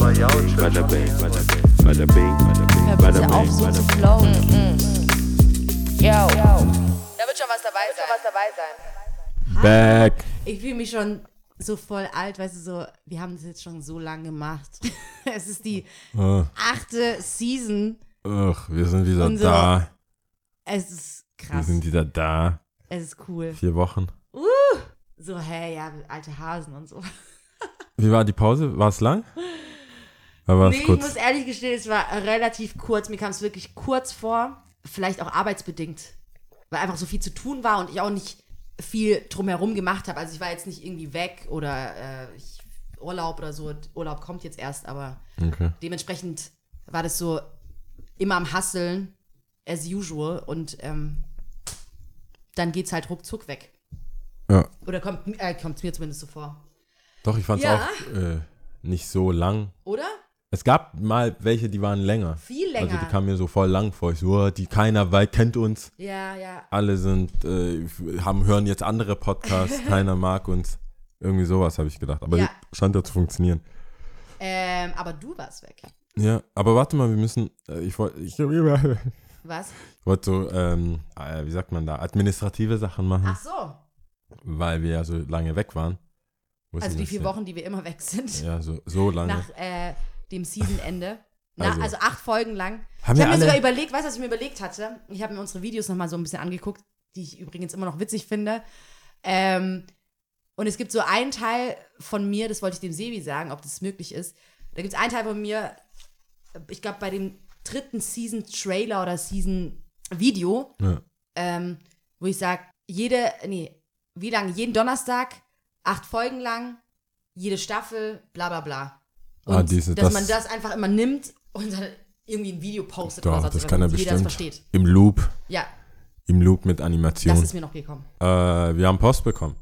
Aber ja, Bada bing, bada bing, bada bing, bada bing, Hör bada bitte auf, bing, so bada zu bing. flowen. Yo. Da wird schon was dabei sein. was dabei sein. Back. Ich fühle mich schon so voll alt, weißt du, so, wir haben das jetzt schon so lange gemacht. es ist die Oh, achte Season. ach, wir sind wieder so. da. Es ist Wir krass. sind wieder da. Es ist cool. Vier Wochen. So, hey, ja, alte Hasen und so. Wie war die Pause? War es lang? Es Nee, ich kurz? muss ehrlich gestehen, es war relativ kurz. Mir kam es wirklich kurz vor. Vielleicht auch arbeitsbedingt. Weil einfach so viel zu tun war und ich auch nicht viel drumherum gemacht habe. Also ich war jetzt nicht irgendwie weg oder äh, ich, Urlaub oder so. Urlaub kommt jetzt erst, aber Okay. dementsprechend war das so immer am Hasseln, as usual. Und ähm, dann geht's halt ruckzuck weg. Ja. Oder kommt äh, kommt's mir zumindest so vor. Doch, ich fand es Ja. auch äh, nicht so lang. Oder? Es gab mal welche, die waren länger. Viel länger. Also die kamen mir so voll lang vor. Ich so, oh, die keiner weil kennt uns. ja, ja. Alle sind, äh, haben, hören jetzt andere Podcasts, keiner mag uns. Irgendwie sowas habe ich gedacht. Aber Ja. scheint ja zu funktionieren. Ähm, aber du warst weg. Ja, aber warte mal, wir müssen, äh, ich wollte, ich, ich Was? wollte so, ähm, äh, wie sagt man da, administrative Sachen machen, Ach so. weil wir ja so lange weg waren. Wusste Also die vier. Wochen, die wir immer weg sind. Ja, so, so lange. Nach äh, dem Seasonende. Also- also, acht Folgen lang. Haben ich habe mir sogar überlegt, weißt du, was ich mir überlegt hatte? Ich habe mir unsere Videos nochmal so ein bisschen angeguckt, die ich übrigens immer noch witzig finde. Ähm, und es gibt so einen Teil von mir, das wollte ich dem Sevi sagen, ob das möglich ist. Da gibt es einen Teil von mir, ich glaube bei dem dritten Season-Trailer oder Season-Video, ja. ähm, wo ich sage, jede, nee, wie lange? Jeden Donnerstag, acht Folgen lang, jede Staffel, bla bla bla. Und Ah, diese- dass das- man das einfach immer nimmt und dann irgendwie ein Video postet Doch, oder sonst das kann er das bestimmt. versteht. Im Loop, Ja, im Loop mit das Animation. ist mir noch gekommen. Äh, wir haben Post bekommen.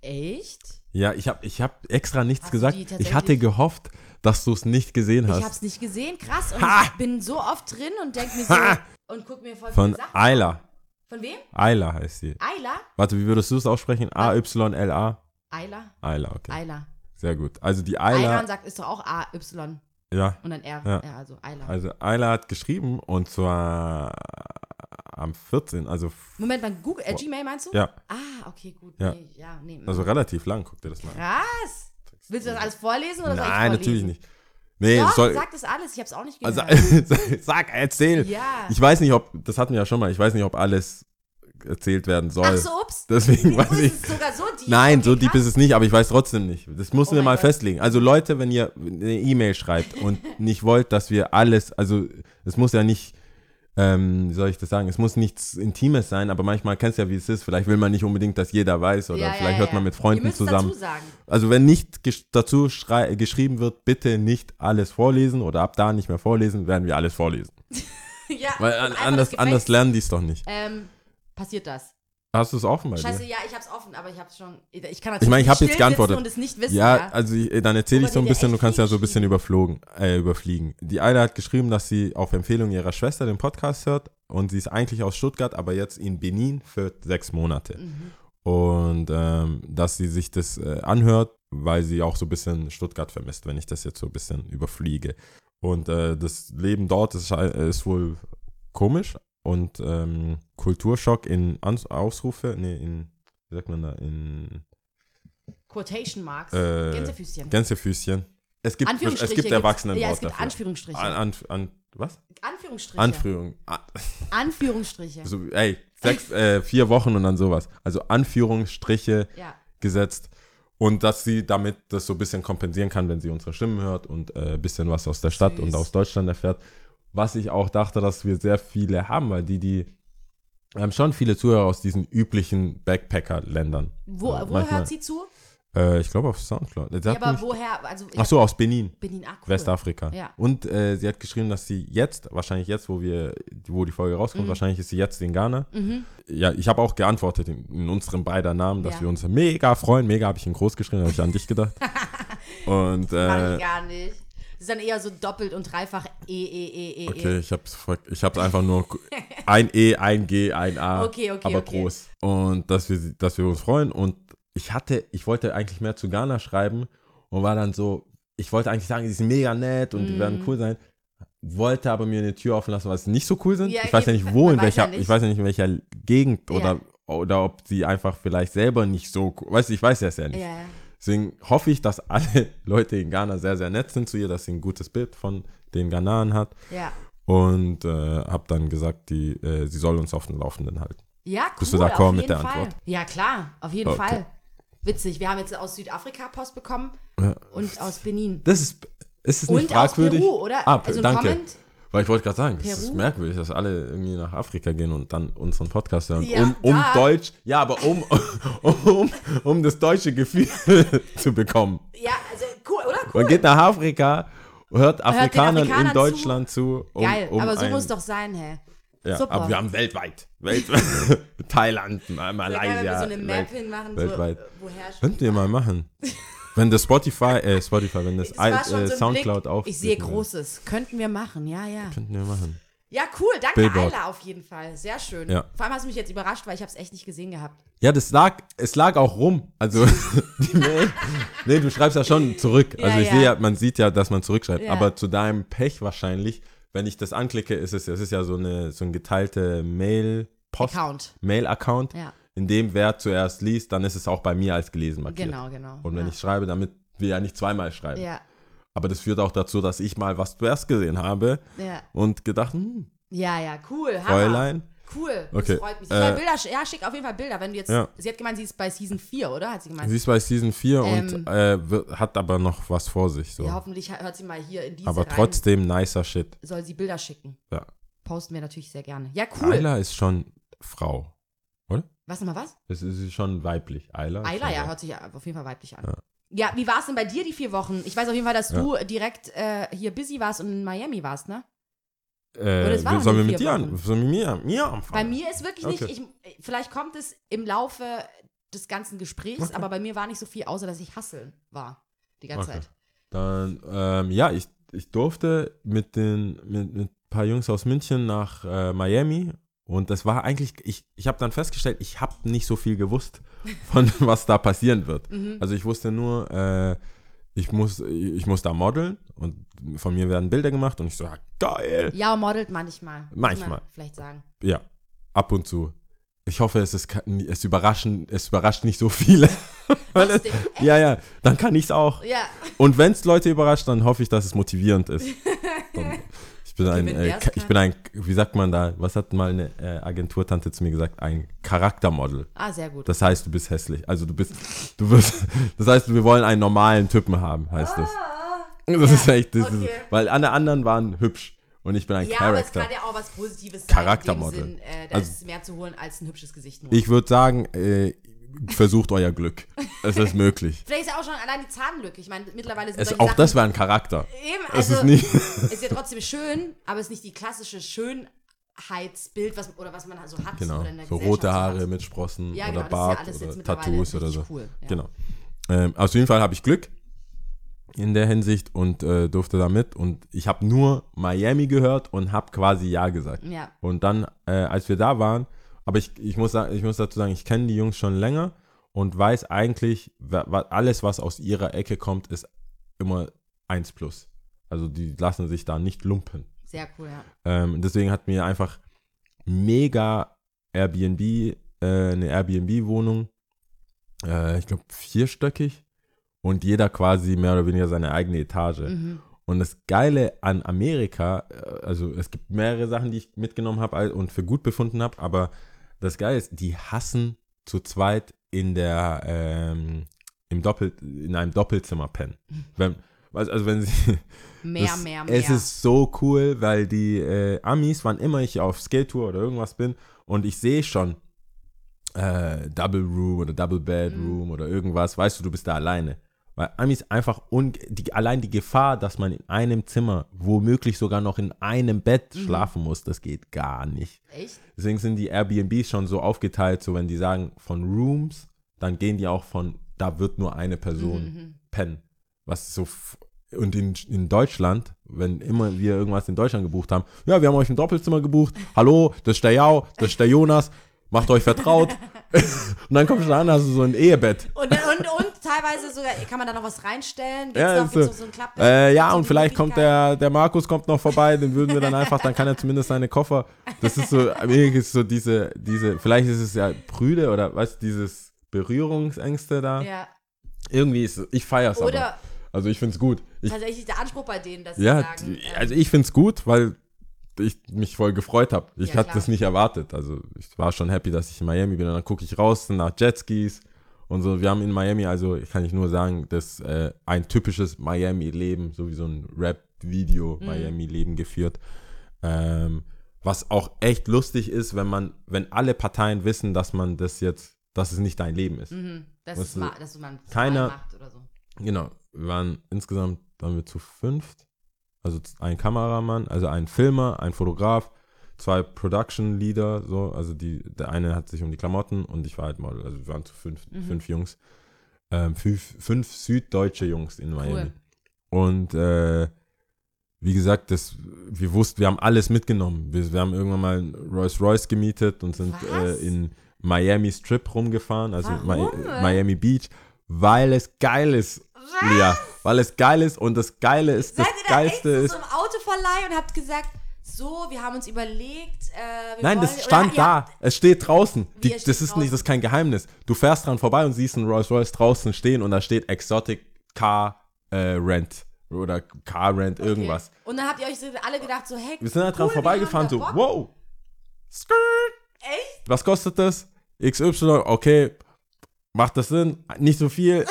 Echt? Ja, ich habe ich hab extra nichts Hast gesagt. Ich hatte gehofft, dass du es nicht gesehen Ich hast. hab's nicht gesehen, krass. Und Ha! ich bin so oft drin und denk mir so Ha! und guck mir voll Von Sachen Ayla. Von wem? Ayla heißt sie. Ayla? Warte, wie würdest du es aussprechen? A-Y-L-A? Ayla? Ayla, okay. Ayla. Sehr gut. Also die Ayla, sagt, ist doch auch A-Y ja, und dann R. Ja. Ja, also Ayla. also Ayla hat geschrieben und zwar am 14., also, Moment mal, Google, äh, Gmail meinst du? ja, Ah, okay, gut. Ja. Nee, ja, nee. also relativ lang, guck dir das mal an. Krass. Willst du das alles vorlesen oder Nein, vorlesen? natürlich nicht. Nee, Doch, soll, sag das alles, ich hab's auch nicht also, gehört. sag, erzähl. ja. Ich weiß nicht, ob, das hatten wir ja schon mal, ich weiß nicht, ob alles erzählt werden soll. Ach so, ups. Deswegen weiß ich. sogar so deep? Nein, so deep ist es nicht, aber ich weiß trotzdem nicht. Das müssen Oh wir mal Gott. festlegen. Also Leute, wenn ihr eine E-Mail schreibt und nicht wollt, dass wir alles, also es muss ja nicht, ähm, wie soll ich das sagen, es muss nichts Intimes sein, aber manchmal kennst du ja, wie es ist. Vielleicht will man nicht unbedingt, dass jeder weiß oder Ja, vielleicht ja, hört ja. man mit Freunden zusammen. Also wenn nicht dazu geschrieben wird, bitte nicht alles vorlesen oder ab da nicht mehr vorlesen, werden wir alles vorlesen. ja, Weil an, anders, anders lernen die es doch nicht. Ähm, passiert das. Hast du es offen bei Scheiße, dir? ja, ich hab's offen, aber ich hab's schon. Ich kann natürlich Ich meine, ich habe still jetzt geantwortet. und es nicht wissen. Ja, Ja, also dann erzähle ich so ein bisschen, du kannst ja so ein bisschen überflogen, äh, überfliegen. Die eine hat geschrieben, dass sie auf Empfehlung ihrer Schwester den Podcast hört und sie ist eigentlich aus Stuttgart, aber jetzt in Benin für sechs Monate. Mhm. Und ähm, dass sie sich das äh, anhört, weil sie auch so ein bisschen Stuttgart vermisst, wenn ich das jetzt so ein bisschen überfliege. Und äh, das Leben dort ist, äh, ist wohl komisch und ähm, Kulturschock in Ans Ausrufe, nee, in, wie sagt man da, in Quotation Marks. Äh, Gänsefüßchen. Gänsefüßchen. Es gibt, Anführungsstriche. es gibt Erwachsenenwort Ja, es gibt dafür. Anführungsstriche. An, an, an, was? Anführungsstriche. Anführung. Ah, Anführungsstriche. So, ey, sechs, äh, vier Wochen und dann sowas. Also Anführungsstriche Ja. gesetzt. Und dass sie damit das so ein bisschen kompensieren kann, wenn sie unsere Stimmen hört und äh, ein bisschen was aus der Stadt Süß. und aus Deutschland erfährt. Was ich auch dachte, dass wir sehr viele haben, weil die, die wir haben schon viele Zuhörer aus diesen üblichen Backpacker-Ländern. Wo, Ja, wo manchmal- hört sie zu? Äh, ich glaube auf Soundcloud. Ja, aber mich- woher? Also, Ach so, aus Benin. bin ihn ah, cool. Westafrika. Ja. Und äh, sie hat geschrieben, dass sie jetzt, wahrscheinlich jetzt, wo wir, wo die Folge rauskommt, Mhm. wahrscheinlich ist sie jetzt in Ghana. Ja, ich habe auch geantwortet in, in unseren beiden Namen, dass Ja. wir uns mega freuen. Mega habe ich in groß geschrieben, habe ich an dich gedacht. Und äh, ich gar nicht. Das ist dann eher so doppelt und dreifach E, E, E, E, okay, E. ich habe ich hab's einfach nur ein E, ein G, ein A, Okay, okay, aber okay. groß. Und dass wir, dass wir uns freuen. Und ich hatte, ich wollte eigentlich mehr zu Ghana schreiben und war dann so, ich wollte eigentlich sagen, die sind mega nett und die werden Mhm. cool sein. Wollte aber mir eine Tür offen lassen, weil sie nicht so cool sind. Ja, ich weiß ja nicht, wo, in welcher, nicht. ich weiß ja nicht, in welcher Gegend Ja. oder, oder ob sie einfach vielleicht selber nicht so, cool- weißt du, ich weiß ja es ja nicht. Ja. Deswegen hoffe ich, dass alle Leute in Ghana sehr, sehr nett sind zu ihr, dass sie ein gutes Bild von den Ghanaren hat. Ja. Und äh, habe dann gesagt, die, äh, sie soll uns auf dem Laufenden halten. Ja, cool. Bist du d'accord mit der Fall. Antwort? Ja, klar, auf jeden Okay. Fall. Witzig, wir haben jetzt aus Südafrika Post bekommen Ja. und aus Benin. Das ist, ist es nicht Und aus fragwürdig? Peru, oder? Ah, also ein danke. Comment. Weil ich wollte gerade sagen, das ist merkwürdig, dass alle irgendwie nach Afrika gehen und dann unseren Podcast hören. Ja, um um. Deutsch, ja, aber um, um, um, das deutsche Gefühl zu bekommen. Ja, also cool, oder? Cool. Man geht nach Afrika, hört Afrikanern in Afrikanern Deutschland zu. um, Geil, aber so ein- muss doch sein, hä? ja, super. Aber wir haben weltweit. weltweit Thailand, Malaysia. können wir so eine Map hinmachen, weltweit. so, woher Könnt ihr mal machen. Wenn das Spotify, äh, Spotify, wenn das I- äh, so Soundcloud auf. Ich sehe Großes. Könnten wir machen, ja, ja. Könnten wir machen. Ja, cool. Danke, Billboard. Ayla, auf jeden Fall. Sehr schön. Ja. Vor allem hast du mich jetzt überrascht, weil ich habe es echt nicht gesehen gehabt. Ja, das lag, es lag auch rum. Also, die Mail. Nee, du schreibst ja schon zurück. Ja, Also, ich ja. sehe ja, man sieht ja, dass man zurückschreibt. Aber zu deinem Pech wahrscheinlich, wenn ich das anklicke, ist es, es ist ja so eine, so ein geteilte Mail-Post, Account. Mail-Account. Ja, In dem, wer zuerst liest, dann ist es auch bei mir als gelesen markiert. genau, genau. Und wenn ja. ich schreibe, damit wir ja nicht zweimal schreiben. Ja, Aber das führt auch dazu, dass ich mal was zuerst gesehen habe ja. und gedacht, hm, Ja, ja, cool. Fräulein. Cool. Okay, Das freut mich. Äh, Bilder, ja, schick auf jeden Fall Bilder. Wenn du jetzt, Ja. sie hat gemeint, sie ist bei Season 4, oder? Hat sie gemeint. Sie ist bei Season 4 Ähm, und äh, wird, hat aber noch was vor sich. So. ja, hoffentlich hört sie mal hier in diese aber rein. trotzdem nicer Shit. Soll sie Bilder schicken. Ja. Posten wir natürlich sehr gerne. Ja, cool. Ayla ist schon Frau. Was nochmal was? Das ist schon weiblich. Ayla. Ayla, ja, hört sich ja auf jeden Fall weiblich an. Ja. Ja, wie war es denn bei dir die vier Wochen? Ich weiß auf jeden Fall, dass du direkt äh, hier busy warst und in Miami warst, ne? Äh, es sollen wir mit dir, an, sollen wir mir, mir Bei anfangen? mir ist wirklich Okay. nicht, ich, vielleicht kommt es im Laufe des ganzen Gesprächs, Okay. aber bei mir war nicht so viel, außer dass ich hasseln war. Die ganze Okay. Zeit. Dann, ähm, ja, ich, ich durfte mit den mit, mit ein paar Jungs aus München nach äh, Miami und das war eigentlich, ich, ich habe dann festgestellt, ich habe nicht so viel gewusst von was da passieren wird. Mhm. Also ich wusste nur, äh, ich muss, ich muss da modeln und von mir werden Bilder gemacht und ich so, ja, geil. Ja, modelt manchmal. Manchmal. man Vielleicht sagen. Ja, ab und zu. Ich hoffe, es, ist, es, überraschen, es überrascht nicht so viele. Es, ja, ja, dann kann ich es auch. Ja, Und wenn es Leute überrascht, dann hoffe ich, dass es motivierend ist. Dann, ich bin ein, äh, ich bin ein, wie sagt man da, was hat mal eine äh, Agenturtante zu mir gesagt? Ein Charaktermodel. ah, sehr gut. Das heißt, du bist hässlich. Also du bist, du wirst, das heißt, wir wollen einen normalen Typen haben, heißt das. Das ist echt, das ist, Ah, okay. weil alle anderen waren hübsch und ich bin ein ja, aber es Charakter. kann ja auch was Positives sein. Charaktermodel. Äh, da Also- ist mehr zu holen als ein hübsches Gesicht nur. Ich würde sagen, äh, versucht euer Glück. Es ist möglich. Vielleicht ist ja auch schon allein die Zahnlücke. Ich meine, mittlerweile sind Es, auch Sachen das wäre ein Charakter. eben, Es also, ist nicht. ist ja trotzdem schön, aber es ist nicht die klassische Schönheitsbild, was, oder was man so hat. Genau. So Gesellschaft rote so Haare hat. mit Sprossen Ja, oder genau, Bart ja oder Tattoos oder so. Cool. Ja. Genau. Ähm, auf jeden Fall habe ich Glück in der Hinsicht und äh, durfte da mit. Und ich habe nur Miami gehört und habe quasi Ja gesagt. Ja. Und dann, äh, als wir da waren, aber ich, ich, muss, ich muss dazu sagen, ich kenne die Jungs schon länger und weiß eigentlich, alles, was aus ihrer Ecke kommt, ist immer 1 plus. Also die lassen sich da nicht lumpen. Sehr cool, ja. Ähm, deswegen hat mir einfach mega Airbnb, äh, eine Airbnb-Wohnung, äh, ich glaube vierstöckig und jeder quasi mehr oder weniger seine eigene Etage. Mhm. Und das Geile an Amerika, äh, also es gibt mehrere Sachen, die ich mitgenommen habe und für gut befunden habe, aber das Geile ist, die hassen zu zweit in der, ähm, im Doppel, in einem Doppelzimmer pennen. Wenn, also wenn sie, Mehr, das, mehr, mehr. Es ist so cool, weil die äh, Amis, wann immer ich auf Skate-Tour oder irgendwas bin und ich sehe schon äh, Double Room oder Double Bedroom oder irgendwas, weißt du, du bist da alleine. Weil Amis einfach, un die, allein die Gefahr, dass man in einem Zimmer, womöglich sogar noch in einem Bett schlafen muss, das geht gar nicht. Echt? Deswegen sind die Airbnbs schon so aufgeteilt, so wenn die sagen von Rooms, dann gehen die auch von, da wird nur eine Person Mhm. pennen. Was so und in, in Deutschland, wenn immer wir irgendwas in Deutschland gebucht haben, ja, wir haben euch ein Doppelzimmer gebucht. Hallo, das ist der Jau, das ist der Jonas, macht euch vertraut. Und dann kommst du an, hast du so ein Ehebett. Und, und, und teilweise sogar, kann man da noch was reinstellen? Gibt's Ja, noch, so- noch so ein Klapp Äh, ja, so und vielleicht kommt der, der Markus kommt noch vorbei, den würden wir dann einfach, dann kann er zumindest seine Koffer. Das ist so, irgendwie ist so diese, diese, vielleicht ist es ja Prüde oder was, dieses Berührungsängste da. Ja. Irgendwie ist, ich feier's aber. Oder Also ich find's gut. Ich, tatsächlich der Anspruch bei denen, dass sie ja, sagen, die- ähm, also ich find's gut, weil ich mich voll gefreut habe. Ich Ja, hatte klar. das nicht erwartet. Also ich war schon happy, dass ich in Miami bin. Und dann gucke ich raus nach Jetskis und so. Wir haben in Miami, also kann ich nur sagen, das äh, ein typisches Miami-Leben, so wie so ein Rap-Video Mhm. Miami-Leben geführt. Ähm, was auch echt lustig ist, wenn man, wenn alle Parteien wissen, dass man das jetzt, dass es nicht dein Leben ist. mhm, dass, Was es du- ma- dass man keiner- mal macht oder so. Genau, wir waren insgesamt, waren wir zu fünft. Also ein Kameramann, also ein Filmer, ein Fotograf, zwei Production Leader, so, also die, der eine hat sich um die Klamotten und ich war halt Model, also wir waren zu fünf, Mhm. fünf Jungs. Ähm, fünf, fünf süddeutsche Jungs in Miami. Cool. Und äh, wie gesagt, das, wir wussten, wir haben alles mitgenommen. Wir, wir haben irgendwann mal Rolls Royce gemietet und sind äh, in Miami Strip rumgefahren, also Mi? Miami Beach, weil es geil ist. Ja, weil es geil ist und das Geile ist, das Seid ihr da Geilste echt ist. so im Autoverleih und habt gesagt, so, wir haben uns überlegt, äh, wir Nein, das stand da. Es steht draußen. Die, das steht ist nicht, das ist kein Geheimnis. Du fährst dran vorbei und siehst einen Rolls Royce draußen stehen und da steht Exotic Car äh, Rent oder Car Rent Okay. irgendwas. Und dann habt ihr euch alle gedacht, so, hey, Wir sind halt cool, dran vorbeigefahren, so, da wow, skirt, Echt? was kostet das? XY, okay, macht das Sinn? Nicht so viel,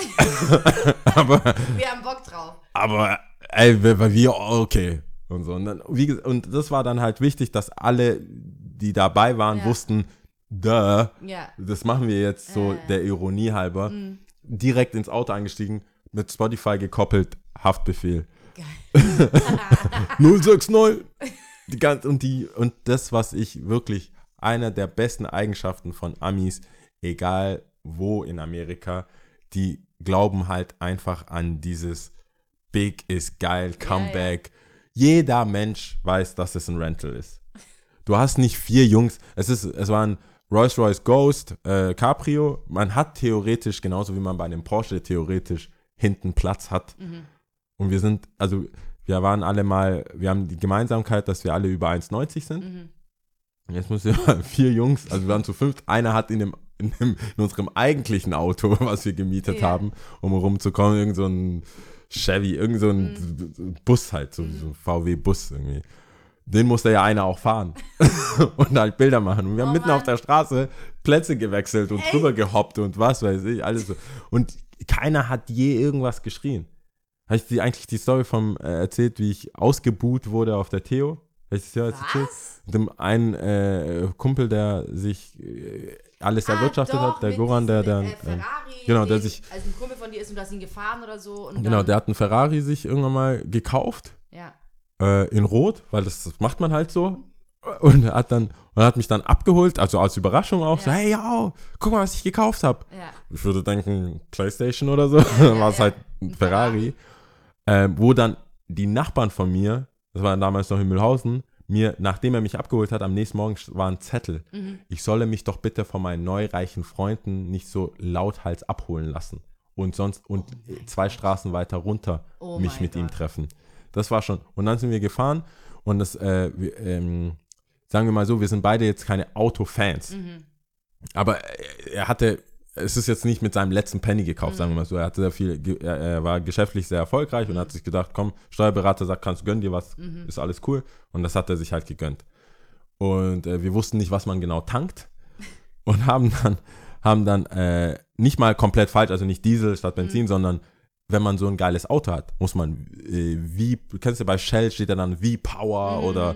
aber, Wir haben Bock drauf. aber, ey, wir- weil wir, okay. Und so, und, dann, wie, und das war dann halt wichtig, dass alle, die dabei waren, Ja. wussten, duh, Ja. das machen wir jetzt so Äh. der Ironie halber, Mhm. direkt ins Auto eingestiegen, mit Spotify gekoppelt, Haftbefehl. Geil. 069. Die ganze, und, die, und das, was ich wirklich, einer der besten Eigenschaften von Amis, egal wo in Amerika, die glauben halt einfach an dieses Big ist geil, Comeback. Jeder Mensch weiß, dass es ein Rental ist. Du hast nicht vier Jungs, es ist, es war ein Rolls Royce Ghost, äh, Caprio. Man hat theoretisch, genauso wie man bei einem Porsche theoretisch hinten Platz hat. Mhm. Und wir sind, also wir waren alle mal, wir haben die Gemeinsamkeit, dass wir alle über 1,90 sind. Mhm. Und Jetzt müssen wir vier Jungs, also wir waren zu fünft, einer hat in, dem, in, dem, in unserem eigentlichen Auto, was wir gemietet Ja. haben, um rumzukommen, irgend so ein Chevy, irgend so ein Mhm. Bus halt, so, so ein VW-Bus irgendwie. Den musste ja einer auch fahren und halt Bilder machen. Und wir haben Oh mitten Mann. auf der Straße Plätze gewechselt und Echt? drüber gehoppt und was weiß ich, alles so. Und keiner hat je irgendwas geschrien. Habe ich dir eigentlich die Story vom äh, erzählt, wie ich ausgebuht wurde auf der Theo? Habe ich das ja erzählt? Was? Dem einen äh, Kumpel, der sich äh, alles erwirtschaftet ah, doch, hat, der Goran, der dann. Äh, Ferrari, genau, der sich- Also ein Kumpel von dir ist und du hast ihn gefahren oder so. Genau, der hat einen Ferrari sich irgendwann mal gekauft, Ja. äh, in Rot, weil das, das macht man halt so. Und er hat dann, und hat mich dann abgeholt, also als Überraschung auch, so, Ja. hey, ja, guck mal, was ich gekauft habe. Ja. Ich würde denken, Playstation oder so, ja, war es halt ein Ein Ferrari. Ähm, wo dann die Nachbarn von mir, das war damals noch in Mühlhausen, mir, nachdem er mich abgeholt hat, am nächsten Morgen war ein Zettel. Mhm. Ich solle mich doch bitte von meinen neureichen Freunden nicht so lauthals abholen lassen. Und sonst, und zwei Straßen weiter runter Oh mich mit ihm Gott. treffen. Das war schon. Und dann sind wir gefahren und das, äh, ähm, sagen wir mal so, wir sind beide jetzt keine Autofans. Mhm. Aber er- er hatte, es ist jetzt nicht mit seinem letzten Penny gekauft, Mhm. sagen wir mal so. Er hatte sehr viel, er, war geschäftlich sehr erfolgreich und hat sich gedacht, komm, Steuerberater sagt, kannst du gönn dir was, Mhm. ist alles cool. Und das hat er sich halt gegönnt. Und äh, wir wussten nicht, was man genau tankt und haben dann, haben dann äh, nicht mal komplett falsch, also nicht Diesel statt Benzin, Mhm. sondern wenn man so ein geiles Auto hat, muss man äh, wie, kennst du bei Shell steht da dann V-Power Mhm. oder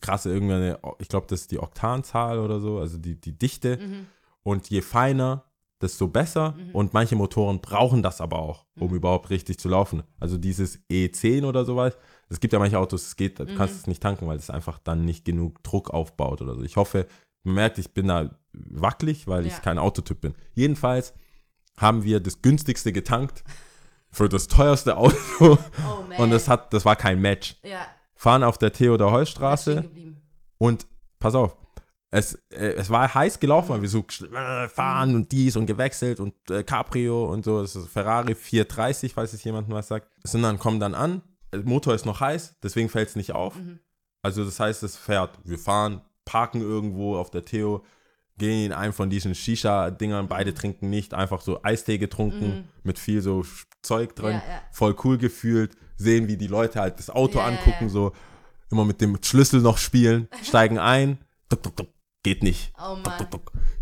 krasse irgendeine, ich glaube, das ist die Oktanzahl oder so, also die, die Dichte. Mhm. Und je feiner, desto besser. Mhm. Und manche Motoren brauchen das aber auch, um Mhm. überhaupt richtig zu laufen. Also dieses E10 oder sowas. Es gibt ja manche Autos, es geht, du Mhm. kannst es nicht tanken, weil es einfach dann nicht genug Druck aufbaut oder so. Ich hoffe, man merkt, ich bin da wackelig, weil Ja. ich kein Autotyp bin. Jedenfalls haben wir das günstigste getankt für das teuerste Auto Oh und das hat, das war kein Match. ja. Fahren auf der Stehen Theodor-Heuss-Straße geblieben. und pass auf, es, äh, es war heiß gelaufen, weil wir so äh, fahren und dies und gewechselt und äh, Cabrio und so. Das ist Ferrari 430, falls es jemandem was sagt. Sind dann, kommen dann an, der Motor ist noch heiß, deswegen fällt es nicht auf. Mhm. Also das heißt, es fährt. Wir fahren, parken irgendwo auf der Theo, gehen in einen von diesen Shisha-Dingern, beide trinken nicht, einfach so Eistee getrunken, mit viel so Zeug drin, Mhm. Ja, ja. voll cool gefühlt, sehen, wie die Leute halt das Auto Ja, angucken, so immer mit dem Schlüssel noch spielen, steigen ein, tuk, tuk, tuk, geht nicht. Oh Mann.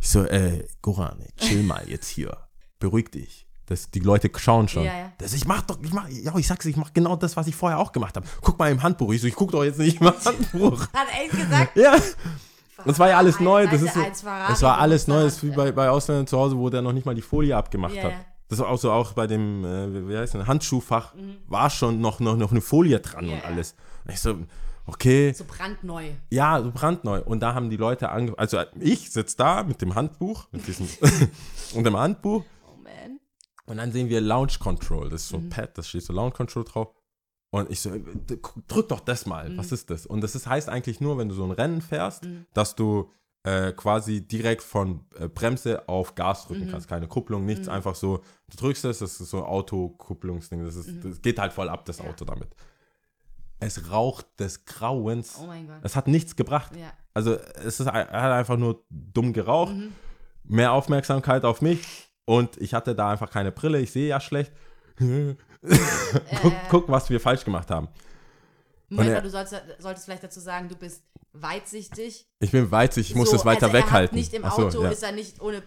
Ich so, äh, Goran, chill mal jetzt hier, beruhig dich. Das, die Leute schauen schon. Ja, ja. Das, ich mach doch, ich mach, ja, ich sag's, ich mach genau das, was ich vorher auch gemacht habe. Guck mal im Handbuch. Ich so, ich guck doch jetzt nicht im Handbuch. Hat echt gesagt, Ja. Das war ja alles neu. Das ist es war alles neu. Das ist wie bei, bei Ausländern zu Hause, wo der noch nicht mal die Folie abgemacht Ja, hat. Das war auch so auch bei dem, äh, wie- heißt das, Handschuhfach, war schon noch, noch, noch eine Folie dran Mhm. Und alles. Und ich so, okay, So brandneu. ja, so brandneu. Und da haben die Leute angefangen, also ich sitze da mit dem Handbuch, mit diesem, und dem Handbuch Oh man. und dann sehen wir Launch Control. Das ist Mhm. so ein Pad, da steht so Launch Control drauf. Und ich so, äh, drück doch das mal. Mhm. Was ist das? Und das ist, heißt eigentlich nur, wenn du so ein Rennen fährst, dass du äh, quasi direkt von äh, Bremse auf Gas Mhm. drücken kannst. Keine Kupplung, nichts. Einfach so, du drückst es, das ist so ein Autokupplungsding. Das, ist, das geht halt voll ab, das Mhm. Ja. Auto damit. Es raucht des Grauens. Oh mein Gott. Es hat nichts gebracht. Ja. Also es ist, er hat einfach nur dumm geraucht. Mhm. Mehr Aufmerksamkeit auf mich. Und ich hatte da einfach keine Brille. Ich sehe ja schlecht. guck, guck, was wir falsch gemacht haben. Moment er- du solltest, solltest vielleicht dazu sagen, du bist weitsichtig. Ich bin weitsichtig, ich muss So, das weiter also er weghalten. Nicht im Ach so, Auto ja. ist er nicht ohne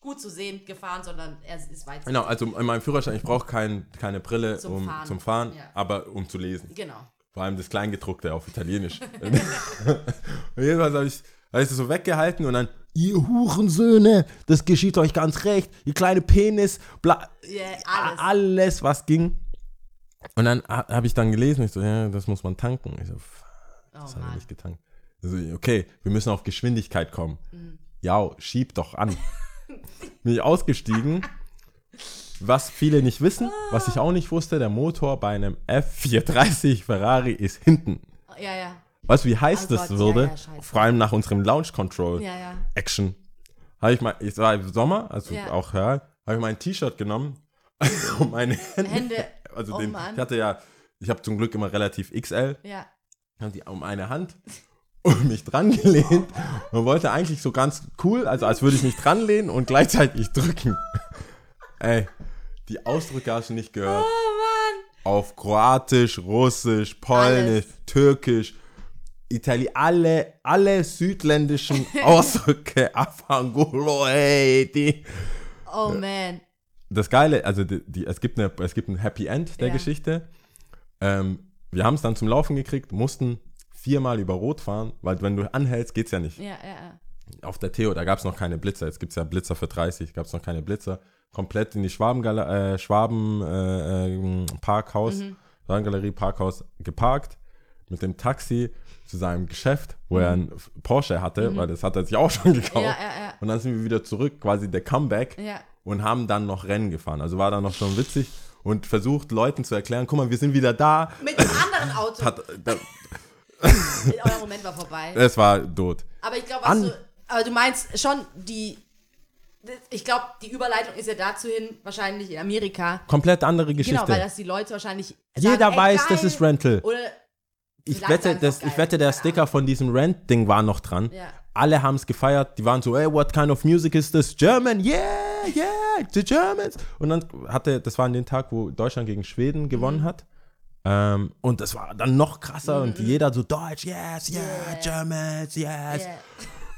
gut zu sehen gefahren, sondern er ist weitsichtig. Genau, also in meinem Führerschein, ich brauche kein, keine Brille Zum um, Fahren. zum Fahren, Ja. aber um zu lesen. Genau. Vor allem das Kleingedruckte auf Italienisch. und jedenfalls habe ich, ich das so weggehalten und dann, ihr Hurensöhne, das geschieht euch ganz recht, ihr kleine Penis, bla, Ja, alles. alles. was ging. Und dann ha- habe ich dann gelesen, ich so, ja, das muss man tanken. Ich so, Oh das hat er Mann. nicht getankt. Also, okay, wir müssen auf Geschwindigkeit kommen. Mhm. Ja, schieb doch an. Bin ich ausgestiegen. Was viele nicht wissen, was ich auch nicht wusste, der Motor bei einem F430 Ferrari ist hinten. Ja, ja. Weißt du, wie heiß Oh das Gott, würde? ja, ja. Vor allem nach unserem Launch Control Ja, ja. Action. Habe ich mal, es war im Sommer, also auch ja, habe ich mein T-Shirt genommen und meine Hände, Hände. also oh den, Mann. ich hatte ja, ich habe zum Glück immer relativ XL, Ja. haben die um eine Hand und mich dran gelehnt und wollte eigentlich so ganz cool, also als würde ich mich dran lehnen und gleichzeitig drücken. Ey, die Ausdrücke hast du nicht gehört. Oh Auf Kroatisch, Russisch, Polnisch, Alles. Türkisch, Itali alle, alle südländischen Ausdrücke, Afangolo, ey, die. Mann. Oh man. Das Geile, also die, die, es, gibt eine, es gibt ein Happy End der Ja. Geschichte. Ähm, wir haben es dann zum Laufen gekriegt, mussten viermal über Rot fahren, weil wenn du anhältst, geht's ja nicht. Ja, ja, ja. Auf der Theo, da gab es noch keine Blitzer. Jetzt gibt es ja Blitzer für 30, gab es noch keine Blitzer. Komplett in die Schwaben-Parkhaus, äh, Schwaben, äh, äh, Parkhaus, Mhm. Schwabengalerie Parkhaus geparkt mit dem Taxi zu seinem Geschäft, wo er einen Porsche hatte, weil das hat er sich auch schon gekauft. Mhm. Ja, ja, ja. Und dann sind wir wieder zurück, quasi der Comeback und haben dann noch Rennen gefahren. Also war dann noch schon witzig und versucht Leuten zu erklären, guck mal, wir sind wieder da. Mit einem anderen Auto. Hat, da, Euer Moment war vorbei. es war tot. Aber ich glaube, An- du, aber du meinst schon die. Ich glaube, die Überleitung ist ja dazu hin, wahrscheinlich in Amerika. Komplett andere Geschichte. Genau, weil das die Leute wahrscheinlich. Jeder sagen, ey, weiß, geil. das ist Rental. Oder ich wette, das, ich wette, der Sticker von diesem Rent-Ding war noch dran. Ja. Alle haben es gefeiert. Die waren so, hey, what kind of music is this? German, yeah, yeah, the Germans. Und dann hatte, das war an dem Tag, wo Deutschland gegen Schweden Mhm. gewonnen hat. Ähm, und das war dann noch krasser und jeder so Deutsch, yes, yeah, Yeah. Germans, yes. Yeah.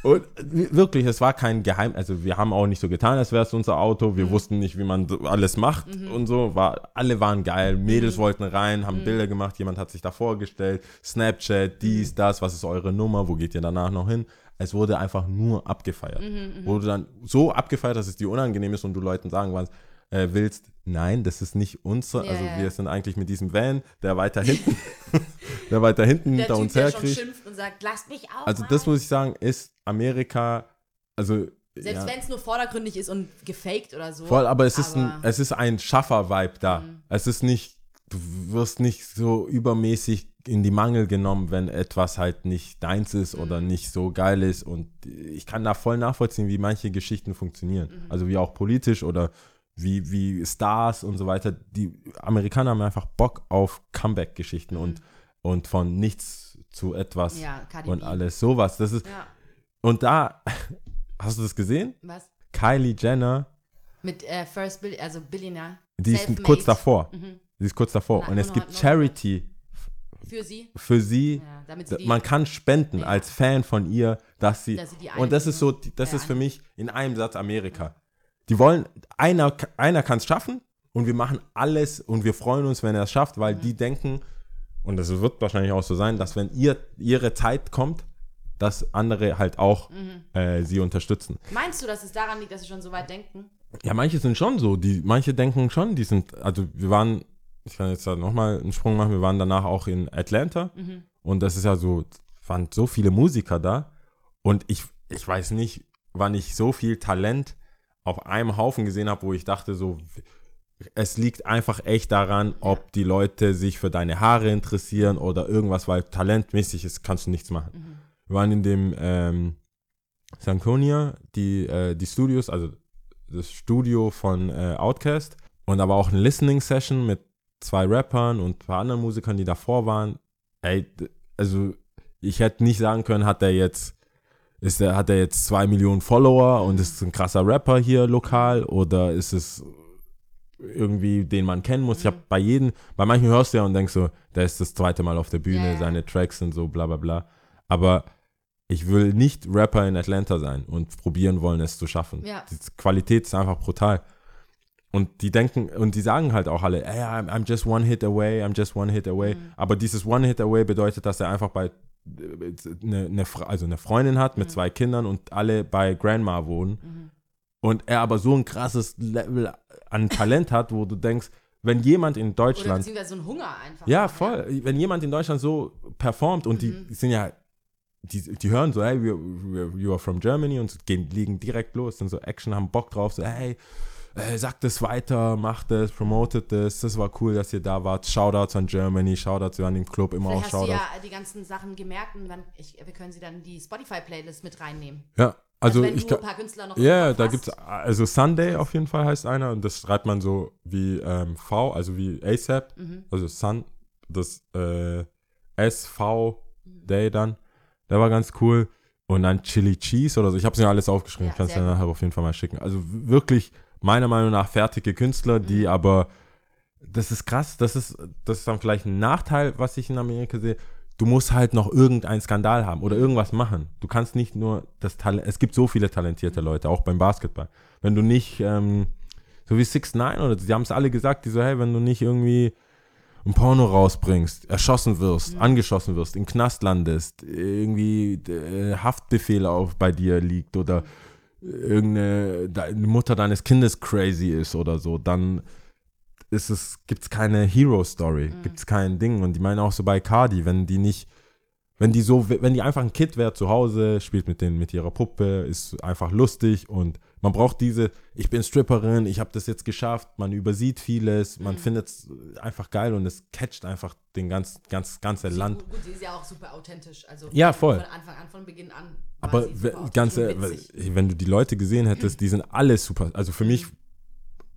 Und wirklich, es war kein Geheim, also wir haben auch nicht so getan, als wäre es unser Auto. Mhm. Wir wussten nicht, wie man alles macht und so. War, alle waren geil, Mädels Mhm. wollten rein, haben Bilder gemacht, jemand hat sich da vorgestellt, Snapchat, Mhm. dies, das, was ist eure Nummer, wo geht ihr danach noch hin? Es wurde einfach nur abgefeiert. Mhm, Wurde dann so abgefeiert, dass es dir unangenehm ist und du Leuten sagen was, äh, willst, nein, das ist nicht unser, Ja, also wir sind eigentlich mit diesem Van, der weiter hinten, der weiter hinten Der hinter Typ, uns der schon herkriegt. schimpft und sagt, lasst mich auf. Also Mann." das muss ich sagen, ist Amerika, also Selbst ja, wenn es nur vordergründig ist und gefaked oder so. voll, aber es ist ein, aber- Mhm. es ist ein Schaffer-Vibe da. Es ist nicht, du wirst nicht so übermäßig in die Mangel genommen, wenn etwas halt nicht deins ist Mhm. oder nicht so geil ist. Und ich kann da voll nachvollziehen, wie manche Geschichten funktionieren. Mhm. Also wie auch politisch oder wie, wie Stars und so weiter. Die Amerikaner haben einfach Bock auf Comeback-Geschichten und, und von nichts zu etwas Mhm. Ja, und alles sowas. Das ist, Ja, und da, hast du das gesehen? was? Kylie Jenner, Mit äh, First Bill, also Billionaire. die ist kurz davor. Mhm. Die ist kurz davor. Na, und es gibt Charity Für sie. für sie. Ja, sie Man kann spenden als Fan von ihr, dass sie. dass sie und das ist so, das ist für mich in einem Satz Amerika. Die wollen, einer, einer kann es schaffen und wir machen alles und wir freuen uns, wenn er es schafft, weil die denken, und das wird wahrscheinlich auch so sein, dass wenn ihr, ihre Zeit kommt, dass andere halt auch äh, sie unterstützen. Meinst du, dass es daran liegt, dass sie schon so weit denken? Ja, manche sind schon so, die, manche denken schon, die sind, also wir waren, ich kann jetzt da nochmal einen Sprung machen, wir waren danach auch in Atlanta und das ist ja so, waren so viele Musiker da und ich, ich weiß nicht, wann ich so viel Talent auf einem Haufen gesehen habe, wo ich dachte so, es liegt einfach echt daran, ob die Leute sich für deine Haare interessieren oder irgendwas, weil talentmäßig ist, kannst du nichts machen. Wir waren in dem ähm, Sanconia, die, äh, die Studios, also das Studio von äh, Outkast und aber auch eine Listening Session mit zwei Rappern und ein paar anderen Musikern, die davor waren. Ey, also ich hätte nicht sagen können, hat er jetzt ist er, hat er jetzt zwei Millionen Follower und ist ein krasser Rapper hier lokal oder ist es irgendwie, den man kennen muss? Ich habe bei jedem, bei manchen hörst du ja und denkst so, der ist das zweite Mal auf der Bühne, ja. seine Tracks sind so bla bla bla. Aber ich will nicht Rapper in Atlanta sein und probieren wollen, es zu schaffen. Ja. Die Qualität ist einfach brutal. Und die denken, und die sagen halt auch alle, ey, I'm, I'm just one hit away, I'm just one hit away. Mhm. Aber dieses one hit away bedeutet, dass er einfach bei eine, eine, also eine Freundin hat Mhm. mit zwei Kindern und alle bei Grandma wohnen. Und er aber so ein krasses Level an Talent hat, wo du denkst, wenn jemand in Oder Deutschland beziehungsweise so ein Hunger einfach. ja, voll. Wenn jemand in Deutschland so performt und Mhm. die sind ja, die, die hören so, hey, you are from Germany und gehen, liegen direkt los, sind so Action, haben Bock drauf, so, hey, äh, sagt das weiter, macht das, promotet das, das war cool, dass ihr da wart. Shoutouts an Germany, Shoutouts an den Club, immer Vielleicht auch hast du Shoutouts. ja die ganzen Sachen gemerkt und dann, ich, wir können sie dann in die Spotify-Playlist mit reinnehmen. Ja, also, wenn ich du kann, ein paar Künstler noch Ja, Kopf da gibt's also Sunday auf jeden Fall heißt einer und das schreibt man so wie ähm, V, also wie ASAP, Mhm. also Sun, das äh, SV Day dann. Der war ganz cool. Und dann Chili Cheese oder so. Ich habe es mir alles aufgeschrieben. Ja, ich kann es sehr dir nachher auf jeden Fall mal schicken. Also wirklich meiner Meinung nach fertige Künstler, die Mhm. aber das ist krass. Das ist das ist dann vielleicht ein Nachteil, was ich in Amerika sehe. Du musst halt noch irgendeinen Skandal haben oder irgendwas machen. Du kannst nicht nur das Talent. Es gibt so viele talentierte Leute, auch beim Basketball. Wenn du nicht ähm, so wie Six Nine oder die haben es alle gesagt, die so hey, wenn du nicht irgendwie ein Porno rausbringst, erschossen wirst, angeschossen wirst, im Knast landest, irgendwie äh, Haftbefehl auf bei dir liegt oder irgendeine deine Mutter deines Kindes crazy ist oder so, dann ist es, gibt es keine Hero-Story, Mhm. gibt es kein Ding. Und die meinen auch so bei Cardi, wenn die nicht, wenn die so, wenn die einfach ein Kid wäre zu Hause, spielt mit den, mit ihrer Puppe, ist einfach lustig und man braucht diese, ich bin Stripperin, ich habe das jetzt geschafft, man übersieht vieles, man Mhm. findet es einfach geil und es catcht einfach den ganz, ganz, ganze Sie- Land. Gut, sie ist ja auch super authentisch. Also Ja, voll. Von Anfang an, von Beginn an. Aber und witzig. wenn du die Leute gesehen hättest, die sind alle super. Also für mich,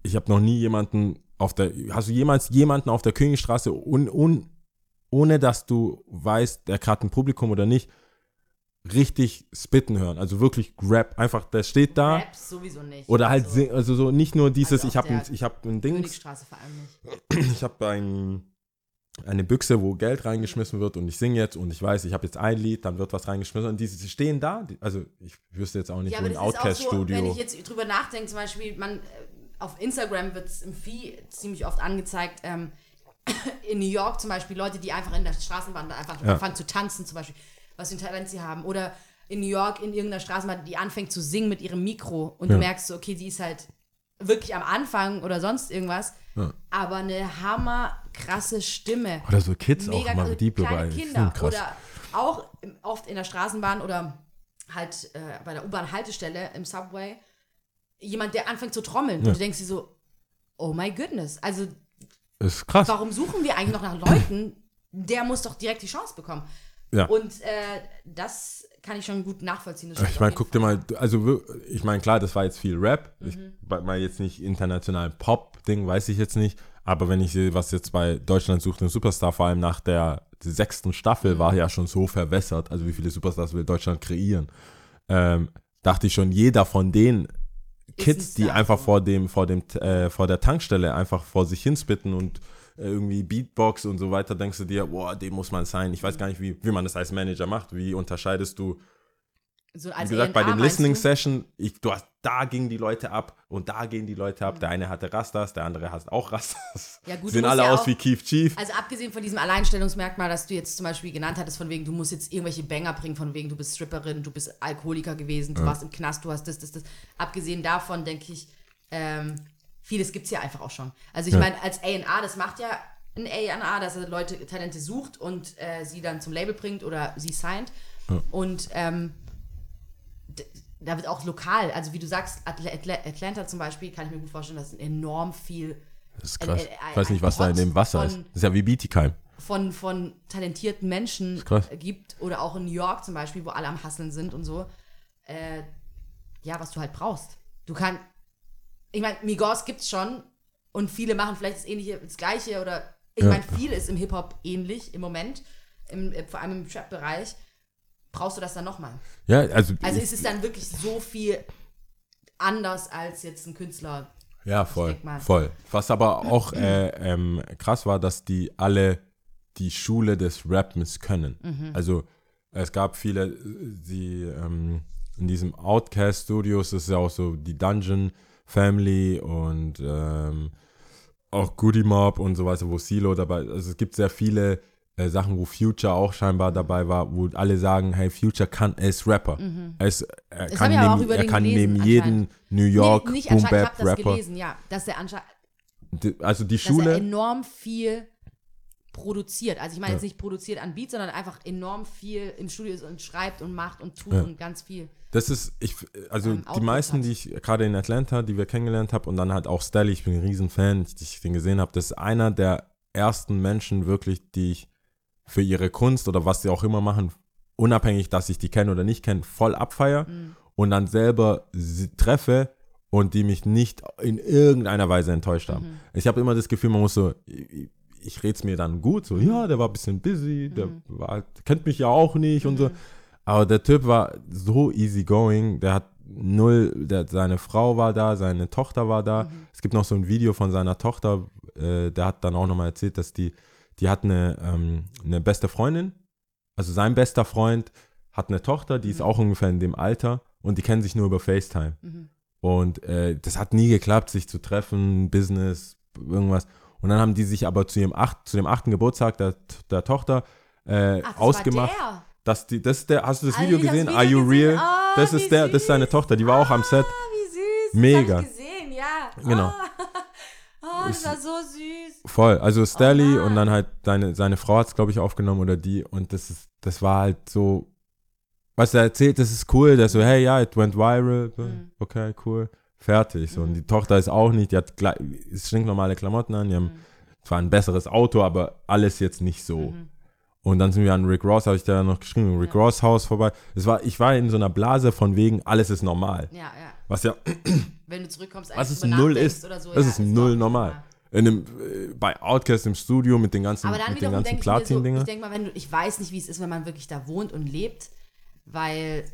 ich habe noch nie jemanden auf der, hast du jemals jemanden auf der Königstraße, un, un, ohne dass du weißt, der gerade ein Publikum oder nicht, richtig spitten hören? Also wirklich Rap, einfach, der steht da. Raps sowieso nicht. Oder halt, also, also so nicht nur dieses, Also ich habe ein, ich hab ein Ding, Königstraße vor allem nicht. ich habe ein, eine Büchse, wo Geld reingeschmissen wird und ich singe jetzt und ich weiß, ich habe jetzt ein Lied, dann wird was reingeschmissen und die die stehen da. Die, also ich wüsste jetzt auch nicht, Ja, wo ein auch so, Outcast-Studio. wenn ich jetzt drüber nachdenke, zum Beispiel, man, äh, auf Instagram wird es im Feed ziemlich oft angezeigt, ähm, in New York zum Beispiel, Leute, die einfach in der Straßenbahn da einfach Ja. anfangen zu tanzen, zum Beispiel, was für ein Talent sie haben. Oder in New York in irgendeiner Straßenbahn, die anfängt zu singen mit ihrem Mikro und Ja. du merkst so, okay, die ist halt wirklich am Anfang oder sonst irgendwas, Ja. aber eine hammer krasse Stimme. Oder so Kids auch Mega immer, also die kleine. Kinder krass. oder auch oft in der Straßenbahn oder halt äh, bei der U-Bahn-Haltestelle im Subway jemand, der anfängt zu trommeln Ja. und du denkst dir so, oh my goodness, also ist krass. warum suchen wir eigentlich noch nach Leuten, der muss doch direkt die Chance bekommen. Ja. Und äh, das kann ich schon gut nachvollziehen. Ich meine, guck dir mal, also ich meine, klar, das war jetzt viel Rap. Ich, Mhm. bei- mal jetzt nicht international Pop-Ding, weiß ich jetzt nicht. Aber wenn ich sehe, was jetzt bei Deutschland sucht einen Superstar, vor allem nach der sechsten Staffel, Mhm. war ja schon so verwässert. Also wie viele Superstars will Deutschland kreieren? Ähm, dachte ich schon, jeder von den Kids, die einfach vor dem, vor dem, äh, vor der Tankstelle einfach vor sich hinspitten und äh, irgendwie Beatbox und so weiter, denkst du dir, boah, dem muss man sein. Ich weiß gar nicht, wie, wie man das als Manager macht. Wie unterscheidest du so wie als gesagt, bei den Listening? Session, ich, du hast, da gingen die Leute ab und da gehen die Leute ab. Der eine hatte Rastas, der andere hat auch Rastas. Ja, gut, Sehen alle ja aus auch- wie Keith Chief. Also abgesehen von diesem Alleinstellungsmerkmal, das du jetzt zum Beispiel genannt hattest, von wegen, du musst jetzt irgendwelche Banger bringen, von wegen, du bist Stripperin, du bist Alkoholiker gewesen, du warst im Knast, du hast das, das, das. Abgesehen davon denke ich, ähm, vieles gibt es ja einfach auch schon. Also ich Ja. meine, als A&R, das macht ja ein A&R, dass er Leute, Talente sucht und äh, sie dann zum Label bringt oder sie signed. Und ähm, da wird auch lokal, also wie du sagst, Atla Atla Atlanta zum Beispiel, kann ich mir gut vorstellen, dass enorm viel Das ist krass. ein- ein- ich weiß nicht, was da in dem Wasser ist. von- Das ist ja wie Bietigheim. von, von talentierten Menschen krass. gibt oder auch in New York zum Beispiel, wo alle am Hasseln sind und so. Äh, ja, was du halt brauchst. Du kannst, ich meine, Migos gibt's schon und viele machen vielleicht das ähnliche, das gleiche oder ich Ja. meine, viel ist im Hip-Hop ähnlich im Moment, im, äh, vor allem im Trap-Bereich. Brauchst du das dann nochmal? Ja, also, Also ist es dann wirklich so viel anders als jetzt ein Künstler. ja, voll, voll. Was aber auch äh, ähm, krass war, dass die alle die Schule des Rappens können. Mhm. Also es gab viele, die ähm, in diesem Outcast Studios das ist ja auch so die Dungeon Family und ähm, auch Goody Mob und so weiter, wo Silo dabei, also es gibt sehr viele äh, Sachen, wo Future auch scheinbar dabei war, wo alle sagen, hey, Future kann, er ist Rapper. Er, ist, er Das kann ich neben, er kann gelesen, neben jeden. New York nee, nicht Boom ich Bap habe das Rapper, gelesen, ja, dass er anscheinend also die dass er Schule, enorm viel produziert. Also ich meine jetzt nicht produziert an Beats, sondern einfach enorm viel im Studio ist und schreibt und macht und tut Ja. und ganz viel. Das ist, ich, also ähm, die meisten, hat. die ich gerade in Atlanta, die wir kennengelernt haben und dann halt auch Stelly, ich bin ein Riesenfan, die ich den gesehen habe, das ist einer der ersten Menschen wirklich, die ich für ihre Kunst oder was sie auch immer machen, unabhängig, dass ich die kenne oder nicht kenne, voll abfeier Mhm. und dann selber sie treffe und die mich nicht in irgendeiner Weise enttäuscht haben. Mhm. Ich habe immer das Gefühl, man muss so, ich, ich rede es mir dann gut, so, ja, der war ein bisschen busy, der Mhm. war, kennt mich ja auch nicht und so. Aber der Typ war so easygoing, der hat null, der, seine Frau war da, seine Tochter war da. Mhm. Es gibt noch so ein Video von seiner Tochter, äh, der hat dann auch nochmal erzählt, dass die, die hat eine, ähm, eine beste Freundin, also sein bester Freund hat eine Tochter, die Mhm. ist auch ungefähr in dem Alter und die kennen sich nur über FaceTime. Mhm. Und äh, das hat nie geklappt, sich zu treffen, Business, irgendwas. Und dann haben die sich aber zu, ihrem acht, zu dem achten Geburtstag der, der Tochter äh, Ach, das ausgemacht. Dass die, das ist der, hast du das Ah, Video hab's gesehen? Video Are you gesehen. real? Ah, das ist der, das ist seine süß. Tochter, die war auch am Set. Ah, wie süß. Mega. Das ich gesehen, ja. Genau. Ah. Oh, das war so süß. Voll. Also Stelly Mann. und dann halt seine, seine Frau hat es, glaube ich, aufgenommen oder die. Und das ist, das war halt so, was er erzählt, das ist cool. Der so, hey, ja, it went viral. Mhm. Okay, cool. Fertig. So. Und Mhm. die Tochter ist auch nicht, die hat gleich, stinknormale Klamotten an, die haben Mhm. zwar ein besseres Auto, aber alles jetzt nicht so. Mhm. Und dann sind wir an Rick Ross, habe ich da noch geschrieben, Rick Ja. Ross Haus vorbei. Es war, ich war in so einer Blase von wegen, alles ist normal. Ja, ja. Was ja Wenn du zurückkommst, Was eigentlich es null ist. Oder so, Das ja, ist null normal. in einem, äh, bei Outcast im Studio mit den ganzen, Aber dann mit den ganzen denke ich so, ich Platin-Dinger. denke mal, wenn du, ich weiß nicht, wie es ist, wenn man wirklich da wohnt und lebt, weil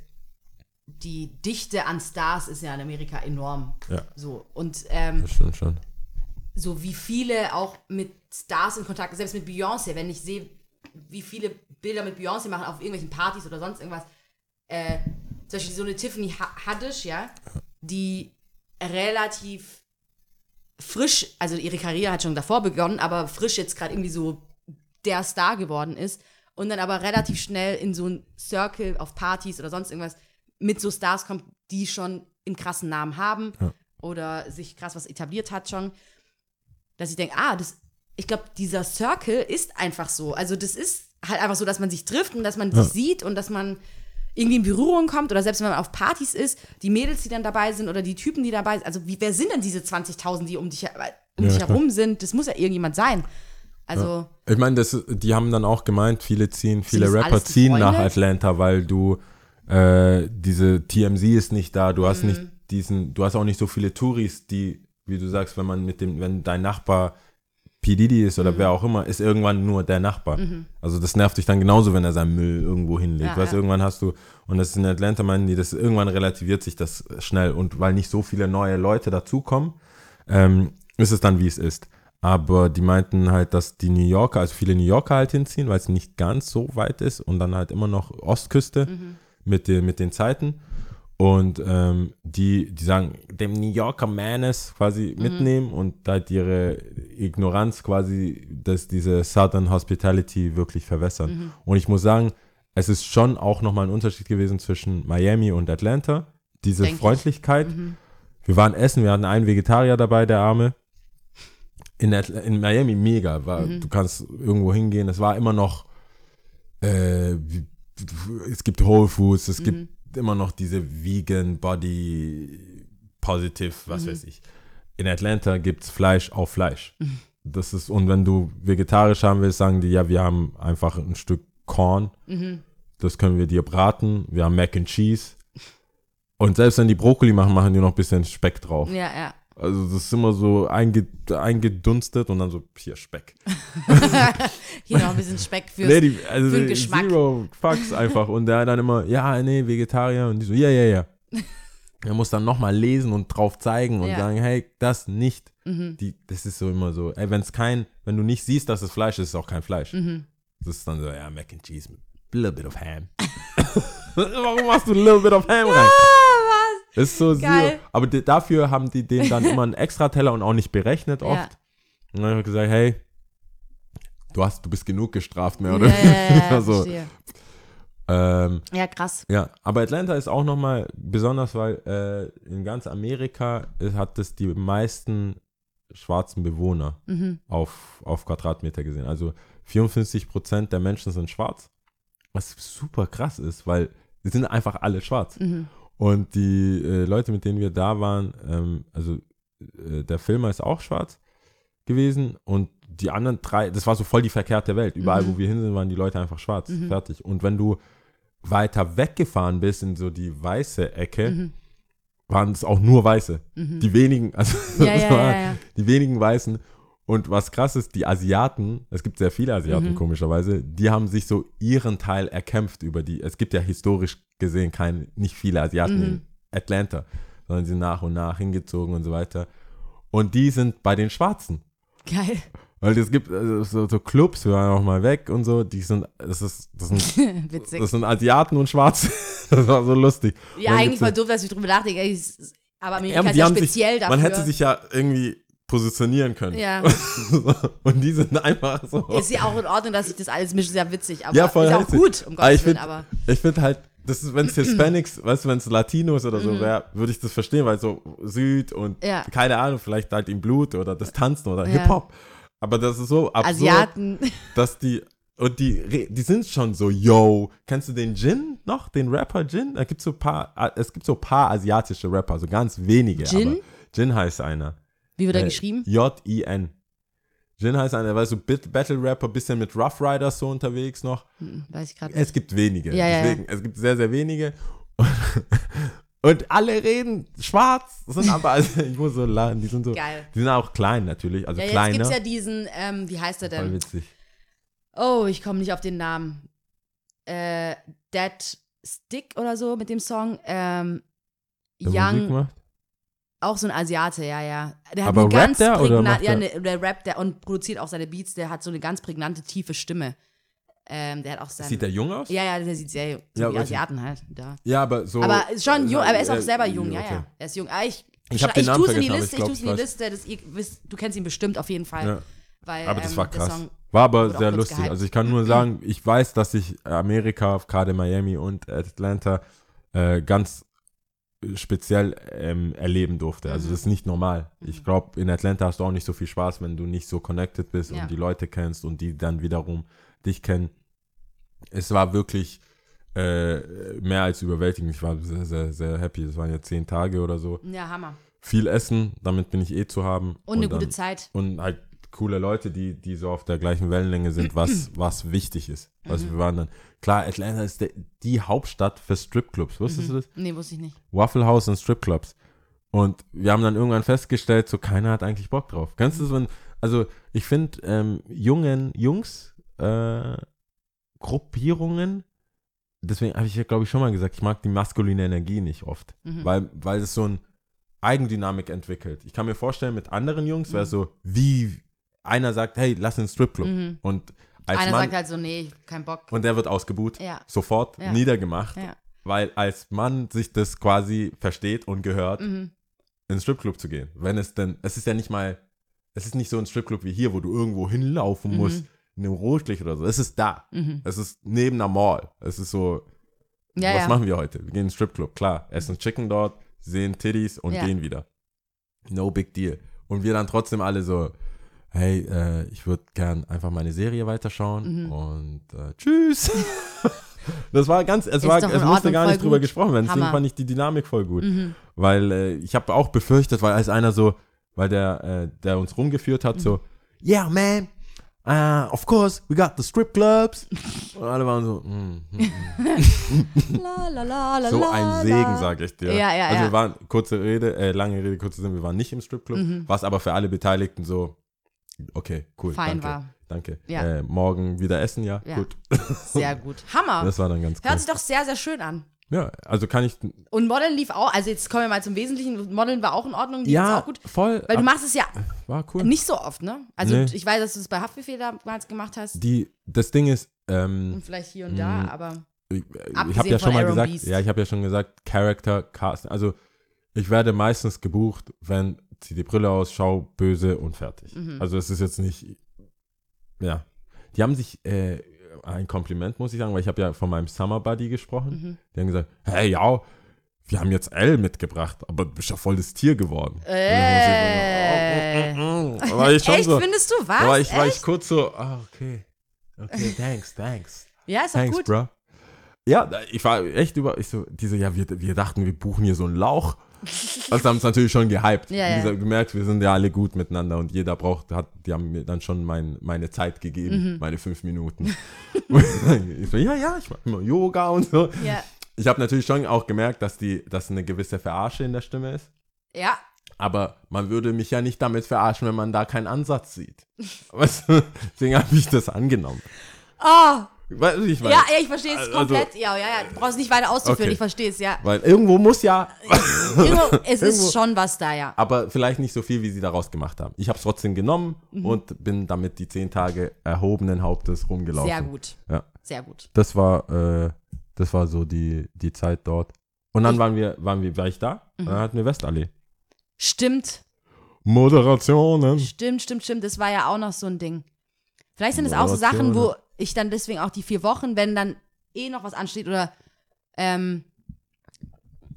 die Dichte an Stars ist ja in Amerika enorm. Ja. So. Und ähm, Das stimmt schon. so wie viele auch mit Stars in Kontakt, selbst mit Beyoncé, wenn ich sehe, wie viele Bilder mit Beyoncé machen auf irgendwelchen Partys oder sonst irgendwas. Äh, zum Beispiel so eine Tiffany Ha- Haddish, ja, die relativ frisch, also ihre Karriere hat schon davor begonnen, aber frisch jetzt gerade irgendwie so der Star geworden ist und dann aber relativ schnell in so ein Circle auf Partys oder sonst irgendwas mit so Stars kommt, die schon einen krassen Namen haben Ja. oder sich krass was etabliert hat schon, dass ich denke, ah, das, ich glaube, dieser Circle ist einfach so. Also das ist halt einfach so, dass man sich trifft und dass man Ja. sich sieht und dass man irgendwie in Berührung kommt oder selbst wenn man auf Partys ist, die Mädels, die dann dabei sind oder die Typen, die dabei sind, also wie, wer sind denn diese 20.000, die um dich, um Ja, dich klar. herum sind? Das muss ja irgendjemand sein. Also, Ich meine, die haben dann auch gemeint, viele ziehen, viele Rapper ziehen nach? Atlanta, weil du äh, diese TMZ ist nicht da, du Mhm. hast nicht diesen, du hast auch nicht so viele Touris, die, wie du sagst, wenn man mit dem, wenn dein Nachbar P. Diddy ist Mhm. oder wer auch immer, ist irgendwann nur der Nachbar. Also das nervt dich dann genauso, wenn er seinen Müll irgendwo hinlegt. Ja, weißt, ja. irgendwann hast du, und das ist in Atlanta, meinen die, das irgendwann relativiert sich das schnell und weil nicht so viele neue Leute dazukommen, ähm, ist es dann, wie es ist. Aber die meinten halt, dass die New Yorker, also viele New Yorker halt hinziehen, weil es nicht ganz so weit ist und dann halt immer noch Ostküste mit, den, mit den Zeiten. Und ähm, die, die sagen, dem New Yorker Manes quasi mitnehmen und halt ihre Ignoranz quasi, dass diese Southern Hospitality wirklich verwässern. Und ich muss sagen, es ist schon auch nochmal ein Unterschied gewesen zwischen Miami und Atlanta. Diese Denk ich. Freundlichkeit. Wir waren essen, wir hatten einen Vegetarier dabei, der Arme. In, Atl in Miami mega. War, Du kannst irgendwo hingehen. Es war immer noch, äh, es gibt Whole Foods, es gibt immer noch diese Vegan, Body, Positive, was weiß ich. In Atlanta gibt es Fleisch auf Fleisch. Das ist, und wenn du vegetarisch haben willst, sagen die, ja, wir haben einfach ein Stück Korn. Das können wir dir braten. Wir haben Mac and Cheese. Und selbst wenn die Brokkoli machen, machen die noch ein bisschen Speck drauf. ja, ja. Also das ist immer so einge, eingedunstet und dann so, hier Speck. Hier noch ein bisschen Speck fürs. Nee, die, also für den Geschmack. Zero Fucks einfach. Und der dann immer, ja, nee, Vegetarier. Und die so, ja, ja, ja. Er muss dann nochmal lesen und drauf zeigen und Ja. sagen, hey, das nicht. Mhm. Die, das ist so immer so, ey, wenn es kein, wenn du nicht siehst, dass es Fleisch ist, ist es auch kein Fleisch. Mhm. Das ist dann so, ja, Mac and Cheese mit a little bit of ham. Warum machst du a little bit of ham rein? Das ist so Geil. zero. Aber dafür haben die den dann immer einen extra Teller und auch nicht berechnet Ja. oft. Und dann habe ich gesagt, hey, du hast, du bist genug gestraft, mehr oder Ja, ja, ja, ja, Also, verstehe. ähm, Ja, krass. ja, aber Atlanta ist auch nochmal besonders, weil äh, in ganz Amerika ist, hat es die meisten schwarzen Bewohner Mhm. auf, auf Quadratmeter gesehen. Also 54 Prozent der Menschen sind schwarz, was super krass ist, weil sie sind einfach alle schwarz. Mhm. Und die äh, Leute, mit denen wir da waren, ähm, also äh, der Filmer ist auch schwarz gewesen und die anderen drei, das war so voll die verkehrte Welt. Überall, Mhm. wo wir hin sind, waren die Leute einfach schwarz. Mhm. Fertig. Und wenn du weiter weggefahren bist in so die weiße Ecke, Mhm. waren es auch nur Weiße. Mhm. Die wenigen, also Ja, ja, ja, die wenigen Weißen. Und was krass ist, die Asiaten, es gibt sehr viele Asiaten Mhm. komischerweise, die haben sich so ihren Teil erkämpft über die. Es gibt ja historisch gesehen kein, nicht viele Asiaten Mhm. in Atlanta, sondern sie sind nach und nach hingezogen und so weiter. Und die sind bei den Schwarzen. Geil. Weil es gibt also so, so Clubs, wir waren auch mal weg und so, die sind, das ist, das sind, Witzig. das sind Asiaten und Schwarze. Das war so lustig. ja, eigentlich gibt's- voll doof, dass ich drüber nachdenke. es- Aber Amerika Ja, ist ja speziell sich, dafür. Man hätte sich ja irgendwie positionieren können. Ja. und die sind einfach so. Ist ja auch in Ordnung, dass sich das alles mischt, ist ja witzig. Aber Ja, voll ist auch gut, um Aber Gottes ich Willen. find- Aber Ich finde halt, das ist, wenn es Hispanics, weißt du, wenn es Latinos oder Mhm. so wäre, würde ich das verstehen, weil so Süd und Ja. keine Ahnung, vielleicht halt im Blut oder das Tanzen oder Ja. Hip-Hop. Aber das ist so absurd, Asiaten. dass die, und die, die sind schon so, yo, kennst du den Jin noch, den Rapper Jin? Da gibt's so paar, es gibt so paar asiatische Rapper, so ganz wenige. Jin? Aber Jin heißt einer. Wie wird er Äh, geschrieben? J-I-N. Jin heißt einer, der war so Battle-Rapper, bisschen mit Rough Riders so unterwegs noch. Hm, Weiß ich gerade Es gibt wenige. Ja, ja, Deswegen, es gibt sehr, sehr wenige. Und alle reden schwarz, sind aber, also ich muss so lachen, die sind so, Geil. die sind auch klein natürlich, also Ja, jetzt kleiner. gibt's ja diesen, ähm, wie heißt er Voll denn? witzig. Oh, ich komme nicht auf den Namen. Äh, Dead Stick oder so mit dem Song. Ähm, Der Musik Young, macht. Auch so ein Asiate, ja, ja. Der hat Aber eine ganz rappt der oder prägnant, macht ja, der- ne, der rappt der und produziert auch seine Beats, der hat so eine ganz prägnante, tiefe Stimme. Ähm, der hat auch seine. Sieht der jung aus? ja, ja, der sieht sehr so Ja, wie. Asiaten halt. Da. Ja, aber so. Aber ist schon jung, aber er ist auch äh, selber jung, ja, okay. ja. Er ist jung. Ah, ich Ich hab den ich Namen tu's in die vergessen, aber Liste, ich glaub, ich tu's in die ich weiß. Liste, das, ihr wisst, du kennst ihn bestimmt auf jeden Fall. Ja. Weil, Aber das ähm, war der krass. Song- War aber wurde auch sehr kurz lustig. gehypt. Also ich kann nur sagen, ich weiß, dass ich Amerika, gerade Miami und Atlanta, äh, ganz speziell ähm, erleben durfte. Also Mhm. das ist nicht normal. Ich glaube, in Atlanta hast du auch nicht so viel Spaß, wenn du nicht so connected bist Ja. und die Leute kennst und die dann wiederum dich kennen. Es war wirklich äh, mehr als überwältigend. Ich war sehr, sehr, sehr happy. Es waren ja zehn Tage oder so. Ja, Hammer. Viel Essen, damit bin ich eh zu haben. Und eine gute dann- Zeit. und halt coole Leute, die, die so auf der gleichen Wellenlänge sind, was, was wichtig ist. Also Mhm. wir waren dann, klar, Atlanta ist der, die Hauptstadt für Stripclubs, wusstest du das? Nee, wusste ich nicht. Waffle House und Stripclubs. Und wir haben dann irgendwann festgestellt, so keiner hat eigentlich Bock drauf. Kennst du so ein, also ich finde ähm, jungen Jungs äh, Gruppierungen, deswegen habe ich ja glaube ich schon mal gesagt, ich mag die maskuline Energie nicht oft, Mhm. weil weil es so ein Eigendynamik entwickelt. Ich kann mir vorstellen, mit anderen Jungs wäre es Mhm. so, wie einer sagt, hey, lass in den Stripclub Mhm. und als Einer Mann sagt halt so, nee, kein Bock. und der wird ausgebuht, Ja. sofort Ja. niedergemacht, Ja. weil als Mann sich das quasi versteht und gehört, Mhm. ins Stripclub zu gehen. Wenn es denn, es ist ja nicht mal, es ist nicht so ein Stripclub wie hier, wo du irgendwo hinlaufen Mhm. musst, in einem Rotlicht oder so. Es ist da. Mhm. Es ist neben der Mall. Es ist so, Ja, was machen wir heute? Wir gehen ins Stripclub, klar. Essen Chicken dort, sehen Titties und gehen wieder. No big deal. Und wir dann trotzdem alle so, hey, äh, ich würde gern einfach meine Serie weiterschauen Mhm. und äh, tschüss. das war ganz, es, Ist war, es musste Ordnung, gar nicht drüber gut. gesprochen werden. Deswegen Hammer. fand ich die Dynamik voll gut. Mhm. Weil äh, ich habe auch befürchtet, weil als einer so, weil der, äh, der uns rumgeführt hat, Mhm. so, yeah, man, uh, of course, we got the strip clubs. Und alle waren so, mm, mm. La, la, la, la, so ein Segen, sag ich dir. Ja, ja, also ja. wir waren, kurze Rede, äh, lange Rede, kurze Sinn, wir waren nicht im Stripclub, Mhm. was aber für alle Beteiligten so, okay, cool, Fein danke, war. danke. Ja. Äh, morgen wieder essen, ja, Ja. gut. Sehr gut. Hammer. Das war dann ganz cool. Hört sich doch sehr, sehr schön an. Ja, also kann ich, Und Modeln lief auch, also jetzt kommen wir mal zum Wesentlichen. Modeln war auch in Ordnung, lief ja, auch gut. voll, Weil du machst es ja war cool. nicht so oft, ne? Also Nee. ich weiß, dass du es bei Haftbefehl damals gemacht hast. Die, das Ding ist, ähm, Und vielleicht hier und da, aber. ich, ich Abgesehen habe ja schon mal Aaron gesagt, Beast. ja, ich habe ja schon gesagt, Character Casting. Also ich werde meistens gebucht, wenn zieh die Brille aus, schau böse und fertig. Mhm. Also es ist jetzt nicht, ja. Die haben sich äh, ein Kompliment muss ich sagen, weil ich habe ja von meinem Summer Buddy gesprochen. Mhm. Die haben gesagt, hey ja, wir haben jetzt L mitgebracht, aber du bist ja voll das Tier geworden. Äh. Ich so, oh, oh, oh. Echt, so, findest du was? war ich, war ich kurz so, ah, okay, okay, thanks, thanks. Ja, ist Thanks, gut. bro. Ja, ich war echt über, ich so, diese, ja, wir, wir dachten, wir buchen hier so einen Lauch. Also haben es natürlich schon gehypt. Ja, ja. gesagt, gemerkt, wir sind ja alle gut miteinander und jeder braucht, hat, die haben mir dann schon mein, meine Zeit gegeben, Mhm. meine fünf Minuten. ich so, ja, ja, ich mache immer Yoga und so. Ja. Ich habe natürlich schon auch gemerkt, dass die, dass eine gewisse Verarsche in der Stimme ist. Ja. Aber man würde mich ja nicht damit verarschen, wenn man da keinen Ansatz sieht. Deswegen habe ich das angenommen. Oh, Weißt du, ich ja, ja, ich verstehe es Also- komplett. Ja, ja, ja. Du brauchst nicht weiter auszuführen, Okay. ich verstehe es, ja. weil irgendwo muss ja Irgendwo, es Irgendwo- ist schon was da, ja. aber vielleicht nicht so viel, wie sie daraus gemacht haben. Ich habe es trotzdem genommen Mhm. und bin damit die zehn Tage erhobenen Hauptes rumgelaufen. Sehr gut. Ja. Sehr gut. Das war, äh, das war so die, die Zeit dort. Und dann Ich- waren wir, waren wir, war ich da? Mhm. Dann hatten wir Westallee. Stimmt. Moderationen. Stimmt, stimmt, stimmt. Das war ja auch noch so ein Ding. Vielleicht sind es auch so Sachen, wo ich dann deswegen auch die vier Wochen, wenn dann eh noch was ansteht oder ähm,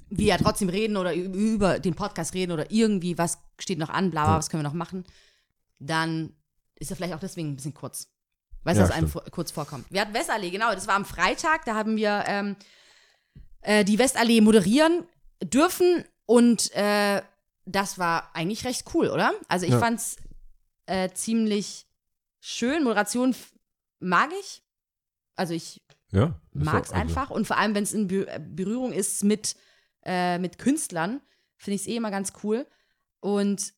wir ja trotzdem reden oder über den Podcast reden oder irgendwie was steht noch an, bla, bla, Ja. was können wir noch machen, dann ist er vielleicht auch deswegen ein bisschen kurz. Weißt Ja, du, was einem vor- kurz vorkommt. Wir hatten Westallee, genau, das war am Freitag, da haben wir ähm, äh, die Westallee moderieren dürfen und äh, das war eigentlich recht cool, oder? Also ich Ja. fand's äh, ziemlich schön. Moderation mag ich. Also ich Ja. war- mag's also, einfach. Und vor allem, wenn es in äh, Berührung ist mit, äh, mit Künstlern, finde ich es eh immer ganz cool. Und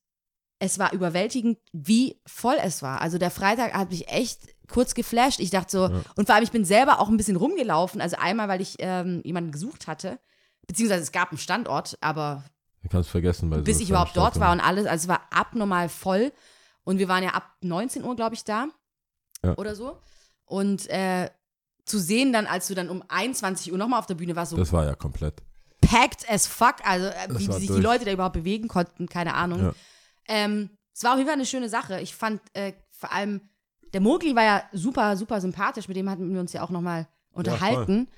es war überwältigend, wie voll es war. Also der Freitag hat mich echt kurz geflasht. Ich dachte so, Ja. und vor allem, ich bin selber auch ein bisschen rumgelaufen. Also einmal, weil ich ähm, jemanden gesucht hatte. Beziehungsweise es gab einen Standort, aber Ich kann es vergessen. Bei bis ich überhaupt dort war und alles. Also es war abnormal voll. Und wir waren ja ab 19 Uhr, glaube ich, da. Ja. Oder so. Und äh, zu sehen dann, als du dann um 21 Uhr nochmal auf der Bühne warst, so Das war ja komplett. packed as fuck. Also äh, wie sich durch. die Leute da überhaupt bewegen konnten, keine Ahnung. Ja. Ähm, es war auf jeden Fall eine schöne Sache. Ich fand äh, vor allem, der Mogli war ja super, super sympathisch. Mit dem hatten wir uns ja auch nochmal unterhalten.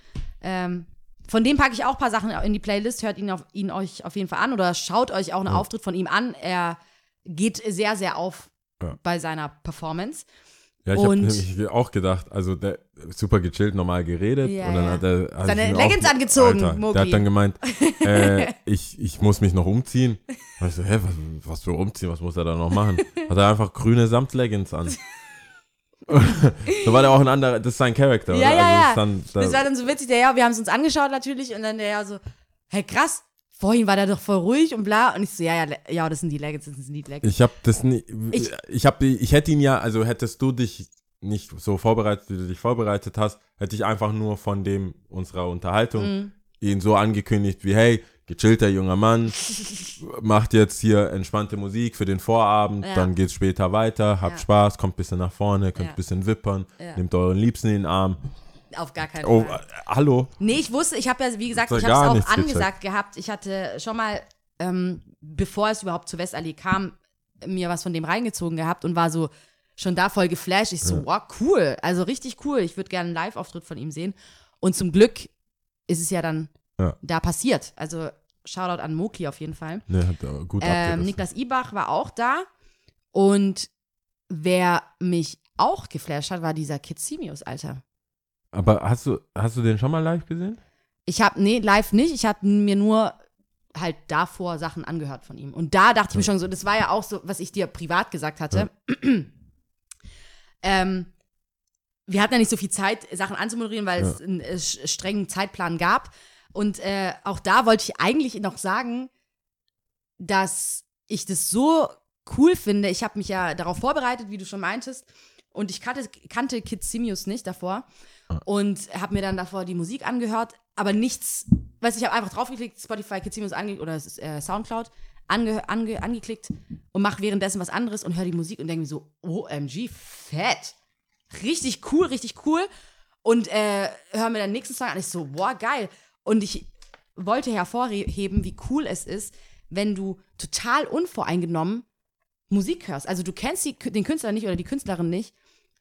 ähm, von dem packe ich auch ein paar Sachen in die Playlist. Hört ihn, auf, ihn euch auf jeden Fall an oder schaut euch auch einen Ja. Auftritt von ihm an. Er geht sehr, sehr auf Ja. bei seiner Performance. Ja, ich habe nämlich auch gedacht, also der super gechillt, normal geredet Ja, und dann hat er hat Seine Leggings angezogen, Alter, Mogli. Der hat dann gemeint, äh, ich, ich muss mich noch umziehen. Und ich so, hä, was, was für umziehen, was muss er da noch machen? Hat er einfach grüne Samtleggings an. so war der auch ein anderer, das ist sein Charakter. Ja, oder? ja, also ja. Ist dann, da, Das war dann so witzig, der ja, wir haben es uns angeschaut natürlich und dann der ja so, hey krass, vorhin war der doch voll ruhig und bla. Und ich so, ja, ja, ja, das sind die Leggings, das sind die Leggings. ich habe das nie, Ich- ich, habe, ich hätte ihn ja, also hättest du dich nicht so vorbereitet, wie du dich vorbereitet hast, hätte ich einfach nur von dem unserer Unterhaltung Mhm. ihn so angekündigt wie, hey, gechillter junger Mann, macht jetzt hier entspannte Musik für den Vorabend, Ja. dann geht's später weiter, habt Ja. Spaß, kommt bisschen nach vorne, könnt Ja. ein bisschen wippern, Ja. nehmt euren Liebsten in den Arm. Auf gar keinen Oh, Fall. äh, hallo? Nee, ich wusste, ich habe ja, wie gesagt, ich habe es auch nichts gecheckt. angesagt gehabt. Ich hatte schon mal, ähm, bevor es überhaupt zu Westallee kam, mir was von dem reingezogen gehabt und war so schon da voll geflasht. Ich so, wow, cool. Also richtig cool. Ich würde gerne einen Live-Auftritt von ihm sehen. Und zum Glück ist es ja dann Ja. da passiert. Also Shoutout an Moki auf jeden Fall. Ne, hat gut Ähm. Niklas Ibach war auch da. Und wer mich auch geflasht hat, war dieser Kitsimius, Alter. Aber hast du, hast du den schon mal live gesehen? Ich habe, nee, live nicht. Ich habe mir nur halt davor Sachen angehört von ihm. Und da dachte ich mir schon so, das war ja auch so, was ich dir privat gesagt hatte. ähm, wir hatten ja nicht so viel Zeit, Sachen anzumoderieren, weil es einen äh, strengen Zeitplan gab. Und äh, auch da wollte ich eigentlich noch sagen, dass ich das so cool finde. Ich habe mich ja darauf vorbereitet, wie du schon meintest. Und ich kannte, kannte Kid Simius nicht davor. Und habe mir dann davor die Musik angehört, aber nichts, weiß ich, habe einfach draufgeklickt, Spotify, Kid Simius ange oder äh, Soundcloud, ange ange angeklickt und mache währenddessen was anderes und höre die Musik und denke mir so, OMG, fett. Richtig cool, richtig cool. Und äh, höre mir dann den nächsten Song an. Ich so, boah, geil. Und ich wollte hervorheben, wie cool es ist, wenn du total unvoreingenommen Musik hörst. Also du kennst die, den Künstler nicht oder die Künstlerin nicht,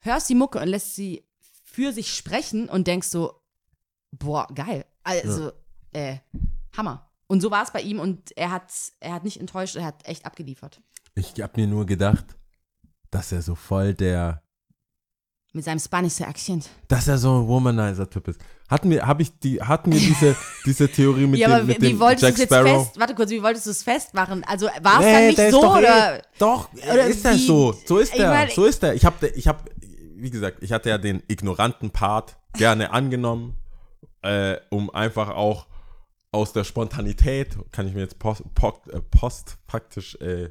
hörst die Mucke und lässt sie für sich sprechen und denkst so, boah, geil. Also, äh, Hammer. Und so war es bei ihm und er hat, er hat nicht enttäuscht, er hat echt abgeliefert. Ich hab mir nur gedacht, dass er so voll der, Mit seinem spanischen Akzent. dass er so ein Womanizer-Typ ist. Hatten wir, hab ich die, hatten wir diese, diese Theorie mit ja, dem, aber mit wie, dem wolltest du Jack es jetzt Sparrow? fest, warte kurz, wie wolltest du es festmachen? Also war es Nee, dann nicht so doch oder? Eh, doch, oder ist er wie- so. So ist Ich er. so ist er. Ich habe, ich hab, wie gesagt, ich hatte ja den ignoranten Part gerne angenommen, äh, um einfach auch aus der Spontanität, kann ich mir jetzt post, post, äh, post praktisch äh,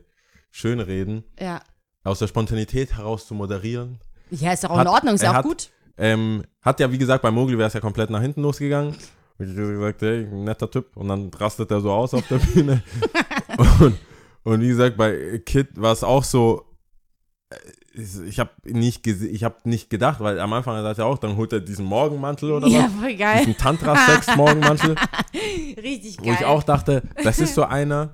schönreden, Ja. aus der Spontanität heraus zu moderieren. Ja, ist doch auch Hat- in Ordnung, ist ja auch hat- gut. Ähm, hat ja, wie gesagt, bei Mogli wäre es ja komplett nach hinten losgegangen. Und ich habe gesagt, hey, netter Typ. Und dann rastet er so aus auf der Bühne. und, und wie gesagt, bei Kid war es auch so, ich- habe nicht, ich hab nicht gedacht, weil am Anfang sagt er auch, dann holt er diesen Morgenmantel oder Ja, was. voll geil. Diesen Tantra-Sex-Morgenmantel. Richtig geil. wo ich auch dachte, das ist so einer,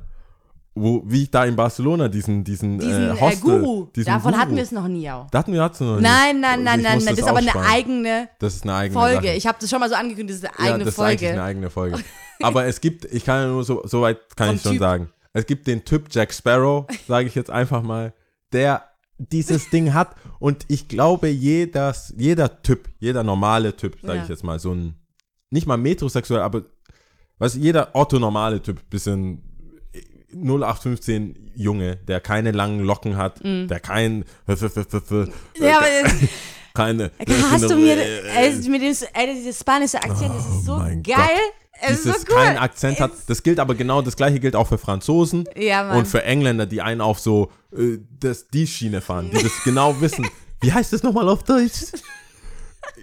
wo, wie ich da in Barcelona diesen, diesen, diesen äh, äh, Hostel, Guru, diesen davon Guru. hatten wir es noch nie auch. Da hatten wir hatten noch Nein, nicht. nein, nein, Ich nein, muss nein. Das ist aber eine eigene Das ist eine eigene Folge. Sache. Ich habe das schon mal so angekündigt, das ist eine ja, eigene das ist eigentlich Folge. eine eigene Folge. Aber es gibt, ich kann ja nur so, so weit kann Vom ich schon Typ. sagen. Es gibt den Typ Jack Sparrow, sage ich jetzt einfach mal, der dieses Ding hat und ich glaube, jeder, jeder Typ, jeder normale Typ, sage Ja. ich jetzt mal, so ein, nicht mal metrosexuell, aber was jeder orthonormale Typ, bisschen 0815 Junge, der keine langen Locken hat, der kein ja, aber keine hast du mir, äh, mit dem, ey, dieses spanische Akzent, das ist so Oh mein geil. Gott. Es ist so dieses cool. keinen Akzent hat. Das gilt aber genau, das gleiche gilt auch für Franzosen Ja, und für Engländer, die einen auf so äh, das, die Schiene fahren, die das genau wissen. Wie heißt das nochmal auf Deutsch?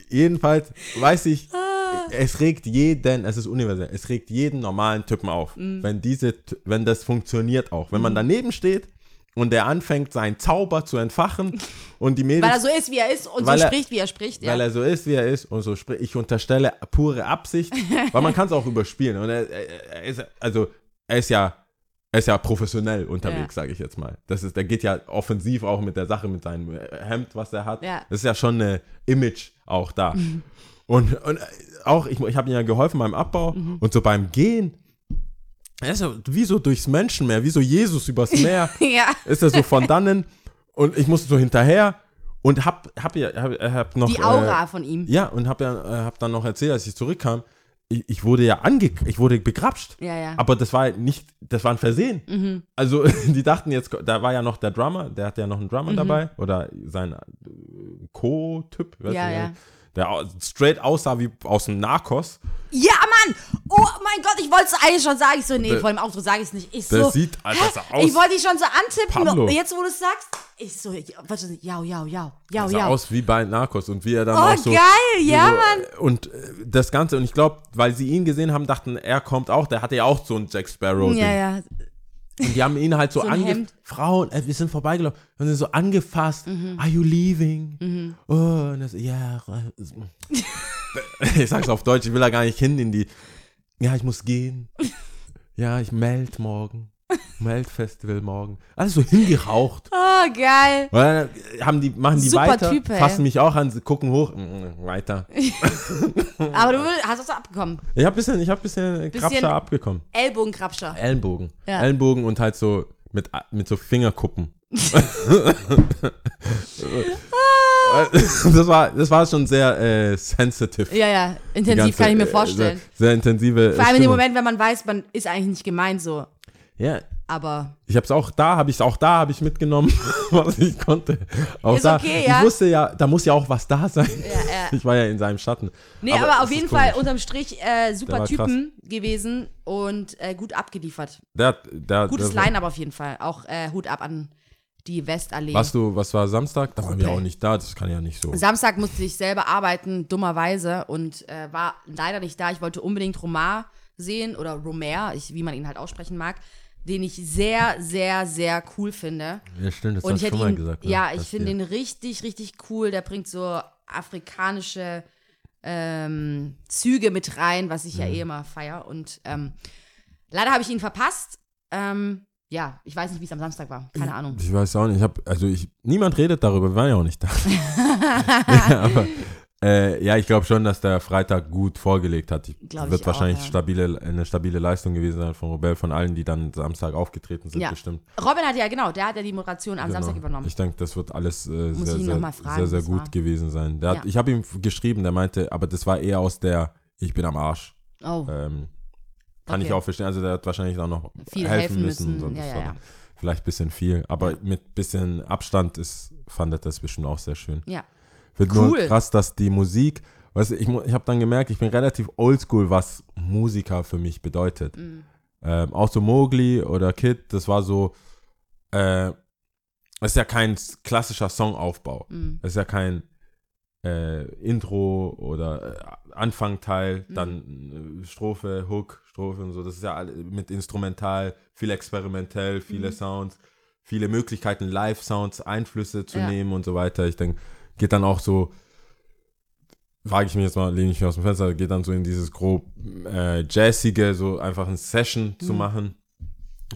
Jedenfalls weiß ich, Ah. es regt jeden, es ist universell, es regt jeden normalen Typen auf, Mhm. wenn diese, wenn das funktioniert auch. Wenn man daneben steht und der anfängt, seinen Zauber zu entfachen und die Mädels Weil er so ist, wie er ist und so er- spricht, wie er spricht. Ja. weil er so ist, wie er ist und so spricht. Ich unterstelle pure Absicht, weil man kann es auch überspielen. Und er, er, er ist, also, er ist ja, er ist ja professionell unterwegs, sage ich jetzt mal. Das ist, der geht ja offensiv auch mit der Sache, mit seinem äh, Hemd, was er hat. Ja. Das ist ja schon eine Image auch da. Und, und auch, ich, ich habe ihm ja geholfen beim Abbau und so beim Gehen. Er ist so, wie so durchs Menschenmeer, wie so Jesus übers Meer ja. ist er so von dannen und ich musste so hinterher Und hab, hab, ja, hab, hab noch. Die Aura äh, von ihm. Ja, und hab, ja, äh, hab dann noch erzählt, als ich zurückkam, ich, ich wurde ja ange ich wurde begrapscht. Ja, ja. Aber das war nicht, das war ein Versehen. Mhm. Also, die dachten jetzt, da war ja noch der Drummer, der hatte ja noch einen Drummer Mhm. dabei. Oder sein äh, Co-Typ. weißt Ja, du, ja. Der straight aussah wie aus dem Narcos. Ja, Mann! Oh mein Gott, ich wollte es eigentlich schon sagen. Ich so, nee, Der- vor dem Auto sage ich es nicht. Ich Der so, sieht hä? sah aus, ich wollte dich schon so antippen. Pablo. Jetzt, wo du es sagst, ich so, ist, ja, ja, ja, ja, ja. aus wie bei Narcos. Und wie er dann Oh, auch so. geil, ja, so, Mann. äh, Und äh, das Ganze, und ich glaube, weil sie ihn gesehen haben, dachten, er kommt auch, der hatte ja auch so ein Jack Sparrow-Ding. Ja, ja. Und die haben ihn halt so, So ein ange... Hemd. Mhm. Frauen, äh, wir sind vorbeigelaufen und sind so angefasst. Are you leaving? Oh, und das, ja. ich sag's auf Deutsch, ich will da gar nicht hin in die. Ja, ich muss gehen. Ja, ich meld morgen. Meld-Festival morgen. Alles so hingeraucht. Oh, geil. Und dann haben die, machen die Super weiter, Typ, ey. fassen mich auch an, gucken hoch, mm, weiter. Aber du hast es abbekommen. Ich hab bisschen, ich hab bisschen, Bisschen- Krabscher abgekommen. Ellbogenkrabscher. Ellenbogen. Ja. Ellenbogen und halt so mit, mit so Fingerkuppen. das, war, das war schon sehr äh, sensitive. Ja, ja. Intensiv ganze, kann ich mir äh, vorstellen. Sehr, sehr intensive. Vor allem in dem Stimmung. Moment, wenn man weiß, man ist eigentlich nicht gemeint so. Ja, Aber ich hab's auch da, habe ich auch da, habe ich mitgenommen, was ich konnte. Auch Ist da. okay, ich ja. wusste ja, da muss ja auch was da sein. ja, ja. Ich war ja in seinem Schatten. Nee, aber, es auf jeden. Fall unterm Strich äh, super Typen gewesen und äh, gut abgeliefert. Der, der, Gutes der, Line-Up auf jeden Fall. Auch äh, Hut ab an die Westallee. Was du, was war Samstag? Da waren wir auch nicht da, das kann ja nicht so. Samstag musste ich selber arbeiten, dummerweise, und äh, war leider nicht da. Ich wollte unbedingt Romar sehen oder Romer, ich, wie man ihn halt aussprechen mag, den ich sehr, sehr, sehr cool finde. Ja, stimmt, das Und hast ich du hätte schon mal ihn, gesagt. ne? ja, ich finde ihn richtig, richtig cool. Der bringt so afrikanische ähm, Züge mit rein, was ich ja Mhm. eh immer feier. Und ähm, leider habe ich ihn verpasst. Ähm, ja, ich weiß nicht, wie es am Samstag war. Keine Ahnung. Ich weiß auch nicht. Ich hab, also ich, niemand redet darüber, wir waren ja auch nicht da. ja, aber äh, ja, ich glaube schon, dass der Freitag gut vorgelegt hat. Ich, Glaub wird ich wahrscheinlich auch, ja. stabile, eine stabile Leistung gewesen sein von Robel, von allen, die dann Samstag aufgetreten sind, Ja. bestimmt. Robin hat ja, genau, der hat ja die Moderation am Genau. Samstag übernommen. Ich denke, das wird alles äh, sehr, sehr, fragen, sehr, sehr gut war. gewesen sein. Der hat, Ja. Ich habe ihm geschrieben, der meinte, aber das war eher aus der Ich bin am Arsch. Oh, Ähm, kann Okay. ich auch verstehen. Also der hat wahrscheinlich auch noch viel helfen, müssen. müssen. ja, ja, ja. Vielleicht ein bisschen viel, aber mit bisschen Abstand ist, fand er das bestimmt auch sehr schön. Ja. Wird Cool. nur krass, dass die Musik, weißt du, ich, ich habe dann gemerkt, ich bin relativ oldschool, was Musiker für mich bedeutet. Mhm. Ähm, auch so Mowgli oder Kid, das war so, äh, es ist ja kein klassischer Songaufbau. Mhm. Es ist ja kein äh, Intro oder äh, Anfangteil, Mhm. dann äh, Strophe, Hook, Strophe und so. Das ist ja mit Instrumental, viel experimentell, viele Mhm. Sounds, viele Möglichkeiten, Live-Sounds, Einflüsse zu Ja. nehmen und so weiter. Ich denke, geht dann auch so, wage ich mich jetzt mal, lehne ich mich aus dem Fenster, geht dann so in dieses grob äh, jazzige, so einfach ein Session zu Mhm. machen.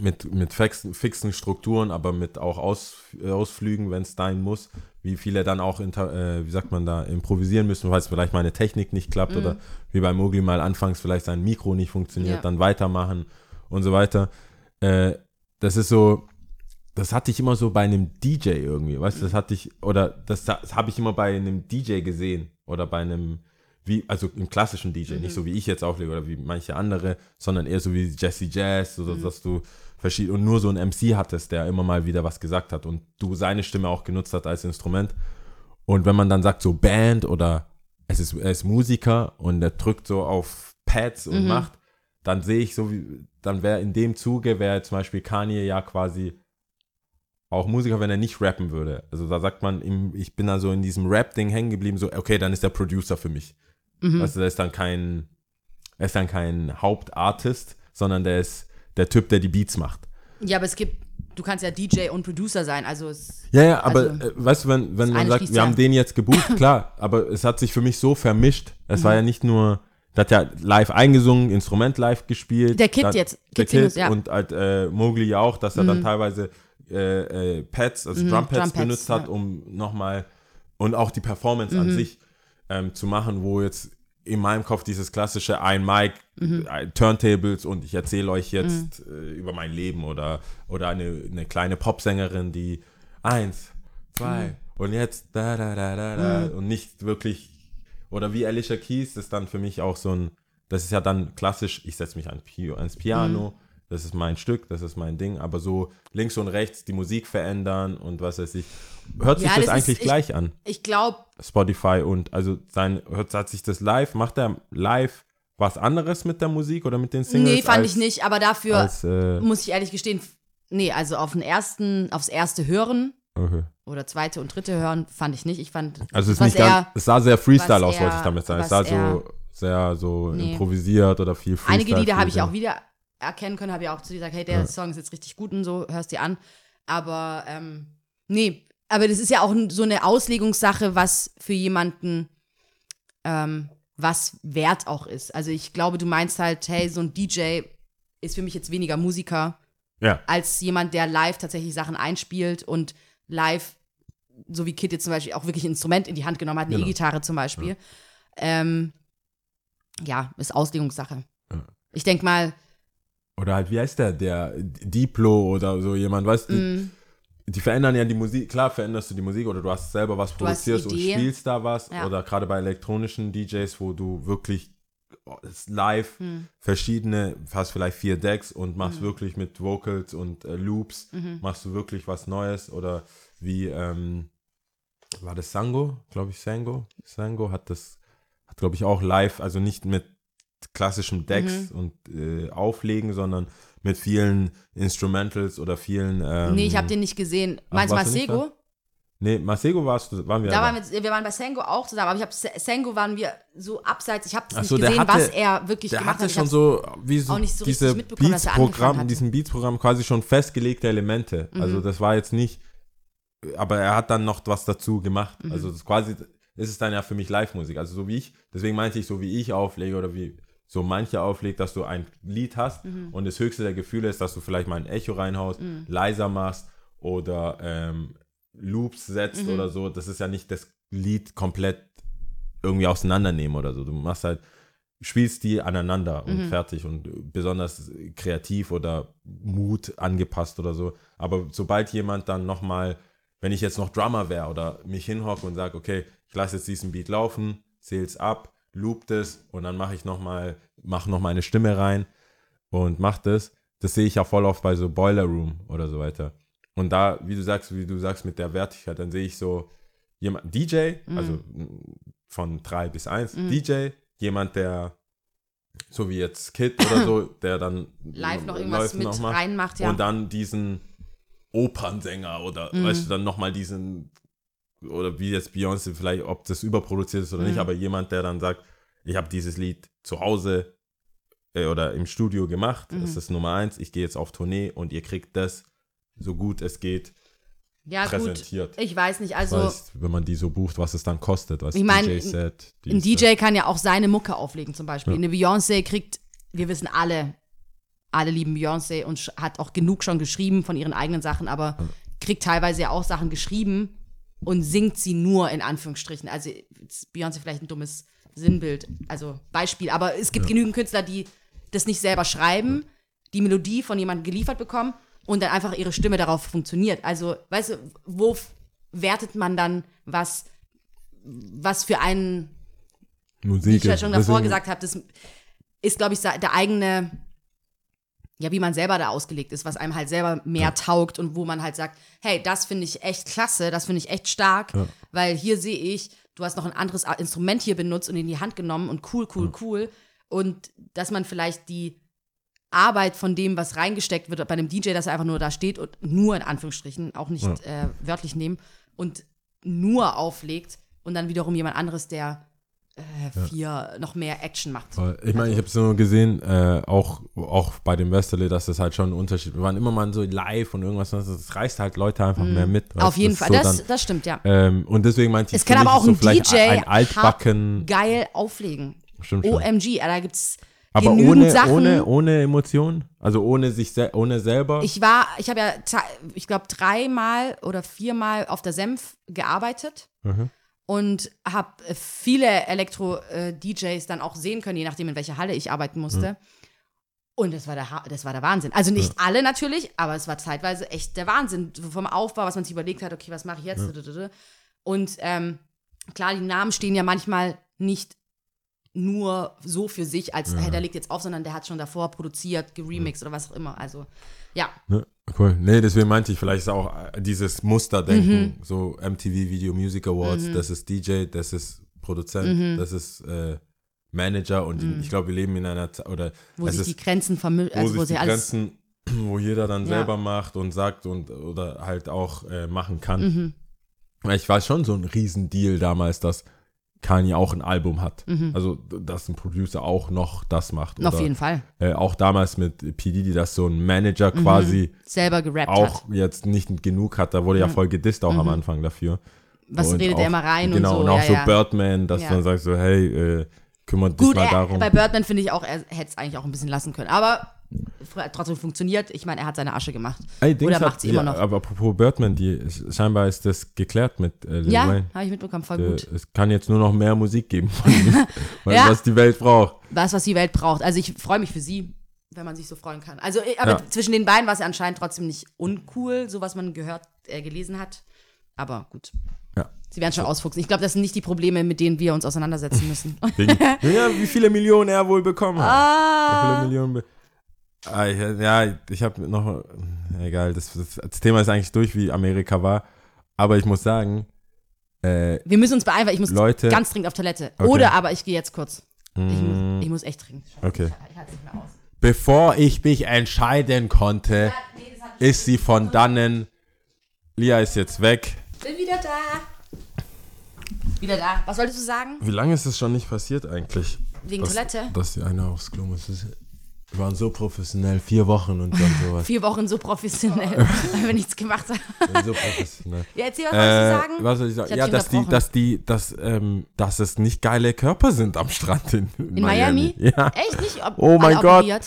Mit, mit fixen, fixen Strukturen, aber mit auch Aus, Ausflügen, wenn es sein muss, wie viele dann auch, inter, äh, wie sagt man da, improvisieren müssen, falls vielleicht mal eine Technik nicht klappt Mhm. oder wie bei Mogli mal anfangs vielleicht sein Mikro nicht funktioniert, Ja. dann weitermachen und so weiter. Äh, das ist so, das hatte ich immer so bei einem DJ irgendwie, weißt du, das hatte ich, oder das, das habe ich immer bei einem DJ gesehen oder bei einem, wie, also im klassischen DJ, Mhm. nicht so wie ich jetzt auflege oder wie manche andere, sondern eher so wie Jesse Jazz, so, Mhm. dass du verschiedene, und nur so ein MC hattest, der immer mal wieder was gesagt hat und du seine Stimme auch genutzt hat als Instrument. Und wenn man dann sagt so Band oder es ist, er ist Musiker und er drückt so auf Pads und Mhm. macht, dann sehe ich so wie, dann wäre in dem Zuge, wäre zum Beispiel Kanye ja quasi auch Musiker, wenn er nicht rappen würde. Also da sagt man, ihm, ich bin da so in diesem Rap-Ding hängen geblieben, so, okay, dann ist der Producer für mich. Mhm. Du, der ist dann kein, er ist dann kein Hauptartist, sondern der ist der Typ, der die Beats macht. Ja, aber es gibt, du kannst ja DJ und Producer sein, also es, Ja, ja, aber Also, äh, weißt du, wenn, wenn man sagt, wir ja- haben den jetzt gebucht, klar, aber es hat sich für mich so vermischt. Es Mhm. war ja nicht nur, der hat ja live eingesungen, Instrument live gespielt. Der Kid dann- jetzt, Der Kid Kid ja. und halt äh, Mowgli ja auch, dass er dann Mhm. teilweise äh, äh, Pads, also Mhm, Drumpads Drumpads, benutzt hat, ja. um nochmal und auch die Performance Mhm. an sich ähm, zu machen, wo jetzt in meinem Kopf dieses klassische ein Mic, Mhm. Turntables und ich erzähle euch jetzt äh, über mein Leben oder, oder eine, eine kleine Popsängerin, die eins, zwei und jetzt da, da, da, da, da Mhm. und nicht wirklich, oder wie Alicia Keys ist dann für mich auch so ein, das ist ja dann klassisch, ich setze mich an, ans Piano, Mhm. Das ist mein Stück, das ist mein Ding, aber so links und rechts die Musik verändern und was weiß ich. Hört sich Ja, das, das ist- eigentlich ich- gleich an? Ich glaube, Spotify und also sein, hört, hat sich das live, macht er live was anderes mit der Musik oder mit den Singles? nee, fand als, ich nicht, aber dafür Als, äh, muss ich ehrlich gestehen, nee, also auf den ersten, aufs erste Hören okay. oder zweite und dritte Hören fand ich nicht. Ich fand, Also es, ist nicht ganz, es sah sehr Freestyle aus, wollte ich damit sagen. Es sah so sehr so Nee. improvisiert oder viel Freestyle. einige Lieder habe ich auch wieder erkennen können, habe ich auch zu dir gesagt, hey, der Ja. Song ist jetzt richtig gut und so, hörst dir an. Aber ähm, nee, aber das ist ja auch so eine Auslegungssache, was für jemanden ähm, was wert auch ist. Also ich glaube, du meinst halt, hey, so ein DJ ist für mich jetzt weniger Musiker Ja, als jemand, der live tatsächlich Sachen einspielt und live, so wie Kid jetzt zum Beispiel, auch wirklich ein Instrument in die Hand genommen hat, eine Genau. E-Gitarre zum Beispiel. Ähm, ja, ist Auslegungssache. Ja. Ich denke mal, oder halt, wie heißt der? Der Diplo oder so jemand, weißt du? mh, Die verändern ja die Musik. Klar veränderst du die Musik oder du hast selber was Du produzierst und spielst da was. Ja. Oder gerade bei elektronischen DJs, wo du wirklich live Hm. verschiedene, hast vielleicht vier Decks und machst Mhm. wirklich mit Vocals und äh, Loops, Mhm. machst du wirklich was Neues. Oder wie, ähm, war das Sango? Glaube ich, Sango. Sango hat das, hat glaube ich auch live, also nicht mit klassischem Decks Mhm. und äh, Auflegen, sondern mit vielen Instrumentals oder vielen. Ähm, nee, ich habe den nicht gesehen. Ach, Meinst du nicht Masego? Nee, Masego warst du, waren wir. Da waren wir, wir waren bei Sengo auch zusammen, aber ich habe Sengo waren wir so abseits, ich habe das nicht so, der gesehen, hatte- was er wirklich der gemacht hatte hat. Ich schon hab's- so, wie so auch nicht so diese Beats-Programm, hatte. diesen Beats-Programm quasi schon festgelegte Elemente. Mhm. Also das war jetzt nicht, aber er hat dann noch was dazu gemacht. Mhm. Also das quasi, ist es dann ja für mich Live-Musik. Also so wie ich, deswegen meinte ich, so wie ich auflege oder wie so manche auflegt, dass du ein Lied hast Mhm. und das höchste der Gefühle ist, dass du vielleicht mal ein Echo reinhaust, leiser machst oder ähm, Loops setzt Mhm. oder so. Das ist ja nicht das Lied komplett irgendwie auseinandernehmen oder so. Du machst halt, spielst die aneinander und Mhm. fertig und besonders kreativ oder Mut angepasst oder so. Aber sobald jemand dann nochmal, wenn ich jetzt noch Drummer wäre oder mich hinhocke und sage, okay, ich lasse jetzt diesen Beat laufen, zähl's ab, loop das und dann mache ich nochmal, mache nochmal eine Stimme rein und mach das. Das sehe ich ja voll oft bei so Boiler Room oder so weiter. Und da, wie du sagst, wie du sagst mit der Wertigkeit, dann sehe ich so jemand, DJ, Mhm. also von drei bis eins, DJ, jemand, der so wie jetzt Kid oder so, der dann live noch irgendwas mit noch reinmacht, ja. Und dann diesen Opernsänger oder Mhm. weißt du, dann nochmal diesen, oder wie jetzt Beyoncé, vielleicht, ob das überproduziert ist oder nicht, Mhm. aber jemand, der dann sagt, ich habe dieses Lied zu Hause äh, oder im Studio gemacht, Mhm. das ist Nummer eins, ich gehe jetzt auf Tournee und ihr kriegt das so gut es geht ja, gut. präsentiert. Ich weiß nicht, also weißt, wenn man die so bucht, was es dann kostet, was Ich mein, DJ-Set. ein DJ kann ja auch seine Mucke auflegen zum Beispiel. Ja. Eine Beyoncé kriegt, wir wissen alle, alle lieben Beyoncé und hat auch genug schon geschrieben von ihren eigenen Sachen, aber kriegt teilweise ja auch Sachen geschrieben und singt sie nur in Anführungsstrichen. Also Beyoncé vielleicht ein dummes Sinnbild, also Beispiel. Aber es gibt genügend Künstler, die das nicht selber schreiben, die Melodie von jemandem geliefert bekommen und dann einfach ihre Stimme darauf funktioniert. Also, weißt du, wo wertet man dann was, was für einen wie Musik. ich ja schon davor gesagt habe, das ist, glaube ich, der eigene, ja, wie man selber da ausgelegt ist, was einem halt selber mehr taugt und wo man halt sagt, hey, das finde ich echt klasse, das finde ich echt stark, Ja. weil hier sehe ich, du hast noch ein anderes Instrument hier benutzt und in die Hand genommen und cool, cool, cool. Und dass man vielleicht die Arbeit von dem, was reingesteckt wird bei einem DJ, dass er einfach nur da steht und nur in Anführungsstrichen, auch nicht äh, wörtlich nehmen und nur auflegt und dann wiederum jemand anderes, der äh, vier noch mehr Action macht. Ich meine, ich habe es nur gesehen, äh, auch, auch bei dem Westerle, dass das halt schon ein Unterschied Wir waren immer mal so live und irgendwas, das reißt halt Leute einfach mehr mit. weißt Mhm. Auf du, jeden das Fall, so das, dann, das stimmt, ja. ähm, und deswegen meinte ich, Es kann aber auch so ein DJ ein altbacken, geil auflegen. stimmt schon. OMG, da gibt's aber ohne, Sachen. ohne, ohne Emotion, also ohne sich, ohne selber. Ich war, ich habe ja, ich glaube, dreimal oder viermal auf der Senf gearbeitet Mhm. Und habe viele Elektro-DJs dann auch sehen können, je nachdem, in welcher Halle ich arbeiten musste. Und das war, der, Ha- das war der Wahnsinn. Also nicht alle natürlich, aber es war zeitweise echt der Wahnsinn. Vom Aufbau, was man sich überlegt hat, okay, was mache ich jetzt? Und ähm, klar, die Namen stehen ja manchmal nicht nur so für sich, als hey, der legt jetzt auf, sondern der hat schon davor produziert, geremixed oder was auch immer. Also, ja. Cool. Nee, deswegen meinte ich, vielleicht ist auch äh, dieses Musterdenken, so MTV Video Music Awards, das ist DJ, das ist Produzent, das ist äh, Manager und ich glaube, wir leben in einer Zeit, oder Wo es sich ist, die Grenzen vermischen, wo also wo sich sie die. Grenzen, wo jeder dann Ja. selber macht und sagt und oder halt auch äh, machen kann. Mhm. Ich war schon so ein Riesendeal damals, dass Kanye auch ein Album hat. Also, dass ein Producer auch noch das macht. Mhm. Auf Oder, jeden Fall. Äh, auch damals mit P. Diddy, dass so ein Manager quasi Selber gerappt auch hat. jetzt nicht genug hat. Da wurde ja voll gedisst auch am Anfang dafür. Was Und redet auch, er immer rein genau, und so. und auch ja, so ja. Birdman, dass Ja. du dann sagst so, hey, äh, kümmert dich Gut, mal er, darum. bei Birdman finde ich auch, er hätte es eigentlich auch ein bisschen lassen können. Aber trotzdem funktioniert. Ich meine, er hat seine Asche gemacht. Ey, Dings Oder macht sie immer ja, noch. Aber apropos Birdman, die, scheinbar ist das geklärt mit äh, Lil Ja, habe ich mitbekommen, voll Äh, gut. Es kann jetzt nur noch mehr Musik geben weil Ja. was die Welt braucht. Was, was die Welt braucht. Also ich freue mich für sie, wenn man sich so freuen kann. Also, äh, aber Ja. zwischen den beiden war es ja anscheinend trotzdem nicht uncool, so was man gehört, äh, gelesen hat. Aber gut. Ja. Sie werden schon ausfuchsen. Ich glaube, das sind nicht die Probleme, mit denen wir uns auseinandersetzen müssen. Ja, wie viele Millionen er wohl bekommen hat. Wie ah, viele Millionen? Ah, ich, ja, ich habe noch. Egal, das, das, das Thema ist eigentlich durch, wie Amerika war. Aber ich muss sagen, äh, wir müssen uns beeilen, weil ich muss Leute- ganz dringend auf Toilette. Okay. Oder aber ich gehe jetzt kurz. Ich, mm, muss, ich muss echt. Scheiße, Okay. Ich halte es nicht mehr aus. bevor ich mich entscheiden konnte, Nee, das hat- ist sie von dannen. Lia ist jetzt weg. Bin wieder da. Wieder da. Was wolltest du sagen? Wie lange ist es schon nicht passiert eigentlich? Wegen dass, Toilette? Dass die eine aufs Klo muss. Wir waren so professionell, vier Wochen und dann sowas. Vier Wochen so professionell, weil wir nichts gemacht haben. so professionell. Ja, erzähl, was wolltest du Äh, sagen? was soll ich sagen? Ich Ja, dass die, dass die, dass, ähm, dass es nicht geile Körper sind am Strand in, In Miami? Ja. Echt nicht? Ob, Oh mein Gott. operiert?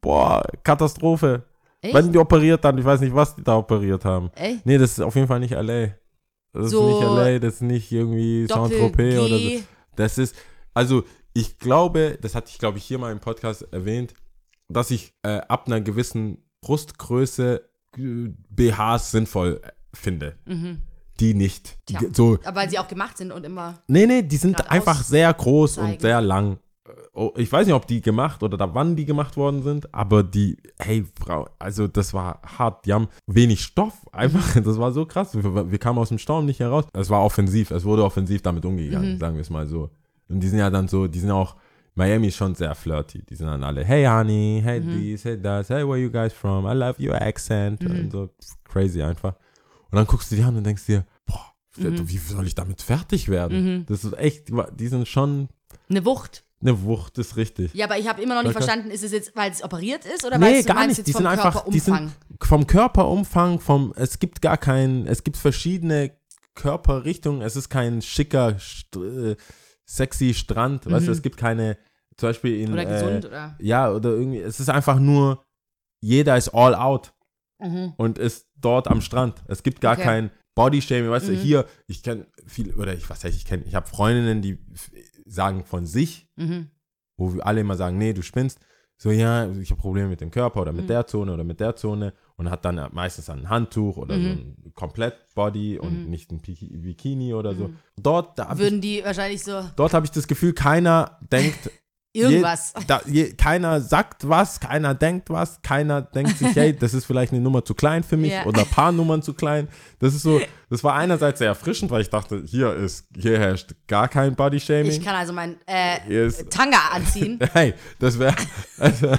Boah, Katastrophe. Echt? Wenn die operiert haben, ich weiß nicht, was die da operiert haben. Echt? Nee, das ist auf jeden Fall nicht LA. Das So ist nicht LA, das ist nicht irgendwie Saint-Tropez oder so. Das ist, also ich glaube, das hatte ich glaube ich hier mal im Podcast erwähnt, dass ich äh, ab einer gewissen Brustgröße äh, BHs sinnvoll äh, finde. Mhm. Die nicht. Tja. so, Aber weil sie auch gemacht sind und immer. nee, nee, die sind einfach sehr groß zeigen. und sehr lang. Oh, Ich weiß nicht, ob die gemacht oder da wann die gemacht worden sind, aber die, hey, Frau, also das war hart. Die haben wenig Stoff, einfach, das war so krass. Wir, wir kamen aus dem Sturm nicht heraus. Es war offensiv, es wurde offensiv damit umgegangen, Mhm. sagen wir es mal so. Und die sind ja dann so, die sind auch, Miami ist schon sehr flirty. Die sind dann alle, hey honey, hey Mhm. dies, hey das, hey where you guys from, I love your accent Mhm. und so crazy einfach. Und dann guckst du die an und denkst dir, boah, Mhm. wie soll ich damit fertig werden? Das ist echt, die sind schon Eine Wucht. eine Wucht, ist richtig. Ja, aber ich habe immer noch nicht verstanden, ist es jetzt, weil es operiert ist oder weil Nee, es gar nicht. jetzt Die vom sind einfach, die Körperumfang? sind vom Körperumfang, vom, es gibt gar keinen, es gibt verschiedene Körperrichtungen. Es ist kein schicker, äh, sexy Strand, weißt du, es gibt keine, zum Beispiel in, Mhm. Oder gesund äh, oder. ja, oder irgendwie, es ist einfach nur, jeder ist all out Mhm. und ist dort am Strand. Es gibt gar Okay. kein Bodyshaming, weißt du, Mhm. hier, ich kenne viele, oder ich was heißt, ich kenne, ich habe Freundinnen, die sagen von sich, Mhm. wo wir alle immer sagen, nee, du spinnst. So, ja, ich habe Probleme mit dem Körper oder mit Mhm. der Zone oder mit der Zone und hat dann meistens ein Handtuch oder Mhm. so ein komplett Body und Mhm. nicht ein Bikini oder so. Mhm. Dort, da hab ich, Würden die wahrscheinlich so dort habe ich das Gefühl, keiner denkt, irgendwas. Je, da, je, keiner sagt was, keiner denkt was, keiner denkt sich, hey, das ist vielleicht eine Nummer zu klein für mich Ja. oder ein paar Nummern zu klein. Das ist so, das war einerseits sehr erfrischend, weil ich dachte, hier ist, hier herrscht gar kein Bodyshaming. Ich kann also mein äh, ist, Tanga anziehen. Hey, das wäre, also,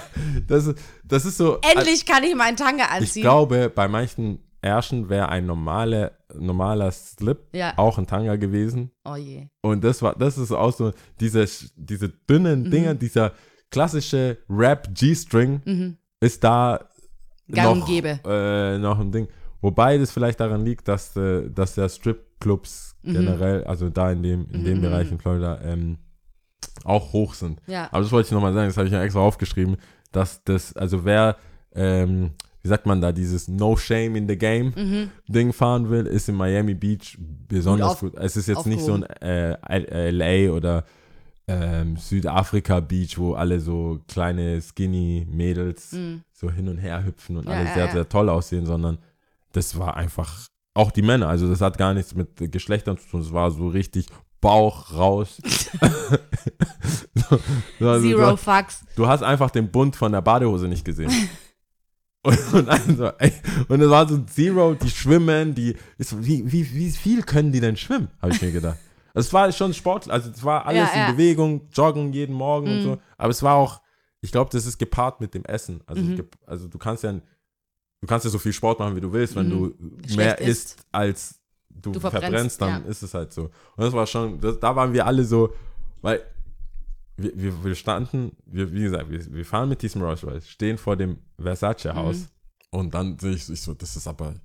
das, ist- das ist so. Endlich kann ich meinen Tanga Ich anziehen. glaube, bei manchen Ärschen wäre ein normale, normaler Slip Ja. auch ein Tanga gewesen. Oh je. Und das war, das ist auch so, diese, diese dünnen Mhm. Dinger, dieser klassische Rap G-String Mhm. ist da Gang noch, äh, noch ein Ding. Wobei das vielleicht daran liegt, dass, äh, dass der Stripclubs Mhm. generell, also da in dem, in dem Mhm, Bereich mhm. in Florida, ähm, auch hoch sind. Ja. Aber das wollte ich nochmal sagen, das habe ich ja extra aufgeschrieben, dass das, also wer, ähm, wie sagt man da, dieses No Shame in the Game Mhm. Ding fahren will, ist in Miami Beach besonders auf- gut. Es ist jetzt nicht so ein äh, LA oder ähm, Südafrika Beach, wo alle so kleine skinny Mädels Mhm. so hin und her hüpfen und Ja, alle sehr, ja. sehr toll aussehen, sondern das war einfach auch die Männer, also das hat gar nichts mit Geschlechtern zu tun, es war so richtig Bauch raus. so, so, also Zero du, Fucks. du hast einfach den Bund von der Badehose nicht gesehen. Und, und, also, ey, und es war so Zero, die schwimmen, die, ist, wie, wie, wie viel können die denn schwimmen, habe ich mir gedacht. Also es war schon Sport, also es war alles Ja, ja. in Bewegung, Joggen jeden Morgen und Mhm. so. Aber es war auch, ich glaube, das ist gepaart mit dem Essen. Also, Mhm. also du kannst ja, du kannst ja so viel Sport machen, wie du willst, wenn Mhm. du mehr isst. isst, als du, Du verbrennst, verbrennst, dann ja. ist es halt so. Und das war schon, das, da waren wir alle so, weil wir, wir, wir standen, wir, wie gesagt, wir, wir fahren mit diesem Rolls Royce, stehen vor dem Versace-Haus Mhm. und dann sehe ich, ich so, das ist aber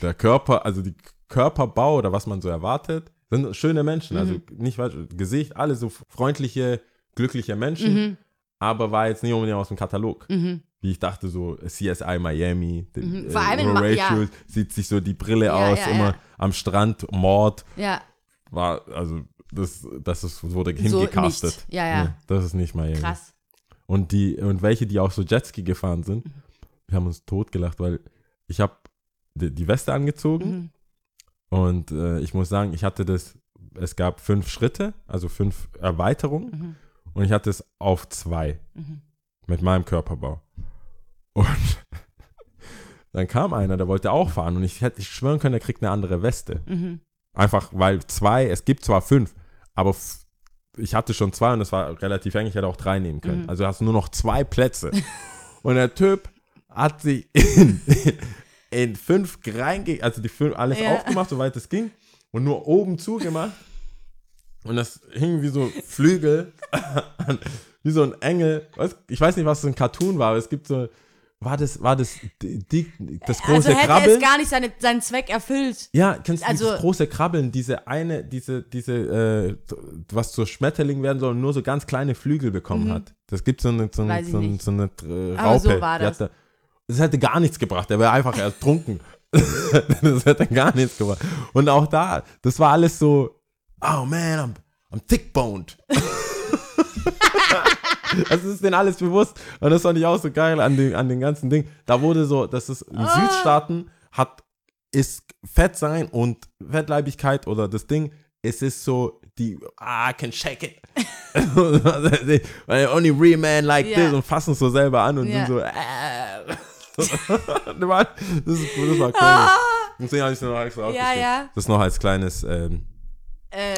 der Körper, also die Körperbau oder was man so erwartet, sind schöne Menschen, also Mhm. nicht falsch, Gesicht, alle so freundliche, glückliche Menschen, Mhm. aber war jetzt nicht unbedingt aus dem Katalog. Mhm. Wie ich dachte, so CSI Miami, Mhm. äh, Vor allem Ma- Horatio ja. sieht sich so die Brille Ja, aus, ja, immer am Strand, Mord, Ja, war, also das, das ist, wurde so hingecastet. nicht. Ja, ja. Nee, das ist nicht Miami. Krass. Und die, und welche, die auch so Jetski gefahren sind, Mhm. wir haben uns totgelacht, weil ich habe die, die Weste angezogen Mhm. und äh, ich muss sagen, ich hatte das, es gab fünf Schritte, also fünf Erweiterungen Mhm. und ich hatte es auf zwei Mhm. mit meinem Körperbau. Und dann kam einer, der wollte auch fahren und ich hätte schwören können, er kriegt eine andere Weste. Mhm. Einfach weil zwei, es gibt zwar fünf, aber ich hatte schon zwei und es war relativ eng, ich hätte auch drei nehmen können. Mhm. Also hast du nur noch zwei Plätze. und der Typ hat sich in, in fünf reinge, also die fünf alles Ja. aufgemacht, soweit es ging, und nur oben zugemacht. Und das hing wie so Flügel, wie so ein Engel. Ich weiß nicht, was so ein Cartoon war, aber es gibt so, war das, war das die, das große Also hätte Krabbeln? es gar nicht seine, seinen Zweck erfüllt. Ja, kennst du Also- dieses große Krabbeln, diese eine, diese, diese, äh, was zur Schmetterling werden soll nur so ganz kleine Flügel bekommen hat. Das gibt so eine, so eine, Mhm. So eine, so eine äh, Aber Raupe. so war das. Hatte, das hätte gar nichts gebracht, der wäre einfach ertrunken. das hätte gar nichts gebracht. Und auch da, das war alles so, oh man, I'm, I'm thick-boned. Das ist denen alles bewusst. Und das fand ich auch so geil an den, an den ganzen Ding. Da wurde so, das ist in Ah. Südstaaten hat, ist Fett sein und Fettleibigkeit oder das Ding, es ist so die, ah, I can shake it. Only real man like Ja. this und fassen es so selber an und Ja. sind so, äh. das, war, das, ist, das war crazy. Ah, Deswegen habe ich es noch extra ja, ja. Das noch als kleines ähm, Äh,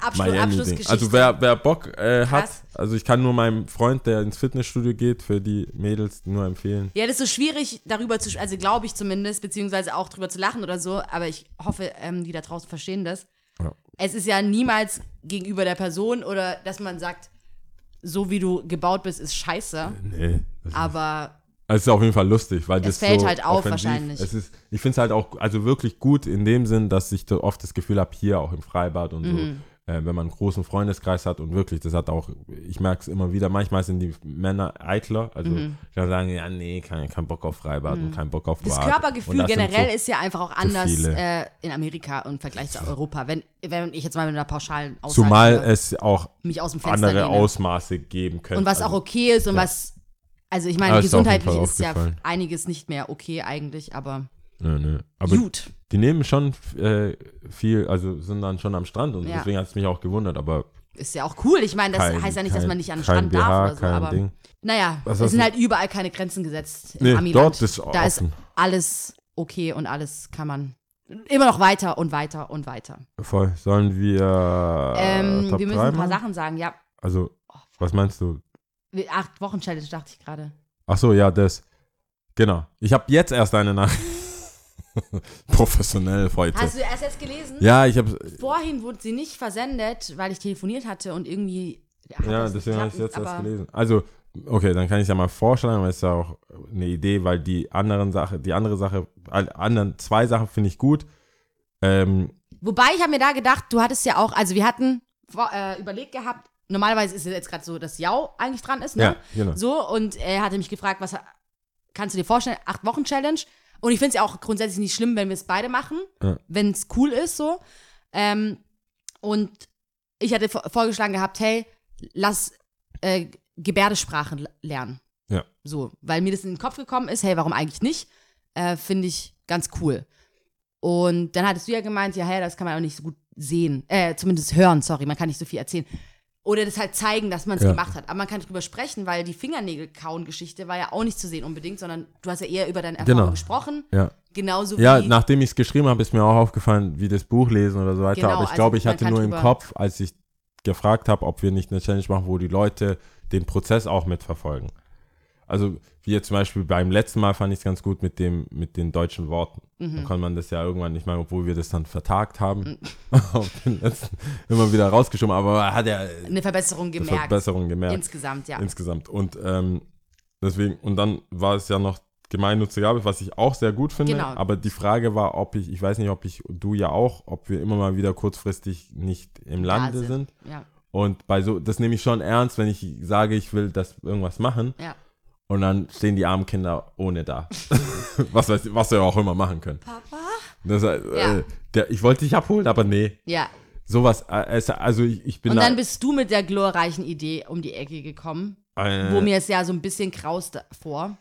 Abschluss, Miami-Ding. Abschlussgeschichte. Also wer, wer Bock äh, hat, also ich kann nur meinem Freund, der ins Fitnessstudio geht, für die Mädels nur empfehlen. Ja, das ist so schwierig, darüber zu, also glaube ich zumindest, beziehungsweise auch drüber zu lachen oder so, aber ich hoffe, ähm, die da draußen verstehen das. Ja. Es ist ja niemals gegenüber der Person oder dass man sagt, so wie du gebaut bist, ist scheiße, Nee. Das aber es ist auf jeden Fall lustig, weil das fällt so halt auf offensiv, wahrscheinlich. Es ist, ich finde es halt auch, also wirklich gut in dem Sinn, dass ich da oft das Gefühl habe, hier auch im Freibad und Mhm. so, äh, wenn man einen großen Freundeskreis hat und wirklich, das hat auch, ich merke es immer wieder, manchmal sind die Männer eitler, also Mhm. kann sagen, ja, nee, kein, kein Bock auf Freibad und kein Bock auf das Bad. Und Körpergefühl das generell so, ist ja einfach auch anders äh, in Amerika im Vergleich zu Europa. Wenn, wenn ich jetzt mal mit einer pauschalen Aussage Zumal es auch andere lehne. Ausmaße geben könnte. Und was auch also, okay ist und was, also ich Ja, meine, ist gesundheitlich Fall ist ja einiges nicht mehr okay eigentlich, aber Nö, nö. Aber gut. die nehmen schon äh, viel, also sind dann schon am Strand und Ja. deswegen hat es mich auch gewundert, aber Ist ja auch cool. Ich meine, das kein, heißt ja nicht, kein, dass man nicht an den Strand BH, darf oder so, aber Ding. naja, es sind halt überall keine Grenzen gesetzt im Nee, Amiland. dort ist da ist alles okay und alles kann man immer noch weiter und weiter und weiter. Voll. Sollen wir ähm, Top wir müssen 3 ein paar machen? Sachen sagen, ja. Also, Oh, was meinst du? Acht Wochen Challenge dachte ich gerade. Ach so, ja, das. Genau. Ich habe jetzt erst eine Nachricht. Professionell heute. Hast du erst jetzt gelesen? ja, ich habe Vorhin wurde sie nicht versendet, weil ich telefoniert hatte und irgendwie. ja, nicht deswegen habe ich geklappt, jetzt erst gelesen. Also, okay, dann kann ich ja mal vorschlagen, weil es ist ja auch eine Idee, weil die anderen Sache, die andere Sache, anderen zwei Sachen finde ich gut. Ähm, Wobei ich habe mir da gedacht, du hattest ja auch, also wir hatten vor, äh, überlegt gehabt, normalerweise ist es jetzt gerade so, dass Jau eigentlich dran ist, ne? ja, genau. So, und er hatte mich gefragt, was kannst du dir vorstellen, acht Wochen Challenge? Und ich finde es ja auch grundsätzlich nicht schlimm, wenn wir es beide machen, Ja. wenn es cool ist, so. Ähm, und ich hatte vor- vorgeschlagen gehabt, hey, lass äh, Gebärdesprachen lernen. Ja. So, weil mir das in den Kopf gekommen ist, hey, warum eigentlich nicht? Äh, finde ich ganz cool. Und dann hattest du ja gemeint, ja, ja, das kann man auch nicht so gut sehen, äh, zumindest hören, sorry, man kann nicht so viel erzählen. Oder das halt zeigen, dass man es Ja. gemacht hat. Aber man kann drüber sprechen, weil die Fingernägel-Kauen-Geschichte war ja auch nicht zu sehen unbedingt, sondern du hast ja eher über deine Erfahrung Genau. gesprochen. Ja. Genauso Ja, nachdem ich es geschrieben habe, ist mir auch aufgefallen, wie das Buch lesen oder so weiter. Genau, Aber ich also glaube, ich hatte nur im Kopf, als ich gefragt habe, ob wir nicht eine Challenge machen, wo die Leute den Prozess auch mitverfolgen. Also wie jetzt zum Beispiel beim letzten Mal fand ich es ganz gut mit dem mit den deutschen Worten. Mhm. Dann kann man das ja irgendwann nicht mal, obwohl wir das dann vertagt haben, auf den letzten immer wieder rausgeschoben. Aber hat ja eine Verbesserung eine gemerkt. Verbesserung gemerkt Insgesamt, ja. insgesamt. Und ähm, deswegen, und dann war es ja noch gemeinnützige Arbeit, was ich auch sehr gut finde. Genau. Aber die Frage war, ob ich, ich weiß nicht, ob ich, du ja auch, ob wir immer mal wieder kurzfristig nicht im Lande sind. sind. Ja, Und bei so, das nehme ich schon ernst, wenn ich sage, ich will das irgendwas machen. ja. Und dann stehen die armen Kinder ohne da. was, weiß, was wir auch immer machen können. Papa? Das, äh, Ja. der, ich wollte dich abholen, aber nee. Ja. Sowas, äh, also ich, ich bin Und da. dann bist du mit der glorreichen Idee um die Ecke gekommen, äh, wo mir es ja so ein bisschen kraust vor.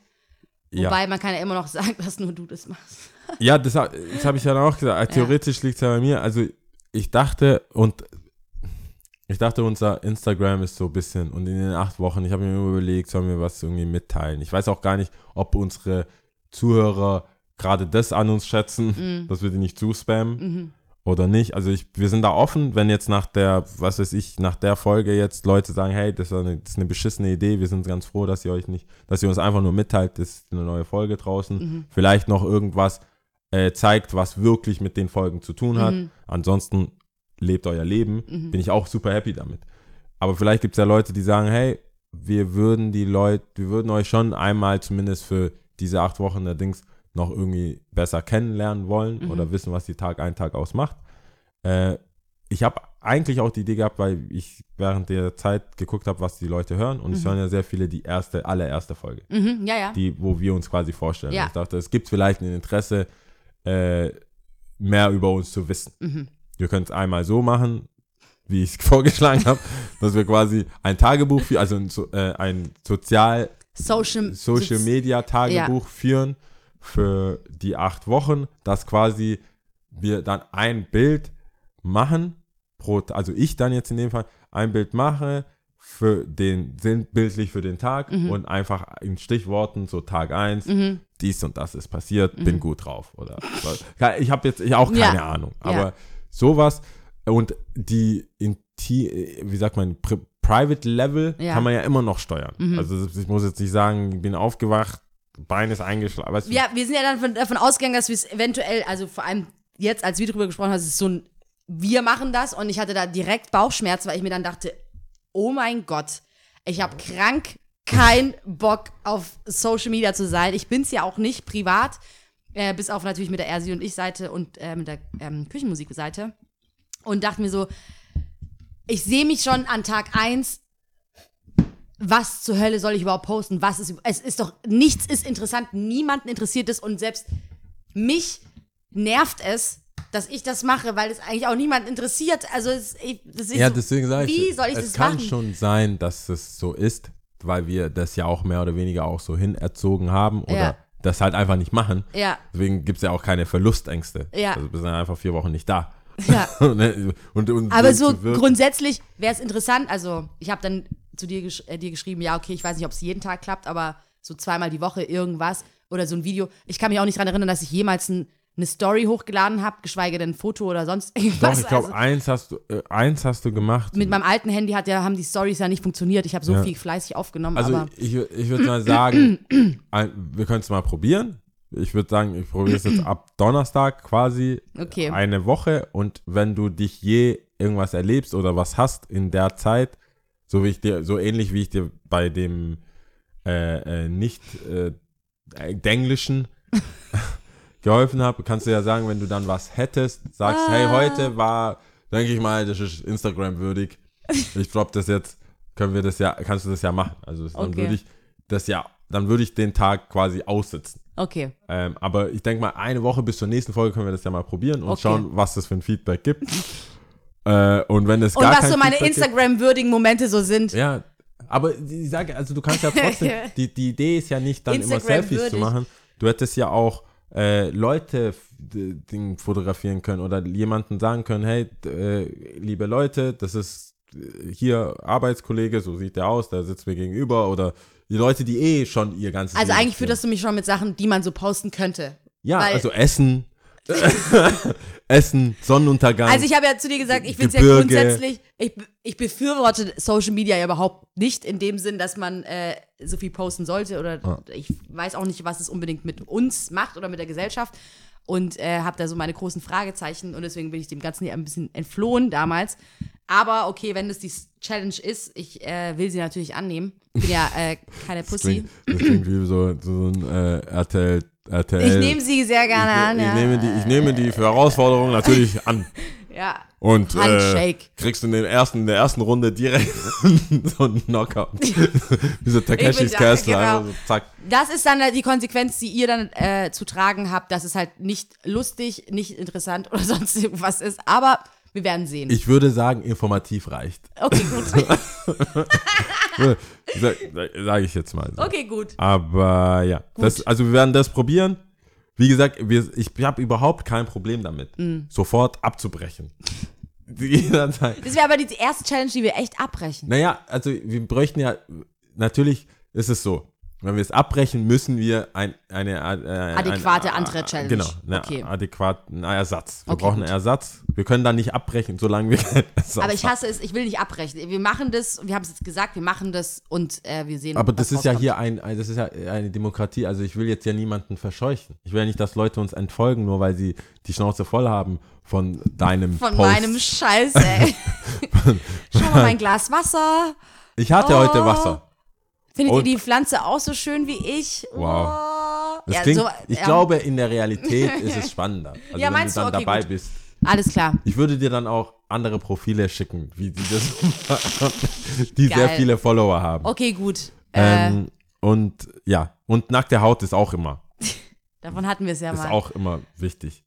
ja. Wobei man kann ja immer noch sagen, dass nur du das machst. Ja, das, das habe ich ja dann auch gesagt. Theoretisch liegt es ja bei mir. Also ich dachte und ich dachte, unser Instagram ist so ein bisschen und in den acht Wochen, ich habe mir immer überlegt, sollen wir was irgendwie mitteilen. Ich weiß auch gar nicht, ob unsere Zuhörer gerade das an uns schätzen, dass wir die nicht zuspammen oder nicht. Also ich, wir sind da offen, wenn jetzt nach der, was weiß ich, nach der Folge jetzt Leute sagen, hey, das, war eine, das ist eine beschissene Idee, wir sind ganz froh, dass ihr euch nicht, dass ihr uns einfach nur mitteilt, das ist eine neue Folge draußen. Vielleicht noch irgendwas äh, zeigt, was wirklich mit den Folgen zu tun hat. Ansonsten lebt euer Leben, bin ich auch super happy damit. Aber vielleicht gibt es ja Leute, die sagen, hey, wir würden die Leute, wir würden euch schon einmal zumindest für diese acht Wochen der Dings noch irgendwie besser kennenlernen wollen oder wissen, was die Tag ein, Tag aus macht. Äh, ich habe eigentlich auch die Idee gehabt, weil ich während der Zeit geguckt habe, was die Leute hören und es hören ja sehr viele die erste, allererste Folge Mhm, ja, ja. die, wo wir uns quasi vorstellen. Ja. Ich dachte, es gibt vielleicht ein Interesse, äh, mehr über uns zu wissen. Mhm. Wir können es einmal so machen, wie ich es vorgeschlagen habe, dass wir quasi ein Tagebuch, für, also ein, äh, ein Sozial, Social, Social Sozi- Media Tagebuch führen für die acht Wochen, dass quasi wir dann ein Bild machen, pro, also ich dann jetzt in dem Fall ein Bild mache für den, sinnbildlich für den Tag Mhm. und einfach in Stichworten so Tag 1, dies und das ist passiert, bin gut drauf oder so. Ja, ich habe jetzt ich auch keine Mhm. Ja. Ahnung, Ja. Sowas und die Inti, wie sagt man, Pri Private Level Ja. Mhm. kann man ja immer noch steuern. Also ich muss jetzt nicht sagen, ich bin aufgewacht, Bein ist eingeschlafen. weißt du? Ja, wir sind ja dann von, davon ausgegangen, dass wir es eventuell, also vor allem jetzt, als wir drüber gesprochen haben, es ist so ein, wir machen das und ich hatte da direkt Bauchschmerzen, weil ich mir dann dachte, oh mein Gott, ich habe krank keinen Bock auf Social Media zu sein. Ich bin es ja auch nicht privat, äh, bis auf natürlich mit der Ersi und ich Seite und äh, mit der ähm, Küchenmusik-Seite. Und dachte mir so, ich sehe mich schon an Tag 1 was zur Hölle soll ich überhaupt posten? Was ist, es ist doch, nichts ist interessant, niemanden interessiert es und selbst mich nervt es, dass ich das mache, weil es eigentlich auch niemanden interessiert. Also, es, ich, das ist Ja, so, deswegen sage ich, wie soll ich es das kann machen? schon sein, dass es so ist, weil wir das ja auch mehr oder weniger auch so hinerzogen haben oder Ja. Das halt einfach nicht machen. Ja, Deswegen gibt es ja auch keine Verlustängste. Ja. Also wir sind einfach vier Wochen nicht da. ja. Ne? und, und Aber so grundsätzlich wäre es interessant. Also, ich habe dann zu dir, gesch äh, dir geschrieben, ja, okay, ich weiß nicht, ob es jeden Tag klappt, aber so zweimal die Woche irgendwas oder so ein Video. Ich kann mich auch nicht daran erinnern, dass ich jemals ein, eine Story hochgeladen habe, geschweige denn ein Foto oder sonst Doch, irgendwas. ich glaube, also, eins, hast du, äh, eins hast du gemacht. mit meinem alten Handy hat ja, haben die Stories ja nicht funktioniert. Ich habe so Ja. viel fleißig aufgenommen, Also ich, ich würde mal sagen, ein, wir können es mal probieren. Ich würde sagen, ich probiere es jetzt ab Donnerstag quasi Okay. eine Woche und wenn du dich je irgendwas erlebst oder was hast in der Zeit, so wie ich dir, so ähnlich wie ich dir bei dem äh, äh, nicht äh, Englischen geholfen habe, kannst du ja sagen, wenn du dann was hättest, sagst, hey, Ah. heute war, denke ich mal, das ist Instagram würdig. Ich glaube, das jetzt, können wir das ja, kannst du das ja machen. Also dann Okay. würde ich das ja, dann würde ich den Tag quasi aussitzen. okay. Ähm, aber ich denke mal, eine Woche bis zur nächsten Folge können wir das ja mal probieren und Okay. schauen, was das für ein Feedback gibt. äh, und wenn es Und gar was kein so meine Instagram-würdigen Momente so sind. ja, aber ich sage, also du kannst ja trotzdem, die, die Idee ist ja nicht dann immer Selfies zu würdig. machen. Du hättest ja auch äh, Leute Ding fotografieren können oder jemanden sagen können, hey, äh, liebe Leute, das ist äh, hier Arbeitskollege, so sieht der aus, der sitzt mir gegenüber oder die Leute, die eh schon ihr ganzes Also Leben eigentlich fütterst du mich schon mit Sachen, die man so posten könnte. Ja, weil- also Essen, Essen, Sonnenuntergang. Also ich habe ja zu dir gesagt, ich finde es ja grundsätzlich, ich, ich befürworte Social Media ja überhaupt nicht in dem Sinn, dass man äh, so viel posten sollte oder Ah. ich weiß auch nicht, was es unbedingt mit uns macht oder mit der Gesellschaft und äh, habe da so meine großen Fragezeichen und deswegen bin ich dem Ganzen hier ein bisschen entflohen damals. Aber okay, wenn das die Challenge ist, ich äh, will sie natürlich annehmen. Ich bin ja äh, keine das Pussy. klingt, das klingt wie so, so ein äh, RTL, RTL. Ich nehme sie sehr gerne ich, an. ich, ja. nehme die, ich nehme die Herausforderung natürlich an. ja. Und äh, kriegst in, den ersten, in der ersten Runde direkt so einen Knockout. Wie so Takeshis Castle. genau. einfach So, zack. Das ist dann die Konsequenz, die ihr dann äh, zu tragen habt, dass es halt nicht lustig, nicht interessant oder sonst irgendwas ist. Aber wir werden sehen. Ich würde sagen, informativ reicht. okay, gut. Sage sag ich jetzt mal so. Okay, gut. Aber ja, das, also wir werden das probieren. Wie gesagt, wir, ich habe überhaupt kein Problem damit, Mm. sofort abzubrechen. Jederzeit. Das wäre aber die erste Challenge, die wir echt abbrechen. Naja, also wir bräuchten ja, natürlich ist es so, wenn wir es abbrechen, müssen wir ein, eine äh, Adäquate ein, andere Challenge. Genau, eine Okay. adäquaten Ersatz. Wir Okay, brauchen gut. einen Ersatz. Wir können da nicht abbrechen, solange wir Aber ich hasse es, ich will nicht abbrechen. Wir machen das, wir haben es jetzt gesagt, wir machen das und äh, wir sehen. Aber das ist ja hier ein, das ist ja eine Demokratie. Also ich will jetzt ja niemanden verscheuchen. Ich will ja nicht, dass Leute uns entfolgen, nur weil sie die Schnauze voll haben von deinem Von Post. meinem Scheiß, ey. Schau mal, mein Glas Wasser. Ich hatte Oh. heute Wasser. Findet Und- ihr die Pflanze auch so schön wie ich? Wow. Oh. Das Ja, klingt, so, ich ja. glaube, in der Realität ist es spannender. Also Ja, wenn du du? dann Okay, dabei gut. bist. Alles klar. Ich würde dir dann auch andere Profile schicken, wie die das, die sehr viele Follower haben. Okay, gut. Äh, Ähm, und ja, und nackte Haut ist auch immer, davon hatten wir es ja ist mal. auch immer wichtig.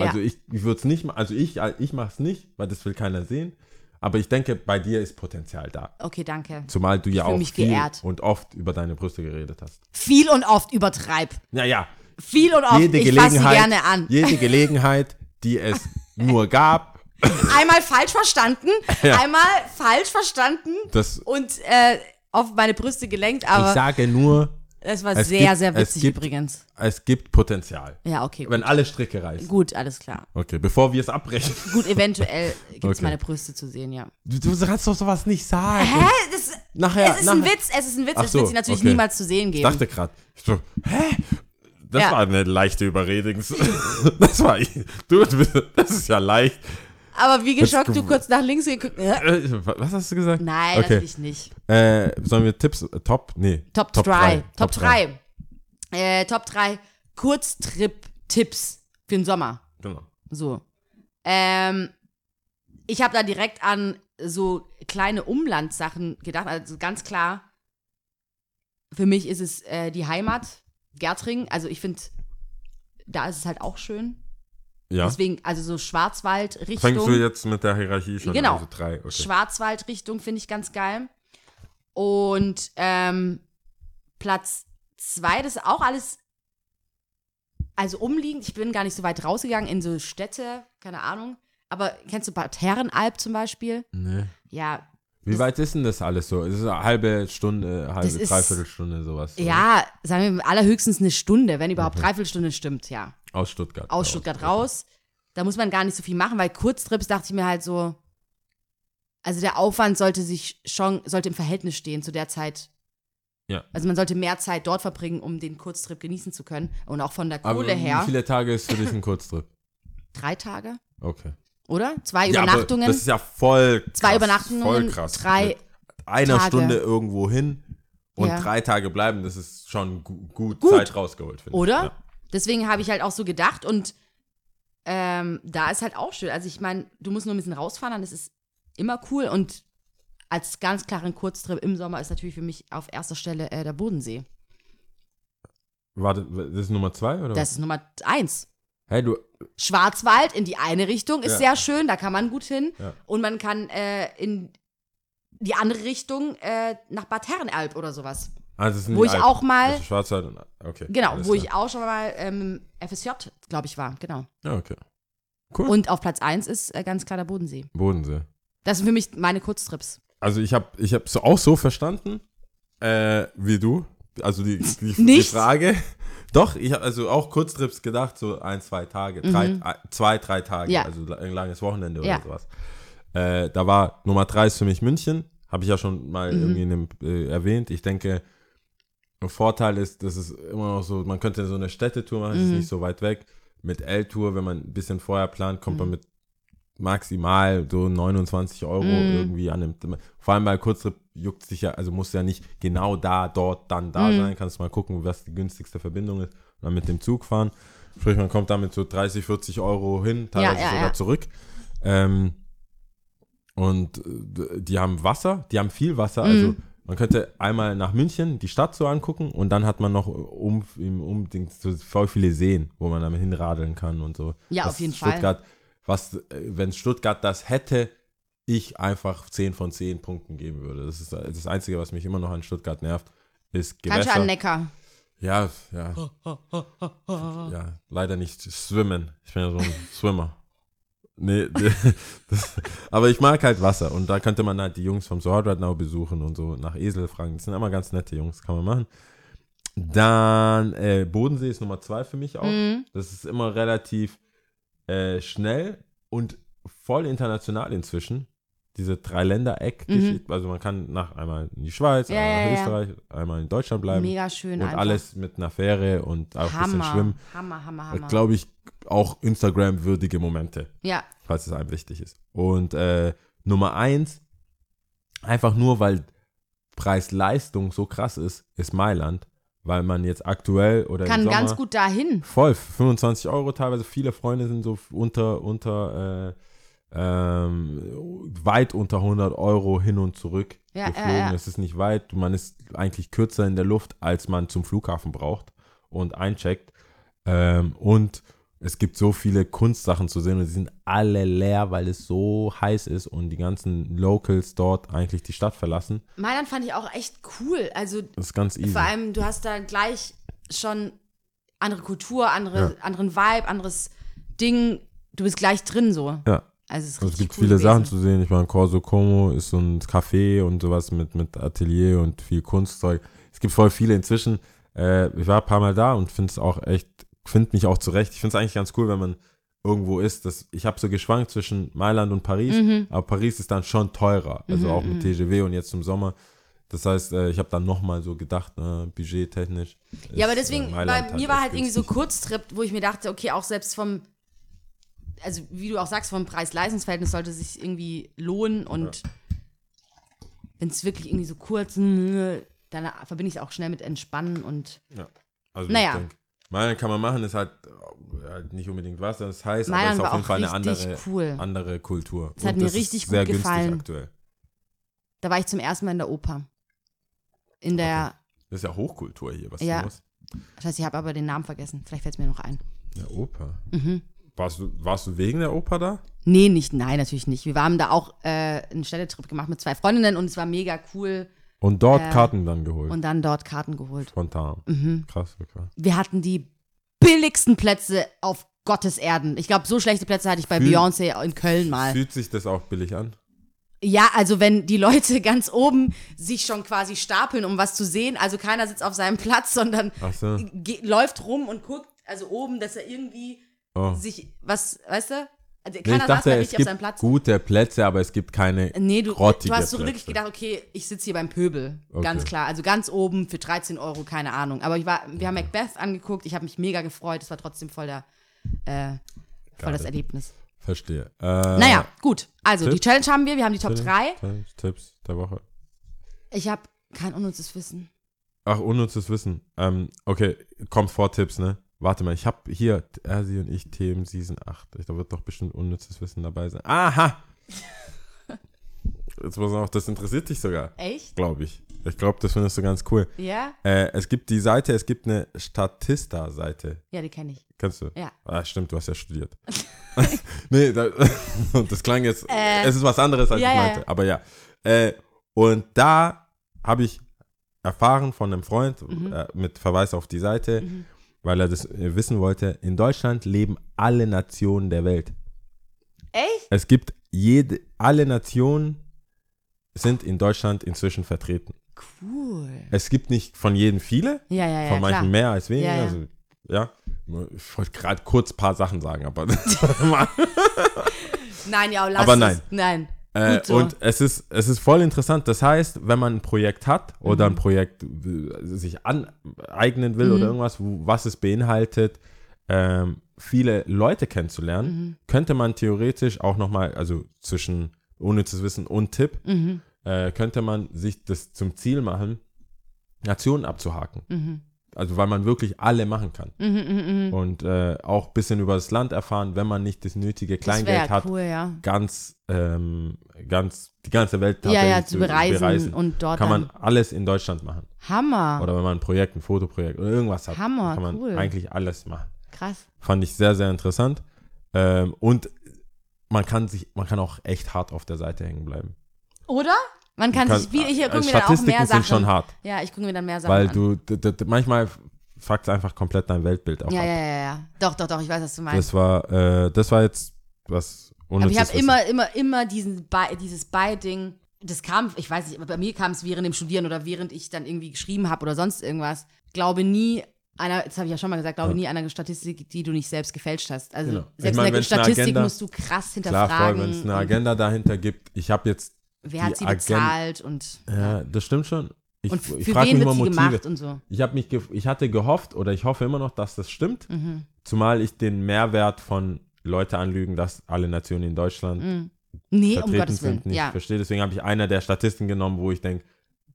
Ja. Also ich, ich würde es nicht, ma- also ich, ich mache es nicht, weil das will keiner sehen. Aber ich denke, bei dir ist Potenzial da. Okay, danke. Zumal du ja fühl auch mich viel geehrt. und oft über deine Brüste geredet hast. Viel und oft übertreib. Naja, Viel und oft. jede ich fasse Gelegenheit, gerne an. jede Gelegenheit, die es nur gab, Einmal falsch verstanden, Ja. einmal falsch verstanden das, und äh, auf meine Brüste gelenkt, ich aber sage nur, es war es sehr, gibt- sehr es witzig gibt- übrigens. es gibt Potenzial. Ja, okay. Gut. Wenn alle Stricke reißen. gut, alles klar. Okay, bevor wir es abbrechen. Gut, eventuell gibt es Okay. meine Brüste zu sehen, ja. Du, du kannst doch sowas nicht sagen. Hä? Das, Nachher, es ist nachher, ein Witz, es ist ein Witz, Ach es wird so, sie natürlich okay. niemals zu sehen Ich geben. dachte gerade, so, hä? Das Ja. war eine leichte Überredung. Das war, du, das ist ja leicht. aber wie geschockt du kurz nach links geguckt äh, Äh, Was hast du gesagt? Nein, Okay. natürlich nicht. Äh, sollen wir Tipps, äh, Top? Nee. Top 3. Top 3. Äh, Top 3 Kurztrip-Tipps für den Sommer. Genau. So. Ähm, ich habe da direkt an so kleine Umlandssachen gedacht. Also ganz klar, für mich ist es äh, die Heimat, Gärtring. Also ich finde, da ist es halt auch schön. Ja. Deswegen, also so Schwarzwald-Richtung. Fängst du jetzt mit der Hierarchie schon Genau. Also drei, okay. Schwarzwald-Richtung finde ich ganz geil. Und ähm, Platz zwei, das ist auch alles, also umliegend. Ich bin gar nicht so weit rausgegangen in so Städte, keine Ahnung. Aber kennst du Bad Herrenalb zum Beispiel? Nee. Ja, Wie weit ist denn das alles so? Es ist eine halbe Stunde, halbe, Das ist- Dreiviertelstunde, sowas. oder? ja, sagen wir allerhöchstens eine Stunde, wenn überhaupt Dreiviertelstunde stimmt, ja. Aus Stuttgart. Aus raus. Stuttgart raus. Da muss man gar nicht so viel machen, weil Kurztrips dachte ich mir halt so, also der Aufwand sollte sich schon, sollte im Verhältnis stehen zu der Zeit. Ja. Also man sollte mehr Zeit dort verbringen, um den Kurztrip genießen zu können. Und auch von der Aber Kohle her. wie viele Tage ist für dich ein Kurztrip? Drei Tage, Okay. Oder? Zwei Ja, Übernachtungen. das ist ja voll krass. zwei Übernachtungen, voll krass. drei Mit einer Tage. Stunde irgendwo hin und Ja. drei Tage bleiben, das ist schon gu gut, Gut. Zeit rausgeholt, finde Oder? ich. Ja. Deswegen habe ich halt auch so gedacht und ähm, da ist halt auch schön. Also ich meine, du musst nur ein bisschen rausfahren, dann ist es immer cool und als ganz klaren Kurztrip im Sommer ist natürlich für mich auf erster Stelle äh, der Bodensee. Warte, das ist Nummer zwei, oder? Das ist Nummer eins. Hey, du, Schwarzwald in die eine Richtung ist Ja. sehr schön, da kann man gut hin. Ja. Und man kann äh, in die andere Richtung äh, nach Bad Herrenalb oder sowas. Ah, Wo ich Alpen. auch mal- Also Schwarzwald und. Okay. Genau, wo klar. ich auch schon mal ähm, FSJ, glaube ich, war. Genau. Ja, okay. Cool. Und auf Platz 1 ist äh, ganz klar der Bodensee. Bodensee. Das sind für mich meine Kurztrips. Also ich habe ich hab so auch so verstanden, äh, wie du. Also die, die, die? Frage. Doch, ich habe also auch Kurztrips gedacht, so ein, zwei Tage, drei, Mhm. zwei, drei Tage, Ja. also ein langes Wochenende oder Ja. sowas. Äh, da war Nummer drei ist für mich München, habe ich ja schon mal Mhm. irgendwie in dem, äh, erwähnt. Ich denke, ein Vorteil ist, dass es immer noch so, man könnte so eine Städtetour machen, ist Mhm. nicht so weit weg. Mit L-Tour, wenn man ein bisschen vorher plant, kommt Mhm. man mit maximal so 29 Euro Mhm. irgendwie an dem. Vor allem bei Kurztrip juckt sich ja, also muss ja nicht genau da, dort, dann da Mhm. sein. Kannst mal gucken, was die günstigste Verbindung ist und dann mit dem Zug fahren. Sprich, man kommt damit so 30, 40 Euro hin, teilweise ja, sogar ja. zurück. Ähm, und äh, die haben Wasser, die haben viel Wasser. Mhm. Also man könnte einmal nach München die Stadt so angucken und dann hat man noch um, im Umding so voll viele Seen, wo man damit hinradeln kann und so. Ja, Das auf jeden Fall. Was, äh, wenn Stuttgart das hätte, ich einfach 10 von 10 Punkten geben würde. Das ist das Einzige, was mich immer noch an Stuttgart nervt, ist Kannst du Gewässer. an Neckar. Ja, ja. ja, leider nicht schwimmen. Ich bin ja so ein Swimmer. Nee, nee, das, aber ich mag halt Wasser und da könnte man halt die Jungs vom Sword Right Now besuchen und so nach Esel fragen. Das sind immer ganz nette Jungs, kann man machen. Dann äh, Bodensee ist Nummer zwei für mich auch. Mhm. Das ist immer relativ äh, schnell und voll international inzwischen. Diese Dreiländereck-Geschichte. Also man kann nach einmal in die Schweiz, Mhm. Ja, einmal nach. Österreich, einmal in Deutschland bleiben. Mega schön und einfach. alles mit einer Fähre und auch ein bisschen schwimmen. Hammer, Hammer, Hammer. Glaube ich, auch Instagram-würdige Momente, ja, falls es einem wichtig ist. Und äh, Nummer eins, einfach nur, weil Preis-Leistung so krass ist, ist Mailand. Weil man jetzt aktuell oder kann Sommer ganz gut dahin. voll 25 Euro teilweise. Viele Freunde sind so unter unter äh, ähm, weit unter 100 Euro hin und zurück Ja, ja, geflogen. ja. Es ist nicht weit. Man ist eigentlich kürzer in der Luft, als man zum Flughafen braucht und eincheckt. Ähm, und es gibt so viele Kunstsachen zu sehen und sie sind alle leer, weil es so heiß ist und die ganzen Locals dort eigentlich die Stadt verlassen. Mailand fand ich auch echt cool. Also Das ist ganz easy. vor allem, du hast da gleich schon andere Kultur, andere, anderen Vibe, anderes Ding. Du bist gleich drin so. ja. Also es, Also es gibt cool viele Sachen gewesen. zu sehen. Ich meine, Corso Como ist so ein Café und sowas mit, mit Atelier und viel Kunstzeug. Es gibt voll viele inzwischen. Äh, ich war ein paar Mal da und finde es auch echt, finde mich auch zurecht. Ich finde es eigentlich ganz cool, wenn man irgendwo ist. Das, ich habe so geschwankt zwischen Mailand und Paris, Mhm. aber Paris ist dann schon teurer. Also auch mit TGW und jetzt im Sommer. Das heißt, äh, ich habe dann nochmal so gedacht, äh, budgettechnisch. Ja, aber ist, deswegen, äh, bei Mailand mir war echt halt irgendwie so günstig. Kurztrip, wo ich mir dachte, okay, auch selbst vom, also wie du auch sagst, vom Preis-Leistungs-Verhältnis sollte es sich irgendwie lohnen und wenn es wirklich irgendwie so kurz, dann verbinde ich es auch schnell mit Entspannen und Ja. Also Naja. ich denke, Mailand kann man machen, ist halt, äh, halt nicht unbedingt was, das heißt, aber Mailand ist auf jeden Fall eine andere, cool. andere Kultur. Es hat Und mir das richtig gut sehr günstig gefallen. aktuell. Da war ich zum ersten Mal in der Oper. In der, Das ist ja Hochkultur hier, was Ja. los? scheiße, ich habe aber den Namen vergessen. Vielleicht fällt es mir noch ein. Der Oper. Mhm. Warst, du, warst du wegen der Oper da? Nee, nicht, nein, natürlich nicht. Wir haben da auch äh, einen Städtetrip gemacht mit zwei Freundinnen und es war mega cool Und dort Äh, Karten dann geholt. und dann dort Karten geholt. Spontan. Mhm. Krass, okay. Wir hatten die billigsten Plätze auf Gottes Erden. Ich glaube, so schlechte Plätze hatte ich bei Beyoncé in Köln mal. Fühlt sich das auch billig an? Ja, also wenn die Leute ganz oben sich schon quasi stapeln, um was zu sehen, also keiner sitzt auf seinem Platz, sondern so. läuft rum und guckt, also oben, dass er irgendwie Oh. sich, was, weißt du? Also Nee, keiner ich dachte, es richtig auf gibt seinem Platz. gute Plätze, aber es gibt keine Nee, du, grottige du hast so wirklich gedacht, okay, ich sitze hier beim Pöbel. Okay. Ganz klar. Also ganz oben für 13 Euro, keine Ahnung. Aber ich war, wir haben Macbeth angeguckt, ich habe mich mega gefreut. Es war trotzdem voll der, äh, voll das. Erlebnis. Verstehe. Äh, Naja, gut. Also, Tipp? die Challenge haben wir, wir haben die Top Tipp? 3. Tipps, Tipps der Woche. Ich habe kein unnützes Wissen. Ach, unnützes Wissen. Ähm, okay, Komfort-Tipps, ne? Warte mal, ich habe hier Ersi und ich Themen Season 8. Da wird doch bestimmt unnützes Wissen dabei sein. Aha! Jetzt muss man auch, das interessiert dich sogar, Echt? glaube ich. Ich glaube, das findest du ganz cool. Ja? Äh, es gibt die Seite, es gibt eine Statista-Seite. Ja, die kenne ich. Kennst du? Ja. Ah, stimmt, du hast ja studiert. nee, da, das klang jetzt, Äh, es ist was anderes, als ja, ich meinte. ja. Aber ja. Äh, und da habe ich erfahren von einem Freund Mhm. äh, mit Verweis auf die Seite, weil er das äh, wissen wollte. In Deutschland leben alle Nationen der Welt. Echt? Es gibt jede, alle Nationen sind in Deutschland inzwischen vertreten. Cool. Es gibt nicht von jedem viele, Ja, ja, ja. von manchen klar. mehr als weniger. Ja, ja. Also, ja. Ich wollte gerade kurz ein paar Sachen sagen, aber, Nein, ja, lass Aber es. nein. Äh, so. und es ist, es ist voll interessant. Das heißt, wenn man ein Projekt hat oder Mhm. ein Projekt äh, sich aneignen will Mhm. oder irgendwas, was es beinhaltet, ähm, viele Leute kennenzulernen, Mhm. könnte man theoretisch auch nochmal, also zwischen unnützes Wissen und Tipp, Mhm. äh, könnte man sich das zum Ziel machen, Nationen abzuhaken. Also weil man wirklich alle machen kann. Mhm, mhm, mhm. Und äh, auch ein bisschen über das Land erfahren, wenn man nicht das nötige Das Kleingeld wäre hat, cool, ja. ganz, ähm, ganz, die ganze Welt Ja, ja, zu bereisen, und dort kann man alles in Deutschland machen. Hammer. Oder wenn man ein Projekt, ein Fotoprojekt oder irgendwas hat, Hammer, kann man cool. eigentlich alles machen. Krass. Fand ich sehr, sehr interessant. Ähm, und man kann sich, man kann auch echt hart auf der Seite hängen bleiben. Oder? Man kann, sich viel, ich gucke mir dann auch mehr Sachen. sind schon hart, Ja, ich gucke mir dann mehr Sachen weil du, manchmal fuckt einfach komplett dein Weltbild auch ja, ab. ja, ja, ja. Doch, doch, doch, ich weiß, was du meinst. Das war, äh, das war jetzt was Aber ich habe immer, immer, immer diesen Bei, dieses Bei-Ding. Das kam, ich weiß nicht, aber bei mir kam es während dem Studieren oder während ich dann irgendwie geschrieben habe oder sonst irgendwas. Glaube nie einer, das habe ich ja schon mal gesagt, glaube Ja. nie einer Statistik, die du nicht selbst gefälscht hast. Also Genau. Ich selbst meine, in der Statistik Agenda- musst du krass Klar, hinterfragen. voll, wenn es eine Agenda dahinter gibt. Ich habe jetzt, wer hat sie die Agen- bezahlt und, ja, das stimmt schon. Ich, und ich frage wen mich wird immer Motive. gemacht und so. Ich, mich ich hatte gehofft oder ich hoffe immer noch, dass das stimmt. Mhm. Zumal ich den Mehrwert von Leute anlügen, dass alle Nationen in Deutschland Mhm. Nee, um vertreten Gottes Willen. sind, nicht Ja. verstehe. Deswegen habe ich einer der Statistiken genommen, wo ich denke,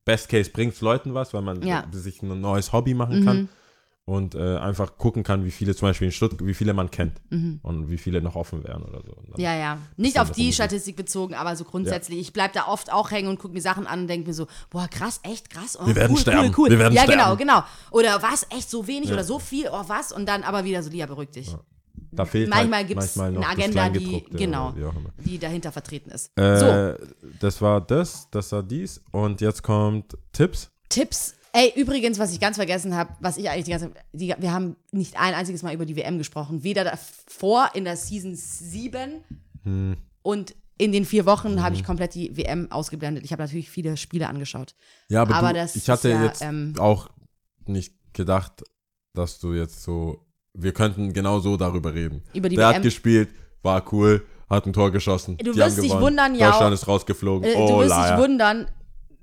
Best Case bringt Leuten was, weil man Ja. sich ein neues Hobby machen Mhm. kann und äh, einfach gucken kann, wie viele zum Beispiel in Stuttgart, wie viele man kennt Mhm. und wie viele noch offen wären oder so. Ja, ja. Nicht auf die. Statistik bezogen, aber so grundsätzlich. Ich bleib da oft auch hängen und gucke mir Sachen an und denke mir so, boah, krass, echt krass. Oh, Wir werden cool, sterben. Cool, cool. Wir werden ja, sterben. genau, genau. Oder was, echt so wenig Ja. oder so viel, oh, was? Und dann aber wieder so, Lia, beruhig dich. Ja. Da fehlt Manchmal halt manchmal noch eine Agenda, die- genau. Die dahinter vertreten ist. Äh, So, Das war das, das war dies. Und jetzt kommt Tipps. Tipps. Ey, übrigens, was ich ganz vergessen habe, was ich eigentlich die ganze die, wir haben nicht ein einziges Mal über die WM gesprochen. Weder davor in der Season 7 Hm. und in den vier Wochen habe ich komplett die WM ausgeblendet. Ich habe natürlich viele Spiele angeschaut. Ja, aber, Aber du, das ich hatte ja, jetzt ähm, auch nicht gedacht, dass du jetzt so. Wir könnten genau so darüber reden. Über die Der WM. hat gespielt, war cool, hat ein Tor geschossen. Du wirst dich wundern, ja. Deutschland ist rausgeflogen. Äh, oh, du wirst dich wundern,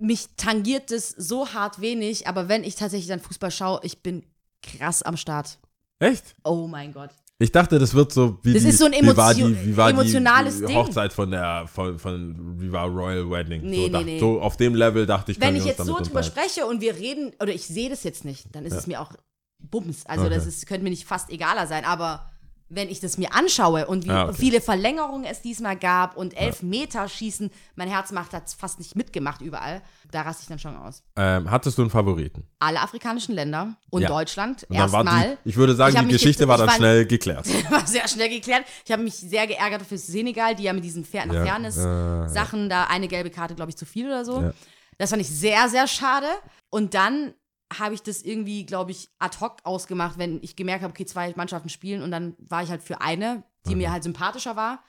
mich tangiert es so hart wenig, aber wenn ich tatsächlich dann Fußball schaue, ich bin krass am Start. Echt? Oh mein Gott. Ich dachte, das wird so wie Das die, ist so ein wie war die, Emotio- wie war emotionales die. Hochzeit von der von, von wie war Royal Wedding. Nee, so, nee, dacht, nee. so auf dem Level dachte ich, Wenn ich jetzt so drüber spreche und wir reden, oder ich sehe das jetzt nicht, dann ist Ja. es mir auch Bums. Also Okay. das ist, könnte mir nicht fast egaler sein, aber wenn ich das mir anschaue und wie Ah, okay. viele Verlängerungen es diesmal gab und elf Meter schießen, mein Herz macht hat fast nicht mitgemacht überall, da raste ich dann schon aus. Ähm, hattest du einen Favoriten? Alle afrikanischen Länder und Ja. Deutschland erstmal. ich würde sagen, Ich die Geschichte war dann war- schnell geklärt. war sehr schnell geklärt. Ich habe mich sehr geärgert für Senegal, die ja mit diesen Fair Ja, Fairness-Sachen da eine gelbe Karte, glaube ich, zu viel oder so. Ja. Das fand ich sehr, sehr schade. Und dann habe ich das irgendwie, glaube ich, ad hoc ausgemacht, wenn ich gemerkt habe, okay, zwei Mannschaften spielen und dann war ich halt für eine, die mir halt sympathischer war.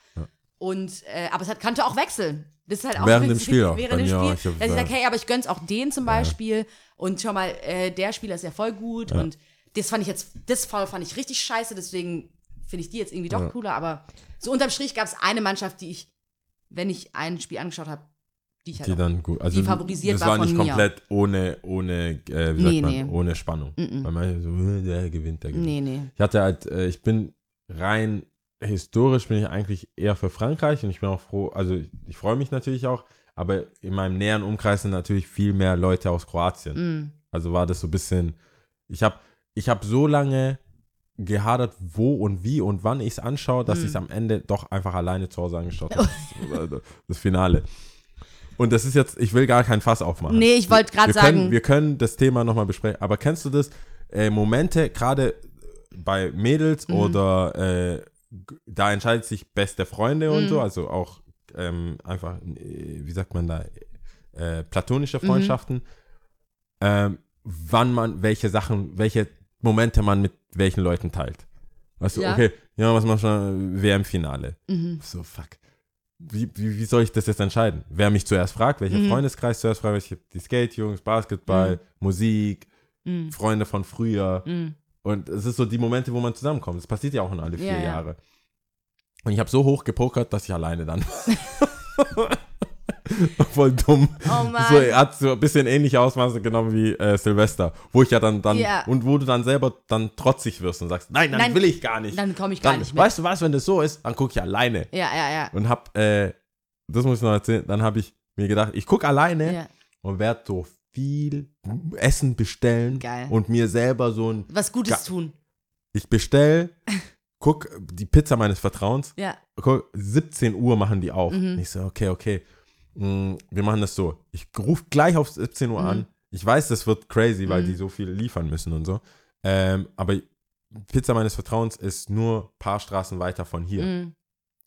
Und, äh, aber es hat, kannte auch wechseln. Das ist halt auch Während dem Spiel auch. Während dem mir auch. Spiel. Ich hab- dass ich sage, hey, aber ich gönn's auch den zum Beispiel. Und schau mal, äh, der Spieler ist ja voll gut. Und das fand ich jetzt, das Foul fand ich richtig scheiße, deswegen finde ich die jetzt irgendwie doch Ja. cooler. Aber so unterm Strich gab es eine Mannschaft, die ich, wenn ich ein Spiel angeschaut habe, die halt Die dann gut. Also Die favorisiert das war war nicht mir. komplett ohne, ohne, äh, wie Nee, sagt man, nee. ohne Spannung. Weil man so, äh, der gewinnt, der gewinnt. Nee, nee. Ich hatte halt, äh, ich bin rein historisch bin ich eigentlich eher für Frankreich und ich bin auch froh, also ich, ich freue mich natürlich auch, aber in meinem näheren Umkreis sind natürlich viel mehr Leute aus Kroatien. Mm. Also war das so ein bisschen, ich habe ich hab so lange gehadert, wo und wie und wann ich es anschaue, dass Mhm. ich es am Ende doch einfach alleine zu Hause angeschaut habe. das, das Finale. Und das ist jetzt, ich will gar kein Fass aufmachen. Nee, ich wollte gerade wir können, sagen, wir können das Thema nochmal besprechen. Aber kennst du das? Äh, Momente, gerade bei Mädels Mhm. oder äh, da entscheidet sich beste Freunde und Mhm. so, also auch ähm, einfach, äh, wie sagt man da, äh, platonische Mhm. Freundschaften. ähm, wann man welche Sachen, welche Momente man mit welchen Leuten teilt. Weißt du, Ja. okay, ja, was machst du? WM-Finale. So, fuck. Wie, wie, wie soll ich das jetzt entscheiden? Wer mich zuerst fragt, welcher Mhm. Freundeskreis zuerst fragt, welche, die Skate-Jungs, Basketball, Musik, Mhm. Freunde von früher. Mhm. Und es ist so die Momente, wo man zusammenkommt. Das passiert ja auch in alle vier Ja, ja. Jahre. Und ich habe so hoch gepokert, dass ich alleine dann Voll dumm. Oh Mann. So, er hat so ein bisschen ähnliche Ausmaße genommen wie äh, Silvester, wo ich ja dann, dann Ja. und wo du dann selber dann trotzig wirst und sagst, nein, dann Nein, will ich gar nicht. Dann komme ich gar Dann, nicht mit. weißt du was, wenn das so ist, dann gucke ich alleine. Ja, ja, ja. Und hab, äh, das muss ich noch erzählen, dann habe ich mir gedacht, ich gucke alleine ja. und werde so viel Essen bestellen Geil. und mir selber so ein, Was Gutes Ga- tun. ich bestell, guck die Pizza meines Vertrauens, Ja. guck, 17 Uhr machen die auf. Mhm. Und ich so, okay, okay, mm, wir machen das so. Ich rufe gleich auf 17 Uhr Mhm. an. Ich weiß, das wird crazy, weil Mhm. die so viel liefern müssen und so. Ähm, aber Pizza meines Vertrauens ist nur ein paar Straßen weiter von hier. Mhm.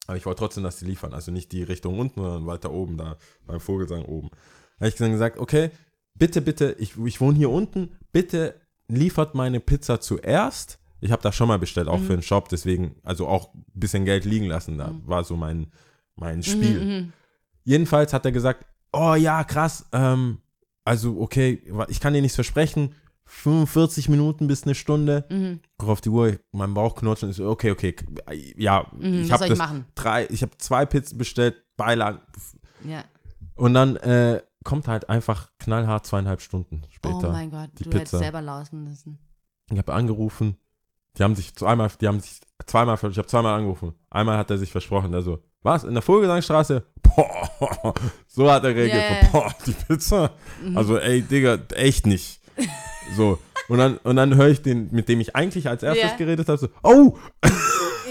Aber ich wollte trotzdem, dass die liefern. Also nicht die Richtung unten, sondern weiter oben, da beim Vogelsang oben. Da habe ich dann gesagt, okay, bitte, bitte, ich, ich wohne hier unten, bitte liefert meine Pizza zuerst. Ich habe das schon mal bestellt, auch Mhm. für einen Shop, deswegen, also auch ein bisschen Geld liegen lassen. Da war so mein, mein Spiel. Mhm, mhm. Jedenfalls hat er gesagt, oh ja, krass, ähm, also okay, ich kann dir nichts versprechen, 45 Minuten bis eine Stunde. Mhm. Guck auf die Uhr, mein Bauch knutscht und so, okay, okay, k- ja, Mhm, ich was habe soll ich das machen? drei, ich habe zwei Pizzen bestellt, Beilagen Ja. und dann äh, kommt halt einfach knallhart zweieinhalb Stunden Oh später. mein Gott, du hättest Pizza. selber laufen müssen. Ich habe angerufen, die haben sich zweimal, die haben sich zweimal, ich habe zweimal angerufen. Einmal hat er sich versprochen, der so, was, in der Vogelsangstraße? Boah, so hat er reagiert, ja. boah, die Pizza? Mhm. Also, ey, Digga, echt nicht. So, und dann, und dann höre ich den, mit dem ich eigentlich als erstes Ja. geredet habe, so, oh,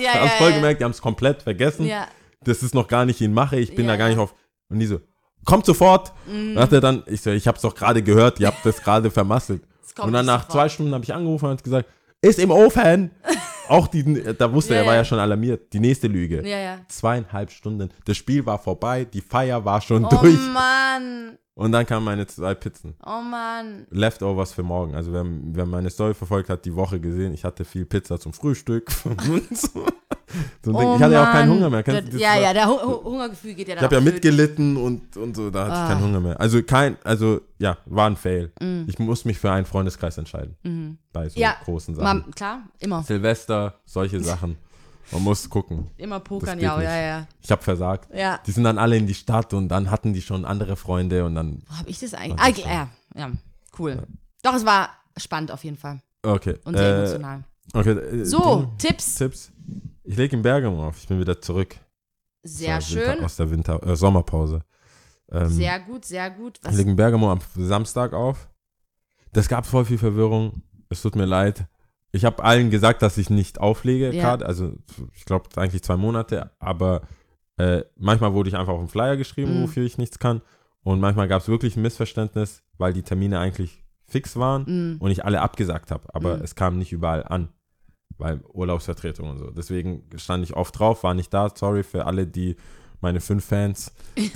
Ja, hast ja, voll ja. gemerkt, die haben es komplett vergessen. Ja. Das ist noch gar nicht in Mache, ich bin Ja, da gar nicht auf. Und die so, kommt sofort. Mhm. Und hat er dann, ich so, ich hab's doch gerade gehört, ihr habt das gerade vermasselt. Kommt Und dann nach sofort. zwei Stunden habe ich angerufen und gesagt, ist im Ofen. Auch die, da wusste Ja, er, er war ja. ja schon alarmiert. Die nächste Lüge. Ja, ja. Zweieinhalb Stunden. Das Spiel war vorbei, die Feier war schon Oh durch. Mann. Und dann kamen meine zwei Pizzen. Oh Mann. Leftovers für morgen. Also wer, wer meine Story verfolgt hat, die Woche gesehen, ich hatte viel Pizza zum Frühstück. So. Ein Ding. Oh ich hatte ja auch keinen. Hunger mehr. Kennst Das, ja, ja, der Hu Hu- Hungergefühl geht ja Ich dann habe ja mitgelitten und, und so, da hatte Ah. ich keinen Hunger mehr. Also kein, also ja, war ein Fail. Mm. Ich muss mich für einen Freundeskreis entscheiden. Mhm. Bei so Ja, großen Sachen. Mal, klar, immer. Silvester, solche Sachen. Man muss gucken. Immer pokern, ja, ja, ja. Ich habe versagt. Ja. Die sind dann alle in die Stadt und dann hatten die schon andere Freunde und dann. Wo hab ich das eigentlich? Ah, ja, ja, cool. Doch, es war spannend auf jeden Fall. Okay. Und sehr äh, emotional. Okay äh, So, Ding- Tipps. Tipps. Ich lege in Bergamo auf. Ich bin wieder zurück. Sehr der Winter, schön. aus der Winter, äh, Sommerpause. Ähm, Sehr gut, sehr gut. Ich Was, lege in Bergamo am Samstag auf. Das gab voll viel Verwirrung. Es tut mir leid. Ich habe allen gesagt, dass ich nicht auflege, Ja. gerade. Also, ich glaube, eigentlich zwei Monate. Aber äh, manchmal wurde ich einfach auf den Flyer geschrieben, Mhm. wofür ich nichts kann. Und manchmal gab es wirklich ein Missverständnis, weil die Termine eigentlich fix waren Mm, und ich alle abgesagt habe. Aber Mhm. es kam nicht überall an. Weil Urlaubsvertretung und so. Deswegen stand ich oft drauf, war nicht da. Sorry für alle, die meine fünf Fans, die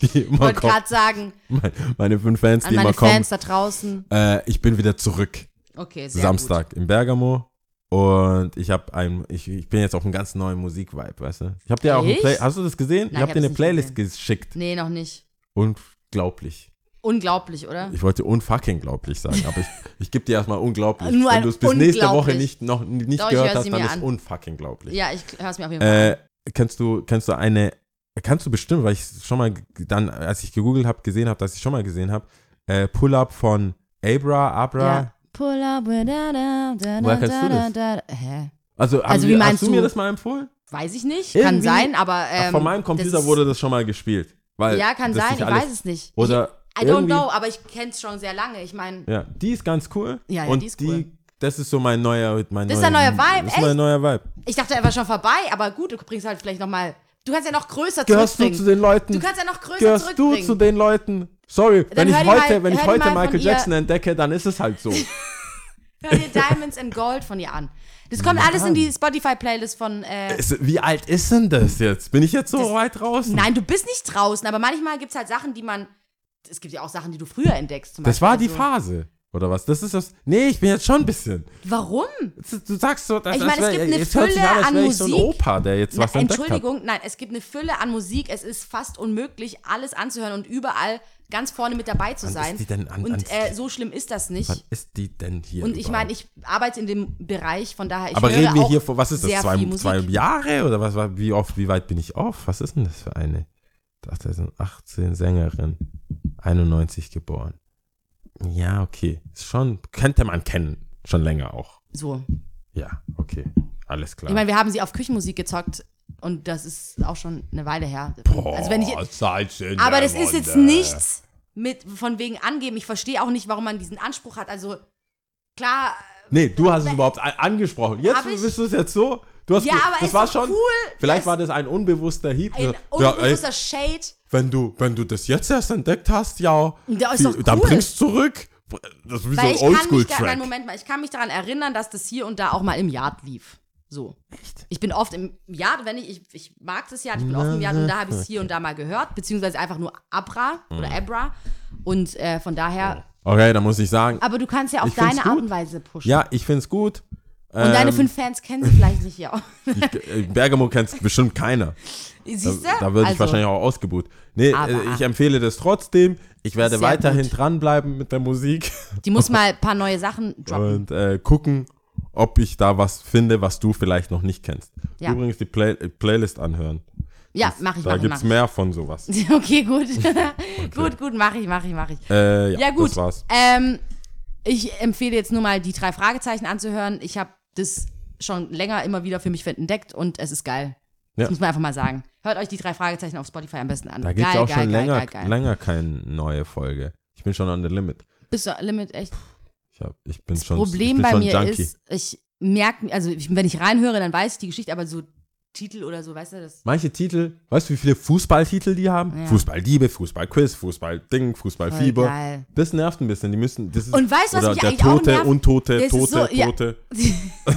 ich immer wollte kommen. gerade sagen, Meine, meine fünf Fans, an die meine immer kommen. Fans da draußen. Äh, ich bin wieder zurück. Okay, sehr Samstag in Bergamo. Und ich habe ein, ich, ich bin jetzt auf einem ganz neuen Musik-Vibe, weißt du? Ich habe dir auch eine? Play, hast du das gesehen? Nein, ich habe ich dir eine Playlist geschickt. gut. Nee, noch nicht. Unglaublich. Unglaublich, oder? Ich wollte unfucking glaublich sagen, aber ich, ich gebe dir erstmal unglaublich. Nur Wenn du es bis nächste Woche nicht, noch nicht Doch, gehört hör hast, dann ist an. unfucking glaublich. Ja, ich höre es mir auf jeden Fall Äh, kennst du, kennst du eine, kannst du bestimmt, weil ich schon mal dann, als ich gegoogelt habe, gesehen habe, dass ich schon mal gesehen habe, äh, Pull-Up von Abra, Abra. Ja. Pull up, da, da, da, Woher kennst du da, das? da, da. Hä? Also, Also, wie wir, meinst hast du mir das mal empfohlen? Weiß ich nicht. Kann Irgendwie- sein, aber. Ach, Ähm, von meinem Computer das wurde das schon mal gespielt. Weil Ja, kann sein, ich weiß es nicht. Oder I don't know, aber ich kenne es schon sehr lange. Ich meine, Ja, die ist ganz cool. Ja, ja, und die ist cool. das ist so mein neuer, mein Das ist dein neuer Vibe, Das ist mein neuer Vibe. ich dachte, er war schon vorbei, aber gut, du bringst halt vielleicht nochmal. Du kannst ja noch größer Gehörst du zu den Leuten? Du kannst ja noch größer Gehörst du zu den Leuten? Sorry, wenn ich hör heute, mal- wenn ich heute mal von Michael ihr- Jackson entdecke, dann ist es halt so. Hör dir Diamonds and Gold von ihr an. Das kommt alles in die Spotify-Playlist von. Äh, Ist- Wie alt ist denn das jetzt? Bin ich jetzt so weit draußen? Nein, du bist nicht draußen, aber manchmal gibt es halt Sachen, die man, es gibt ja auch Sachen, die du früher entdeckst. Das war die Phase. Oder was? Das ist das. Nee, ich bin jetzt schon ein bisschen. Warum? Du sagst so, dass Ich meine, es gibt eine Fülle an, an ich so ein Musik. Opa, der jetzt Na, was hat. Entschuldigung, nein, es gibt eine Fülle an Musik. Es ist fast unmöglich, alles anzuhören und überall ganz vorne mit dabei zu Wann ist sein. die denn an- und äh, so schlimm ist das nicht. Wann ist die denn hier? Und ich meine, ich arbeite in dem Bereich, von daher ich Aber reden wir hier vor, was ist das, zwei, Musik. zwei Jahre oder was wie oft, wie weit bin ich auf? Was ist denn das für eine? 2018 Sängerin, 91 geboren. Ja, okay. Ist schon, könnte man kennen. Schon länger auch. So. Ja, okay. Alles klar. Ich meine, wir haben sie auf Küchenmusik gezockt und das ist auch schon eine Weile her. also wenn ich, aber das ist jetzt nichts mit von wegen angeben. Ich verstehe auch nicht, warum man diesen Anspruch hat. Also klar, Nee, du hast es überhaupt angesprochen. Jetzt bist du es jetzt so. Du hast Ja, aber das ist war schon. cool, Vielleicht war das ein unbewusster Hieb. ein ja, unbewusster Shade. Wenn du, wenn du das jetzt erst entdeckt hast, ja, Ja, ist wie- doch dann cool. bringst zurück. Das ist wie Weil so ein da, Oldschool-Track. Moment mal, ich kann mich daran erinnern, dass das hier und da auch mal im Yard lief. So. Echt? Ich bin oft im Yard, wenn ich, ich, ich mag das Yard, ich bin oft im Yard und da habe ich es hier und da mal gehört, beziehungsweise einfach nur Abra oder Mhm. Abra. Und äh, von daher, Okay, dann muss ich sagen, aber du kannst ja auf deine Art und Weise pushen. ja, ich find's gut. Und deine fünf Fans kennen sie vielleicht nicht, ja. äh, Bergamo kennt bestimmt keiner. Siehst Da, du? da würde ich Also, wahrscheinlich auch ausgebuht. Nee, Aber- äh, ich empfehle das trotzdem. Ich werde weiterhin gut. dranbleiben mit der Musik Die muss mal ein paar neue Sachen droppen. und äh, gucken, ob ich da was finde, was du vielleicht noch nicht kennst. Ja. Übrigens die Play äh, Playlist anhören. Ja, mach ich, Da mach ich, mach ich. mehr von sowas. Okay, gut. gut, gut, mach ich, mach ich, mach ich. Äh, ja, Ja, gut. das war's. Ähm, ich empfehle jetzt nur mal die drei Fragezeichen anzuhören. Ich habe das schon länger immer wieder für mich entdeckt und es ist geil. Ja. Das muss man einfach mal sagen. Hört euch die drei Fragezeichen auf Spotify am besten an. Da gibt's geil, auch geil, schon geil, länger, geil, länger keine neue Folge. Ich bin schon an der Limit. Bist du Limit echt? Ich, hab, ich bin Das schon Problem ich bin bei schon mir Junkie. ist, ich merke, also ich, wenn ich reinhöre, dann weiß ich die Geschichte, aber so Titel oder so, weißt du, das. Manche Titel, weißt du, wie viele Fußballtitel die haben? Ja. Fußballliebe, Fußballquiz, Fußballding, Fußballfieber. Das nervt ein bisschen. Die müssen. Das ist, Und weißt du, was mich der eigentlich auch Tote, nervt? Untote, Das Tote, so- ja. Tote.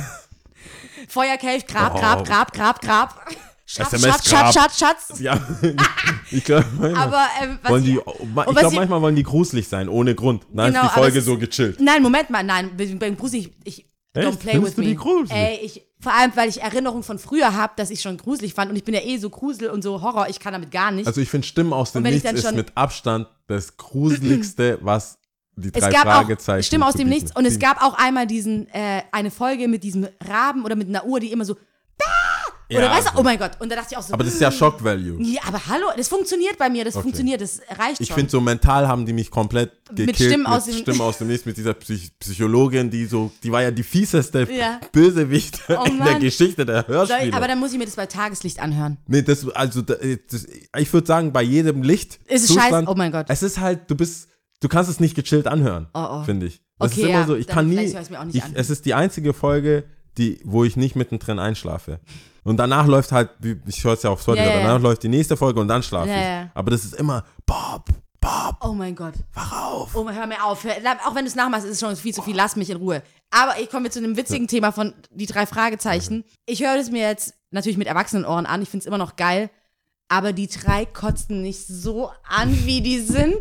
Feuerkelch, Grab, Oh. Grab, Grab, Grab, Grab. Schatz, SMS Schatz, Schatz. Schatz, Schatz. Ja, ich glaube, manchmal, Aber ähm, was wollen die, ich, ich was glaube, ich- manchmal wollen die gruselig sein, ohne Grund. Dann Genau, ist die aber Folge es so gechillt. Nein, Moment mal, nein, beim Gruselig, ich Echt? don't play Findest with me. gruselig? Ey, ich, vor allem, weil ich Erinnerungen von früher habe, dass ich schon gruselig fand und ich bin ja eh so Grusel und so Horror, ich kann damit gar nicht. Also ich finde Stimmen aus dem ich Nichts ist mit Abstand das gruseligste, was die es drei gab Fragezeichen auch Stimmen aus dem bieten Nichts und es gab auch einmal diesen, äh, eine Folge mit diesem Raben oder mit einer Uhr, die immer so, oder Ja, weißt du, oh mein Gott, und da dachte ich auch so, aber das ist ja Shock Value. ja, aber hallo, das funktioniert bei mir, das Okay. funktioniert, das reicht Ich finde, so mental haben die mich komplett gekillt. Stimmen aus dem- Stimmen aus dem Nichts, mit dieser Psych Psychologin, die so, die war ja die fieseste Ja. Bösewicht Oh in der. Geschichte der Hörspiele. aber dann muss ich mir das bei Tageslicht anhören. nee, das, also, da- das, ich würde sagen, bei jedem Licht. Ist es scheiße? Oh mein Gott. Es ist halt, du bist, du kannst es nicht gechillt anhören, Oh, oh. finde ich. Das Okay, ist immer ja, so, ich kann nie, ich, es ist die einzige Folge, die, wo ich nicht mittendrin einschlafe. Und danach läuft halt, ich höre es ja auf Spotify, Ja, ja, danach läuft die nächste Folge und dann schlafe ich. ja. Aber das ist immer, Bob, Bob, Oh mein Gott. wach auf. Oh, hör mir auf. Hör- Auch wenn du es nachmachst, ist es schon viel zu viel. Lass mich in Ruhe. Aber ich komme jetzt zu einem witzigen Thema von die drei Fragezeichen. Ich höre es mir jetzt natürlich mit Erwachsenenohren an. Ich finde es immer noch geil. Aber die drei kotzen nicht so an, wie die sind.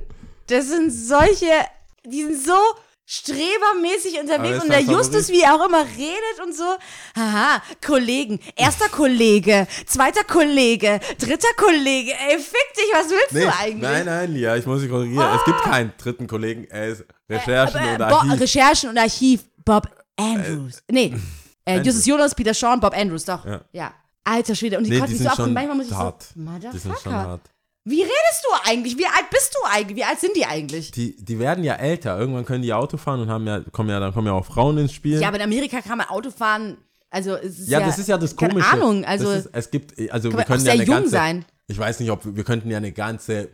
Das sind solche, die sind so strebermäßig unterwegs und der Justus, wie er auch immer redet und so. Haha, Kollegen. Erster Kollege, zweiter Kollege, dritter Kollege. Ey, fick dich, was willst Nee, du eigentlich? nein, nein, Lia, ich muss dich korrigieren. Es gibt keinen dritten Kollegen, er ist Recherchen Äh, und Bo- Archiv. Recherchen und Archiv. Bob Andrews. nee. Äh, Andrews. Justus Jonas, Peter Sean, Bob Andrews, doch. Ja. Ja. Alter Schwede. Und die nee, konnten die so ab und manchmal muss ich hart. so, Motherfucker. Die sind schon hart. Wie redest du eigentlich? Wie alt bist du eigentlich? Wie alt sind die eigentlich? Die, die werden ja älter. Irgendwann können die Auto fahren und haben ja, kommen ja, dann kommen ja auch Frauen ins Spiel. Ja, aber in Amerika kann man Auto fahren. Also, es ist Ja, ja, das ist ja das keine Komische. Ahnung, also ist, es gibt, also kann wir können sehr ja eine jung ganze, sein. Ich weiß nicht, ob wir, wir könnten ja eine ganze, äh,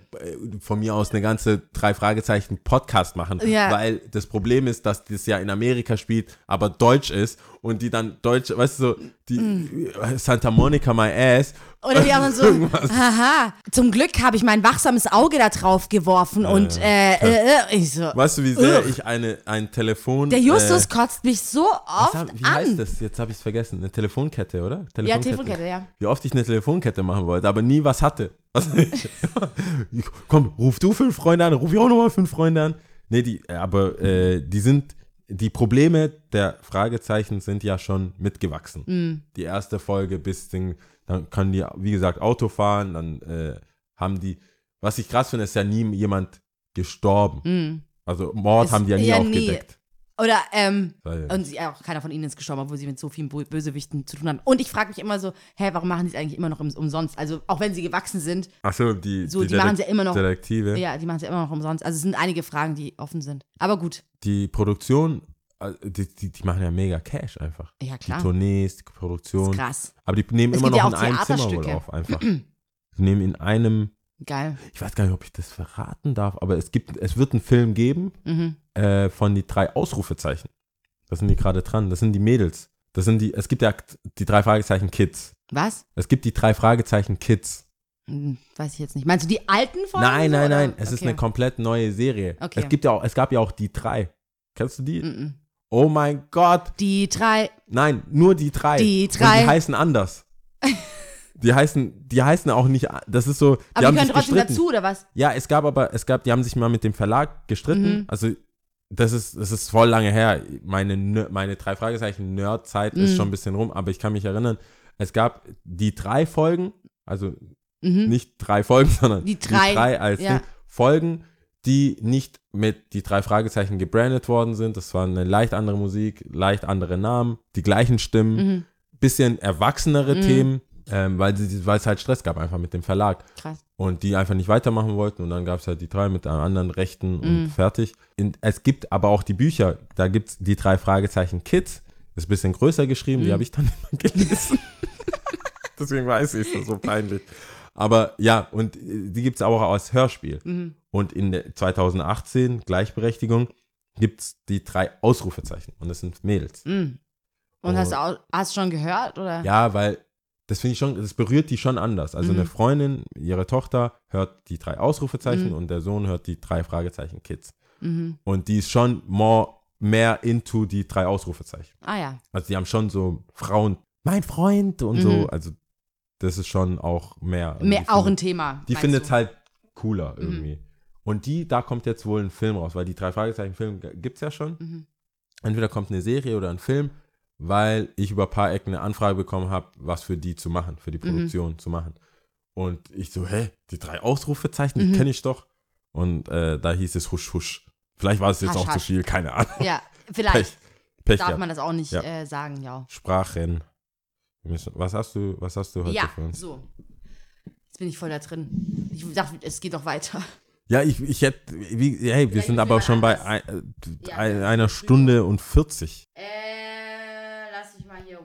von mir aus eine ganze drei Fragezeichen Podcast machen, Ja. weil das Problem ist, dass das ja in Amerika spielt, aber Deutsch ist und die dann Deutsch, weißt du so, die Mm. äh, Santa Monica my ass. Oder die anderen so, haha, zum Glück habe ich mein wachsames Auge da drauf geworfen und äh, äh, äh, ich so, Weißt du, wie sehr ich eine, ein Telefon. der Justus Äh, kotzt mich so was oft hab, wie an. heißt das? Jetzt habe ich es vergessen. Eine Telefonkette, oder? Ja, Telefonkette, ja. Wie oft ich eine Telefonkette machen wollte, aber nie was hatte. Ich, komm, ruf du fünf Freunde an, ruf ich auch nochmal fünf Freunde an. Nee, die, aber äh, die sind, die Probleme der Fragezeichen sind ja schon mitgewachsen. Mm. Die erste Folge bis den, dann können die, wie gesagt, Auto fahren, dann äh, haben die, was ich krass finde, ist ja nie jemand gestorben. Mm. Also Mord Ist haben die ja nie ja nie- aufgedeckt. Oder, ähm, Weil- und sie, auch keiner von ihnen ist gestorben, obwohl sie mit so vielen Bö- Bösewichten zu tun haben. Und ich frage mich immer so, hä, warum machen die es eigentlich immer noch umsonst? Also, auch wenn sie gewachsen sind, Achso, die, so, die, machen sie ja immer noch, Detektive. ja, die machen es ja immer noch umsonst. Also, es sind einige Fragen, die offen sind. Aber gut, Die Produktion, äh, die, die, die machen ja mega Cash einfach. ja Die klar, Tournees, die ist Produktion. krass. Aber die nehmen Es immer ja noch auch in einem Zimmer wohl auf, einfach. die nehmen in einem, Geil. ich weiß gar nicht, ob ich das verraten darf, aber es gibt, es wird einen Film geben Mhm. Äh, von die drei Ausrufezeichen. Da sind die gerade dran. Das sind die Mädels. Das sind die, es gibt ja die drei Fragezeichen Kids. Was? Es gibt die drei Fragezeichen Kids. Hm, weiß ich jetzt nicht. Meinst du die alten Folgen? nein, nein, oder? nein. Es ist Okay. eine komplett neue Serie. Okay. Es gibt ja auch, es gab ja auch die drei. Kennst du die? Mhm. Oh mein Gott. Die drei. Nein, nur die drei. Die Und drei. die heißen anders. Die heißen, die heißen auch nicht, das ist so, die Aber haben die können trotzdem gestritten. dazu, oder was? Ja, es gab aber, es gab, die haben sich mal mit dem Verlag gestritten. Mhm. Also, das ist, das ist voll lange her. Meine, meine drei Fragezeichen Nerd-Zeit ist Mhm. schon ein bisschen rum, aber ich kann mich erinnern, es gab die drei Folgen, also Mhm. nicht drei Folgen, sondern Die drei, als ja. Folgen, die nicht mit die drei Fragezeichen gebrandet worden sind. Das war eine leicht andere Musik, leicht andere Namen, die gleichen Stimmen, Mhm. bisschen erwachsenere Mhm. Themen, ähm, weil es halt Stress gab einfach mit dem Verlag Krass. Und die einfach nicht weitermachen wollten und dann gab es halt die drei mit einem anderen Rechten Mhm. und fertig. In, es gibt aber auch die Bücher, da gibt es die drei Fragezeichen Kids, ist ein bisschen größer geschrieben, die Mhm. habe ich dann immer gelesen. Deswegen weiß ich es so peinlich. Aber ja, und äh, die gibt es auch als Hörspiel. Mhm. Und in der 2018, Gleichberechtigung, gibt es die drei Ausrufezeichen und das sind Mädels. Mhm. Und Oh. hast du auch, hast schon gehört, oder? Ja, weil das finde ich schon, das berührt die schon anders. Also Mhm. eine Freundin, ihre Tochter hört die drei Ausrufezeichen Mhm. und der Sohn hört die drei Fragezeichen Kids. Mhm. Und die ist schon more, mehr into die drei Ausrufezeichen. Ah ja. Also die haben schon so Frauen, mein Freund und Mhm. so. Also das ist schon auch mehr. Also Mehr, auch findet- ein Thema. Die findet es halt cooler Mhm. irgendwie. Und die, da kommt jetzt wohl ein Film raus, weil die drei Fragezeichen-Film gibt es ja schon. Mhm. Entweder kommt eine Serie oder ein Film, weil ich über ein paar Ecken eine Anfrage bekommen habe, was für die zu machen, für die Mhm. Produktion zu machen. Und ich so, hä, die drei Ausrufezeichen, die Mhm. kenne ich doch. Und äh, da hieß es husch, husch. Vielleicht war es jetzt Hasch, auch zu hasch. viel, keine Ahnung. Ja, vielleicht Pech. Pech darf gehabt. man das auch nicht Ja. äh, sagen, ja. Sprachen. Was hast du, was hast du heute Ja, für uns? so. Jetzt bin ich voll da drin. Ich dachte, es geht doch weiter. Ja, ich, ich hätte, wie, hey, wir Vielleicht sind aber schon bei anders. Ja, ein, ja. einer Stunde und 40. Äh,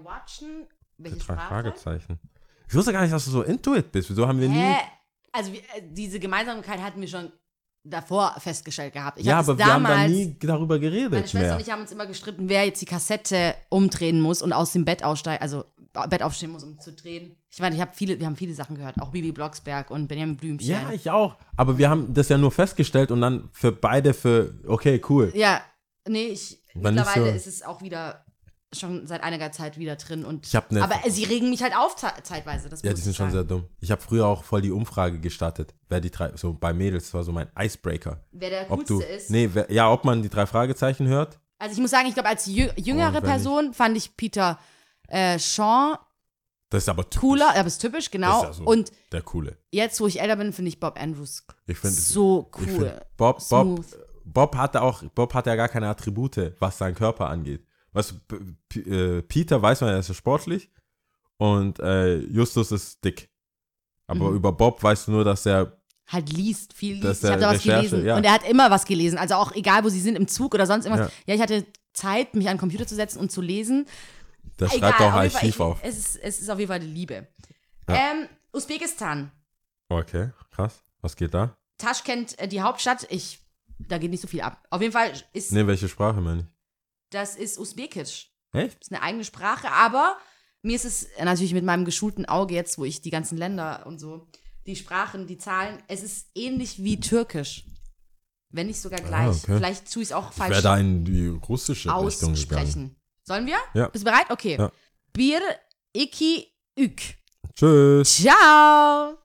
watchen. Welche Sprache? Fragezeichen. Ich wusste gar nicht, dass du so into it bist. Wieso haben wir nie. Also wir, äh, diese Gemeinsamkeit hatten wir schon davor festgestellt gehabt. Ich ja, aber wir haben da damals, nie darüber Meine geredet Schwester mehr. und ich haben uns immer gestritten, wer jetzt die Kassette umdrehen muss und aus dem Bett aussteigen, also Bett aufstehen muss, um zu drehen. Ich meine, ich habe viele, wir haben viele Sachen gehört, auch Bibi Blocksberg und Benjamin Blümchen. Ja, ich auch. Aber wir haben das ja nur festgestellt und dann für beide für, okay, cool. Ja, nee, ich, War mittlerweile so- ist es auch wieder schon seit einiger Zeit wieder drin und Ich hab ne- aber sie regen mich halt auf ze- zeitweise. Das Ja, die sind ich schon sehr dumm. Ich habe früher auch voll die Umfrage gestartet, wer die drei, so bei Mädels, war so mein Icebreaker. Wer der Ob coolste du, ist. nee, wer, ja, ob man die drei Fragezeichen hört. Also ich muss sagen, ich glaube, als jü jüngere wenn Person fand ich Peter äh, Shaw Das ist aber typisch. cooler, aber ist typisch, genau. Das ist ja so. Und Der Coole. jetzt, wo ich älter bin, finde ich Bob Andrews Ich finde so ich cool. find, Bob, Bob. Bob hatte auch, Bob hatte ja gar keine Attribute, was seinen Körper angeht. Weißt du, äh, Peter weiß man, er ist ja sportlich und äh, Justus ist dick. Aber Mhm. über Bob weißt du nur, dass er halt liest, viel liest. Ich habe da was Recherche, gelesen. ja. Und er hat immer was gelesen. Also auch egal, wo sie sind, im Zug oder sonst irgendwas. Ja. Ja, ich hatte Zeit, mich an den Computer zu setzen und zu lesen. Egal, schreibt auch Fall, Archiv ich, auf. Es ist, es ist auf jeden Fall die Liebe. Ja. Ähm, Usbekistan. Okay, krass. Was geht da? Taschkent, äh, die Hauptstadt. Ich, da geht nicht so viel ab. Auf jeden Fall ist Nee, welche Sprache meine ich? Das ist Usbekisch. Echt? Das ist eine eigene Sprache, aber mir ist es natürlich mit meinem geschulten Auge jetzt, wo ich die ganzen Länder und so, die Sprachen, die Zahlen, es ist ähnlich wie Türkisch. Wenn nicht sogar gleich. Ah, okay. Vielleicht tue ich es auch Ich falsch wäre da in die russische Richtung gegangen. aussprechen. Sollen wir? Ja. Bist du bereit? Okay. Ja. Bir, iki, ük. Tschüss. Ciao.